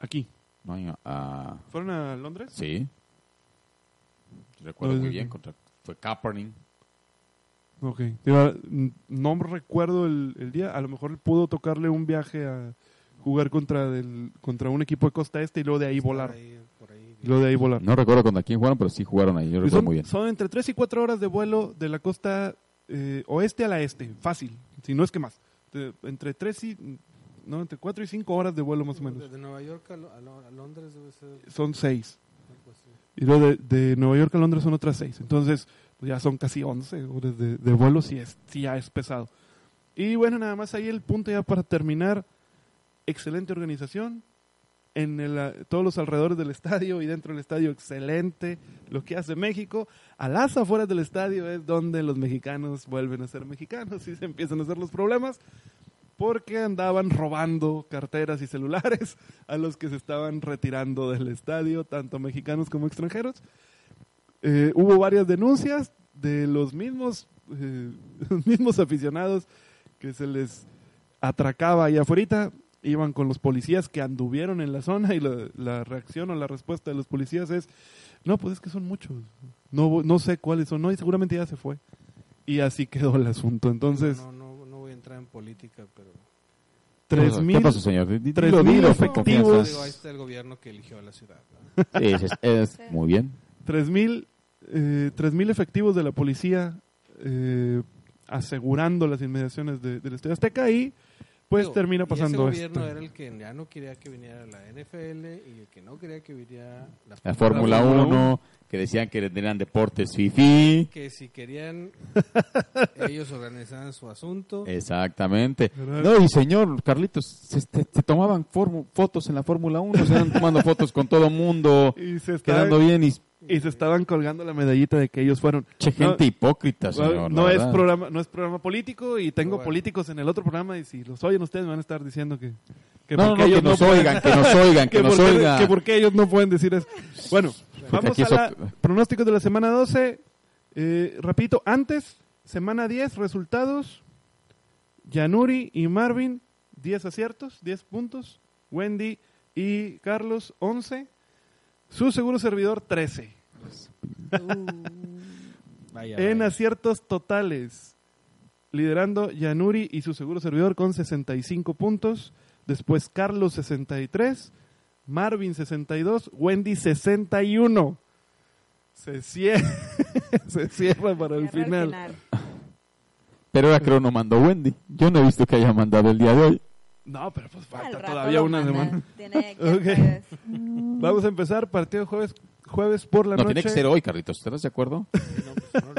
Aquí. No, a- ¿Fueron a Londres? sí. Recuerdo No, muy bien. Contra, fue Kaepernick. Ok. N- no me recuerdo el, el día. A lo mejor pudo tocarle un viaje a jugar contra, del, contra un equipo de costa este y luego de ahí volar. Ahí, por ahí. Y luego de ahí volar. No recuerdo contra quién jugaron, pero sí jugaron ahí. Yo recuerdo son, muy bien. son entre 3 y 4 horas de vuelo de la costa eh, oeste a la este. Fácil. Si no es que más. De- entre 3 y... No, entre 4 y 5 horas de vuelo más o menos. De, Nueva York a, Lo- a Lo- a Londres debe ser Son 6. algo así. Y luego de, de Nueva York a Londres son otras 6. Entonces, pues ya son casi 11 horas de, de vuelo, si, es, si ya es pesado. Y bueno, nada más ahí el punto ya para terminar. Excelente organización. En el, todos los alrededores del estadio y dentro del estadio, excelente lo que hace México. A las afueras del estadio es donde los mexicanos vuelven a ser mexicanos y se empiezan a hacer los problemas porque andaban robando carteras y celulares [LAUGHS] a los que se estaban retirando del estadio, tanto mexicanos como extranjeros. Eh, hubo varias denuncias de los mismos, eh, [LAUGHS] los mismos aficionados que se les atracaba allá afuera. iban con los policías que anduvieron en la zona y la, reacción o la respuesta de los policías es, no, pues es que son muchos, no, no sé cuáles son, no, y seguramente ya se fue. Y así quedó el asunto. Entonces, no, no, entrar en política, pero... tres ¿Qué mil pasó, señor? Tres mil efectivos. Digo, ahí está el gobierno que eligió a la ciudad. ¿no? Sí, es, es- muy bien. tres mil eh, tres mil efectivos de la policía eh, asegurando las inmediaciones de- del Estadio Azteca y pues Digo, termina y pasando ese gobierno esto. era el que ya no quería que viniera la NFL y el que no quería que viniera La Fórmula Fórmula 1, que decían que tenían deportes fifi. que si querían [LAUGHS] ellos organizaban su asunto Exactamente. No, y señor Carlitos, se, se- se tomaban fotos en la Fórmula 1, se iban tomando fotos con todo mundo, [LAUGHS] Y se, quedando estaban, bien y y se estaban colgando la medallita de que ellos fueron. che, gente hipócrita, señor. no, no es programa, no es programa político y tengo bueno. políticos en el otro programa y si los oyen ustedes me van a estar diciendo que, que No, no, no, que ellos nos oigan, que nos oigan, [LAUGHS] que nos porque- oigan. que porque ellos no pueden decir eso. Bueno, vamos aquí a la pronósticos de la semana 12. Eh, repito, antes, semana 10, resultados. Yanuri y Marvin, 10 aciertos, 10 puntos. Wendy y Carlos, 11. Su seguro servidor, 13. vaya, En vaya. aciertos totales, liderando Yanuri y su seguro servidor con 65 puntos. Después Carlos 63, Marvin 62, Wendy 61. Se cierra, [LAUGHS] se cierra para el final. Pero ahora creo no mandó Wendy. Yo no he visto que haya mandado el día de hoy. No, pero pues Al falta todavía una semana. [LAUGHS] Pues, Vamos a empezar partido jueves jueves por la No, noche. tiene que ser hoy, Carlitos. ¿Estás de acuerdo?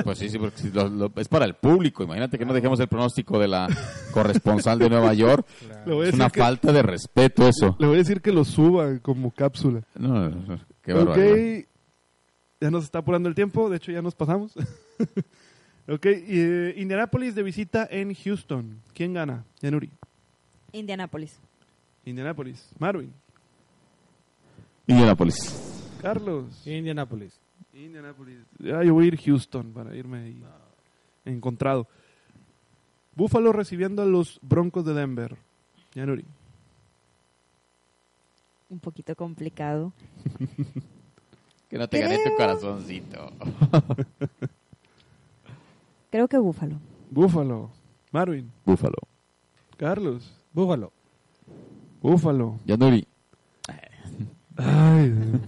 Pues sí, sí, porque si lo- lo- es para el público. Imagínate que no dejemos el pronóstico de la corresponsal de Nueva York. [LAUGHS] Es una que- falta de respeto eso. Le voy a decir que lo suba como cápsula. No, no, no, qué ok, barbaridad. ya nos está apurando el tiempo, de hecho ya nos pasamos. [LAUGHS] ok, eh, Indianapolis de visita en Houston. ¿Quién gana? Yanuri. Indianapolis. Indianapolis. Marvin. Indianapolis. Carlos. Indianapolis. Indianapolis. Ah, yo voy a ir Houston para irme ahí encontrado. Buffalo recibiendo a los Broncos de Denver. Yanuri. Un poquito complicado. [LAUGHS] Que no te gané tu corazoncito. [LAUGHS] Creo que Búfalo. Buffalo. Marvin. Búfalo. Carlos. Búfalo. Buffalo. Yanuri. Ay, Dios.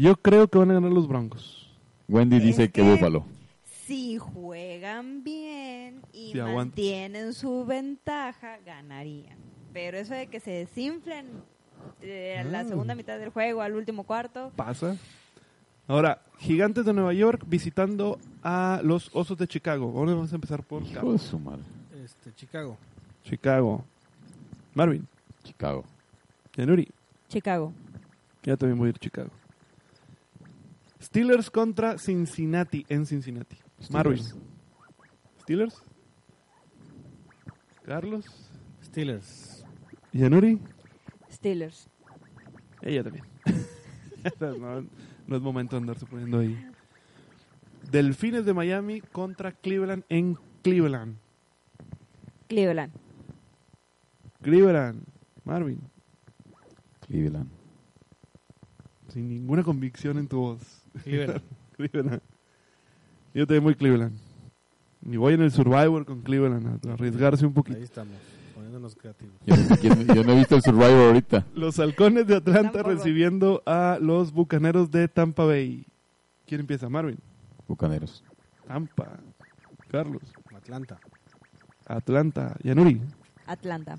Yo creo que van a ganar los Broncos. Wendy dice Es que que- Búfalo. Si juegan bien y Si mantienen su ventaja, ganarían. Pero eso de que se desinflen eh, la Ah. segunda mitad del juego al último cuarto, Pasa. Ahora, Gigantes de Nueva York visitando a los Osos de Chicago. Ahora vamos a empezar por Hijo de su madre. Este, Chicago. Chicago. Marvin. Chicago. Yanuri. Chicago. Ya también voy a ir a Chicago. Steelers contra Cincinnati en Cincinnati. Marvin. Steelers. Carlos. Steelers. Yanuri. Steelers. Ella también. [LAUGHS] no, no es momento de andarse poniendo ahí. Delfines de Miami contra Cleveland en Cleveland. Cleveland. Cleveland. Marvin. Cleveland. Sin ninguna convicción en tu voz. Cleveland. [LAUGHS] Cleveland. Yo también voy Cleveland. Y voy en el Survivor con Cleveland a arriesgarse un poquito. Ahí estamos, poniéndonos creativos. Yo, yo- yo no he visto el Survivor ahorita. Los halcones de Atlanta Tampoco. recibiendo a los bucaneros de Tampa Bay. ¿Quién empieza? Marvin. Bucaneros. Tampa. Carlos. Atlanta. Atlanta. Yanuri. Atlanta.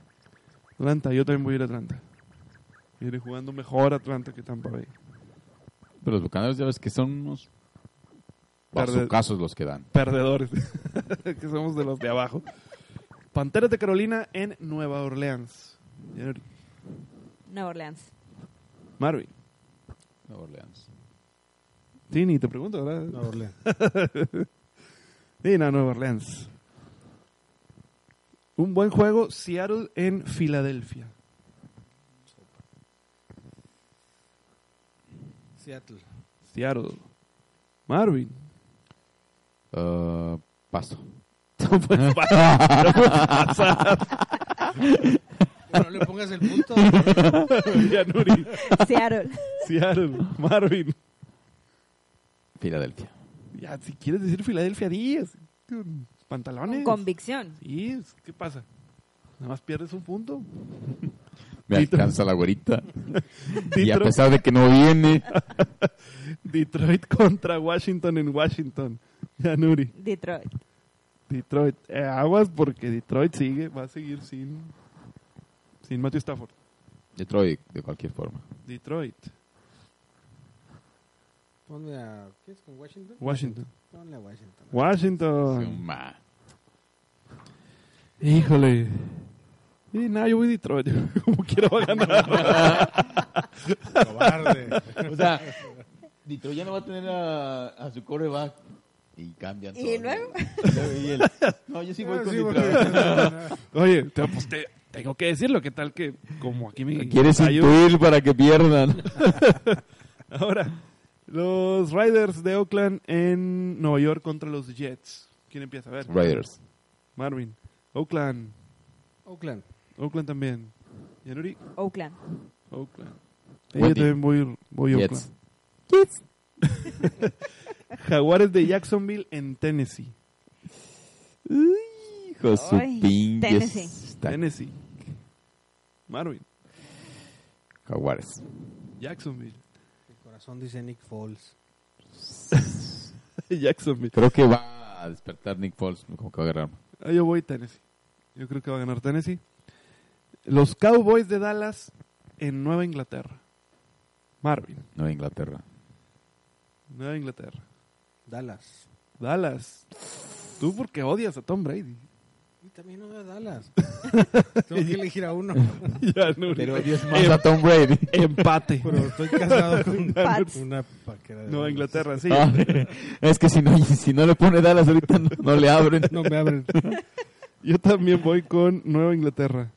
Atlanta. Yo también voy a ir a Atlanta. Viene jugando mejor Atlanta que Tampa Bay. Pero los bucaneros ya ves que son unos Perde- casos los que dan. Perdedores. [LAUGHS] que somos de los de abajo. Panteras de Carolina en Nueva Orleans. Nueva Orleans. Marvin. Nueva Orleans. Sí, ni te pregunto, ¿verdad? Nueva Orleans. [LAUGHS] Sí, no, Nueva Orleans. Un buen juego, Seattle en Filadelfia. Seattle. Seattle. Marvin. Ah, paso. [LAUGHS] No puedes pasar. No puedes pasar. No le pongas el punto. [LAUGHS] Yanuri, Seattle. Seattle, Marvin. Filadelfia. Ya, si quieres decir Filadelfia, Díaz. Pantalones. Con convicción. Sí, ¿qué pasa? Nada más pierdes un punto. Me alcanza la güerita. [LAUGHS] Y a pesar de que no viene, [LAUGHS] Detroit contra Washington en Washington. Yanuri. Detroit. Detroit. Eh, aguas porque Detroit sigue, va a seguir sin, sin Matthew Stafford. Detroit, de cualquier forma. Detroit. Ponle a. ¿Qué es con Washington? Washington. Ponle a Washington. Washington. Ma. Híjole. Y nada, yo voy a Detroit. [LAUGHS] Como quiera va a ganar. Cobarde. O sea, Detroit ya no va a tener a, a su coreback. Y cambian ¿Y todo. luego? Y él, no, yo sí voy Ah, con sí, Detroit. Oye, te, pues te- tengo que decirlo. ¿Qué tal que como aquí me... Quieres un- intuir para que pierdan. [LAUGHS] Ahora, los Riders de Oakland en Nueva York contra los Jets. ¿Quién empieza? A ver. Raiders. Marvin. Oakland. Oakland. Oakland también. Yanuri. Oakland. Oakland. Yo también voy, voy Oakland. Jets. [LAUGHS] Jaguares de Jacksonville en Tennessee. Hijo de su Tennessee. Tennessee. Marvin. Jaguares. Jacksonville. El corazón dice Nick Foles. [LAUGHS] Jacksonville. Creo que va a despertar Nick Foles. Como que va a agarrar. Ah, yo voy Tennessee. Yo creo que va a ganar Tennessee. Los Cowboys de Dallas en Nueva Inglaterra. Marvin. Nueva Inglaterra. Nueva Inglaterra. Dallas. Dallas. Tú porque odias a Tom Brady. Y también veo a Dallas. [LAUGHS] Tengo que elegir a uno. [LAUGHS] ya, no, Pero odias más a Tom Brady. Empate. [LAUGHS] Pero estoy casado con Pats. una paquera de Nueva. Inglaterra, sí. Ah, es que si no, si no le pone Dallas ahorita no, no le abren. No me abren. Yo también voy con Nueva Inglaterra.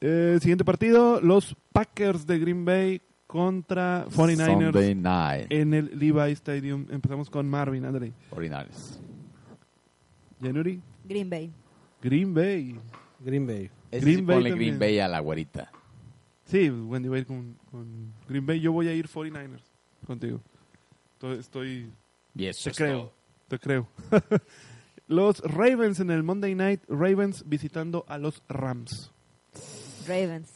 Eh, siguiente partido, los Packers de Green Bay contra 49ers Sunday night. en el Levi Stadium. Empezamos con Marvin, Andrei. 49ers. Yanuri, Green Bay. Green Bay. Green Bay. Ese Green sí Bay ponle. Green Bay a la güerita. Sí, Wendy va a ir con, con Green Bay. Yo voy a ir 49ers contigo. Estoy, estoy Y eso te es creo, todo. te creo. [LAUGHS] los Ravens en el Monday Night. Ravens visitando a los Rams. Ravens.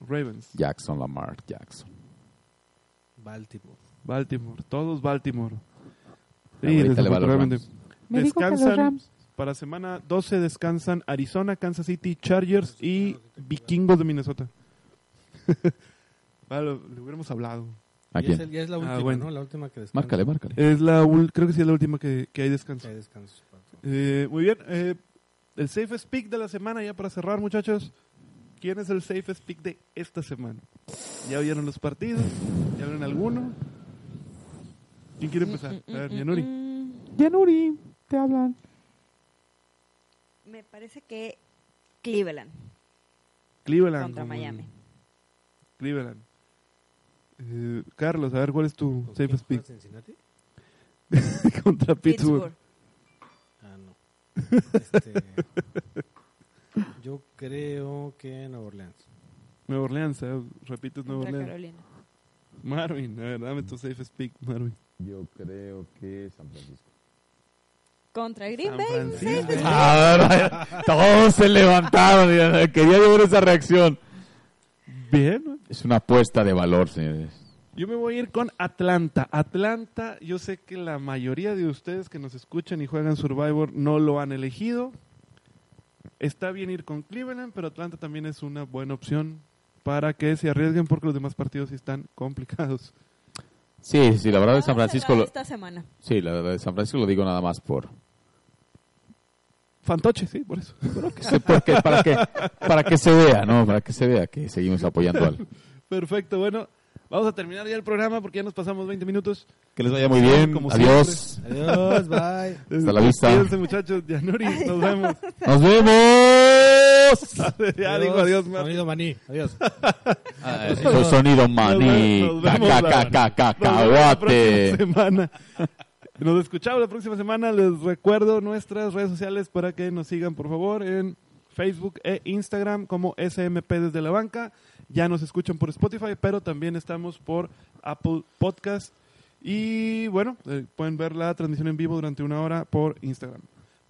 Ravens. Jackson Lamar Jackson. Baltimore. Baltimore. Todos Baltimore. Los desafortunadamente. Rams. Descansan para semana 12 descansan Arizona, Kansas City, Chargers y Vikingos de Minnesota. [LAUGHS] Vale, lo- le hubiéramos hablado. ¿A Ya es, quién? el- ya es la última, bueno. ¿no? La última que descansa. Márcale, márcale. Es la ul- creo que sí es la última que, que hay descanso. Que hay descanso. Eh, muy bien. eh, el safest pick de la semana, ya para cerrar, muchachos. ¿Quién es el safest pick de esta semana? ¿Ya vieron los partidos? ¿Ya vieron alguno? ¿Quién quiere empezar? A ver, Yanuri. Mm, Yanuri, te hablan. me parece que Cleveland Cleveland. contra como- Miami. Cleveland. Eh, Carlos, a ver, ¿cuál es tu ¿Con quién safest pick? juega Cincinnati? [LAUGHS] contra Pittsburgh. No. Este, [LAUGHS] yo creo que Nueva Orleans. Nueva Orleans, eh, repites Nueva Orleans. Carolina. Marvin, a ver, dame tu safest pick, Marvin. Yo creo que San Francisco. Contra Green San Bay. Ah, todos se levantaron. Quería ver esa reacción. Bien. Es una apuesta de valor, señores. Yo me voy a ir con Atlanta. Atlanta, yo sé que la mayoría de ustedes que nos escuchan y juegan Survivor no lo han elegido. Está bien ir con Cleveland, pero Atlanta también es una buena opción para que se arriesguen porque los demás partidos sí están complicados. Sí, sí, la verdad de San Francisco. Lo, Esta semana. sí, la verdad de San Francisco lo digo nada más por. Fantoche, sí, por eso. que se- porque- para, que, para que se vea, ¿no? Para que se vea que seguimos apoyando al. [LAUGHS] Perfecto, bueno, vamos a terminar ya el programa porque ya nos pasamos 20 minutos. Que les vaya muy bien. Como Adiós. Adiós, bye. [LAUGHS] Hasta la vista. Cuídense, muchachos. Yanuri, nos vemos. [LAUGHS] Nos vemos. [LAUGHS] ya digo adiós, Mar. Sonido maní. Adiós. Ah, Soy sonido maní. Nos vemos la- Ca- ca- ca- Nos vemos la Cacahuate. próxima semana. Nos escuchamos la próxima semana. Les recuerdo nuestras redes sociales para que nos sigan, por favor, en Facebook e Instagram como SMP desde la banca. Ya nos escuchan por Spotify, pero también estamos por Apple Podcast. Y bueno, eh, pueden ver la transmisión en vivo durante una hora por Instagram.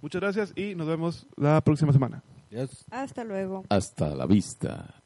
Muchas gracias y nos vemos la próxima semana. Yes. Hasta luego. Hasta la vista.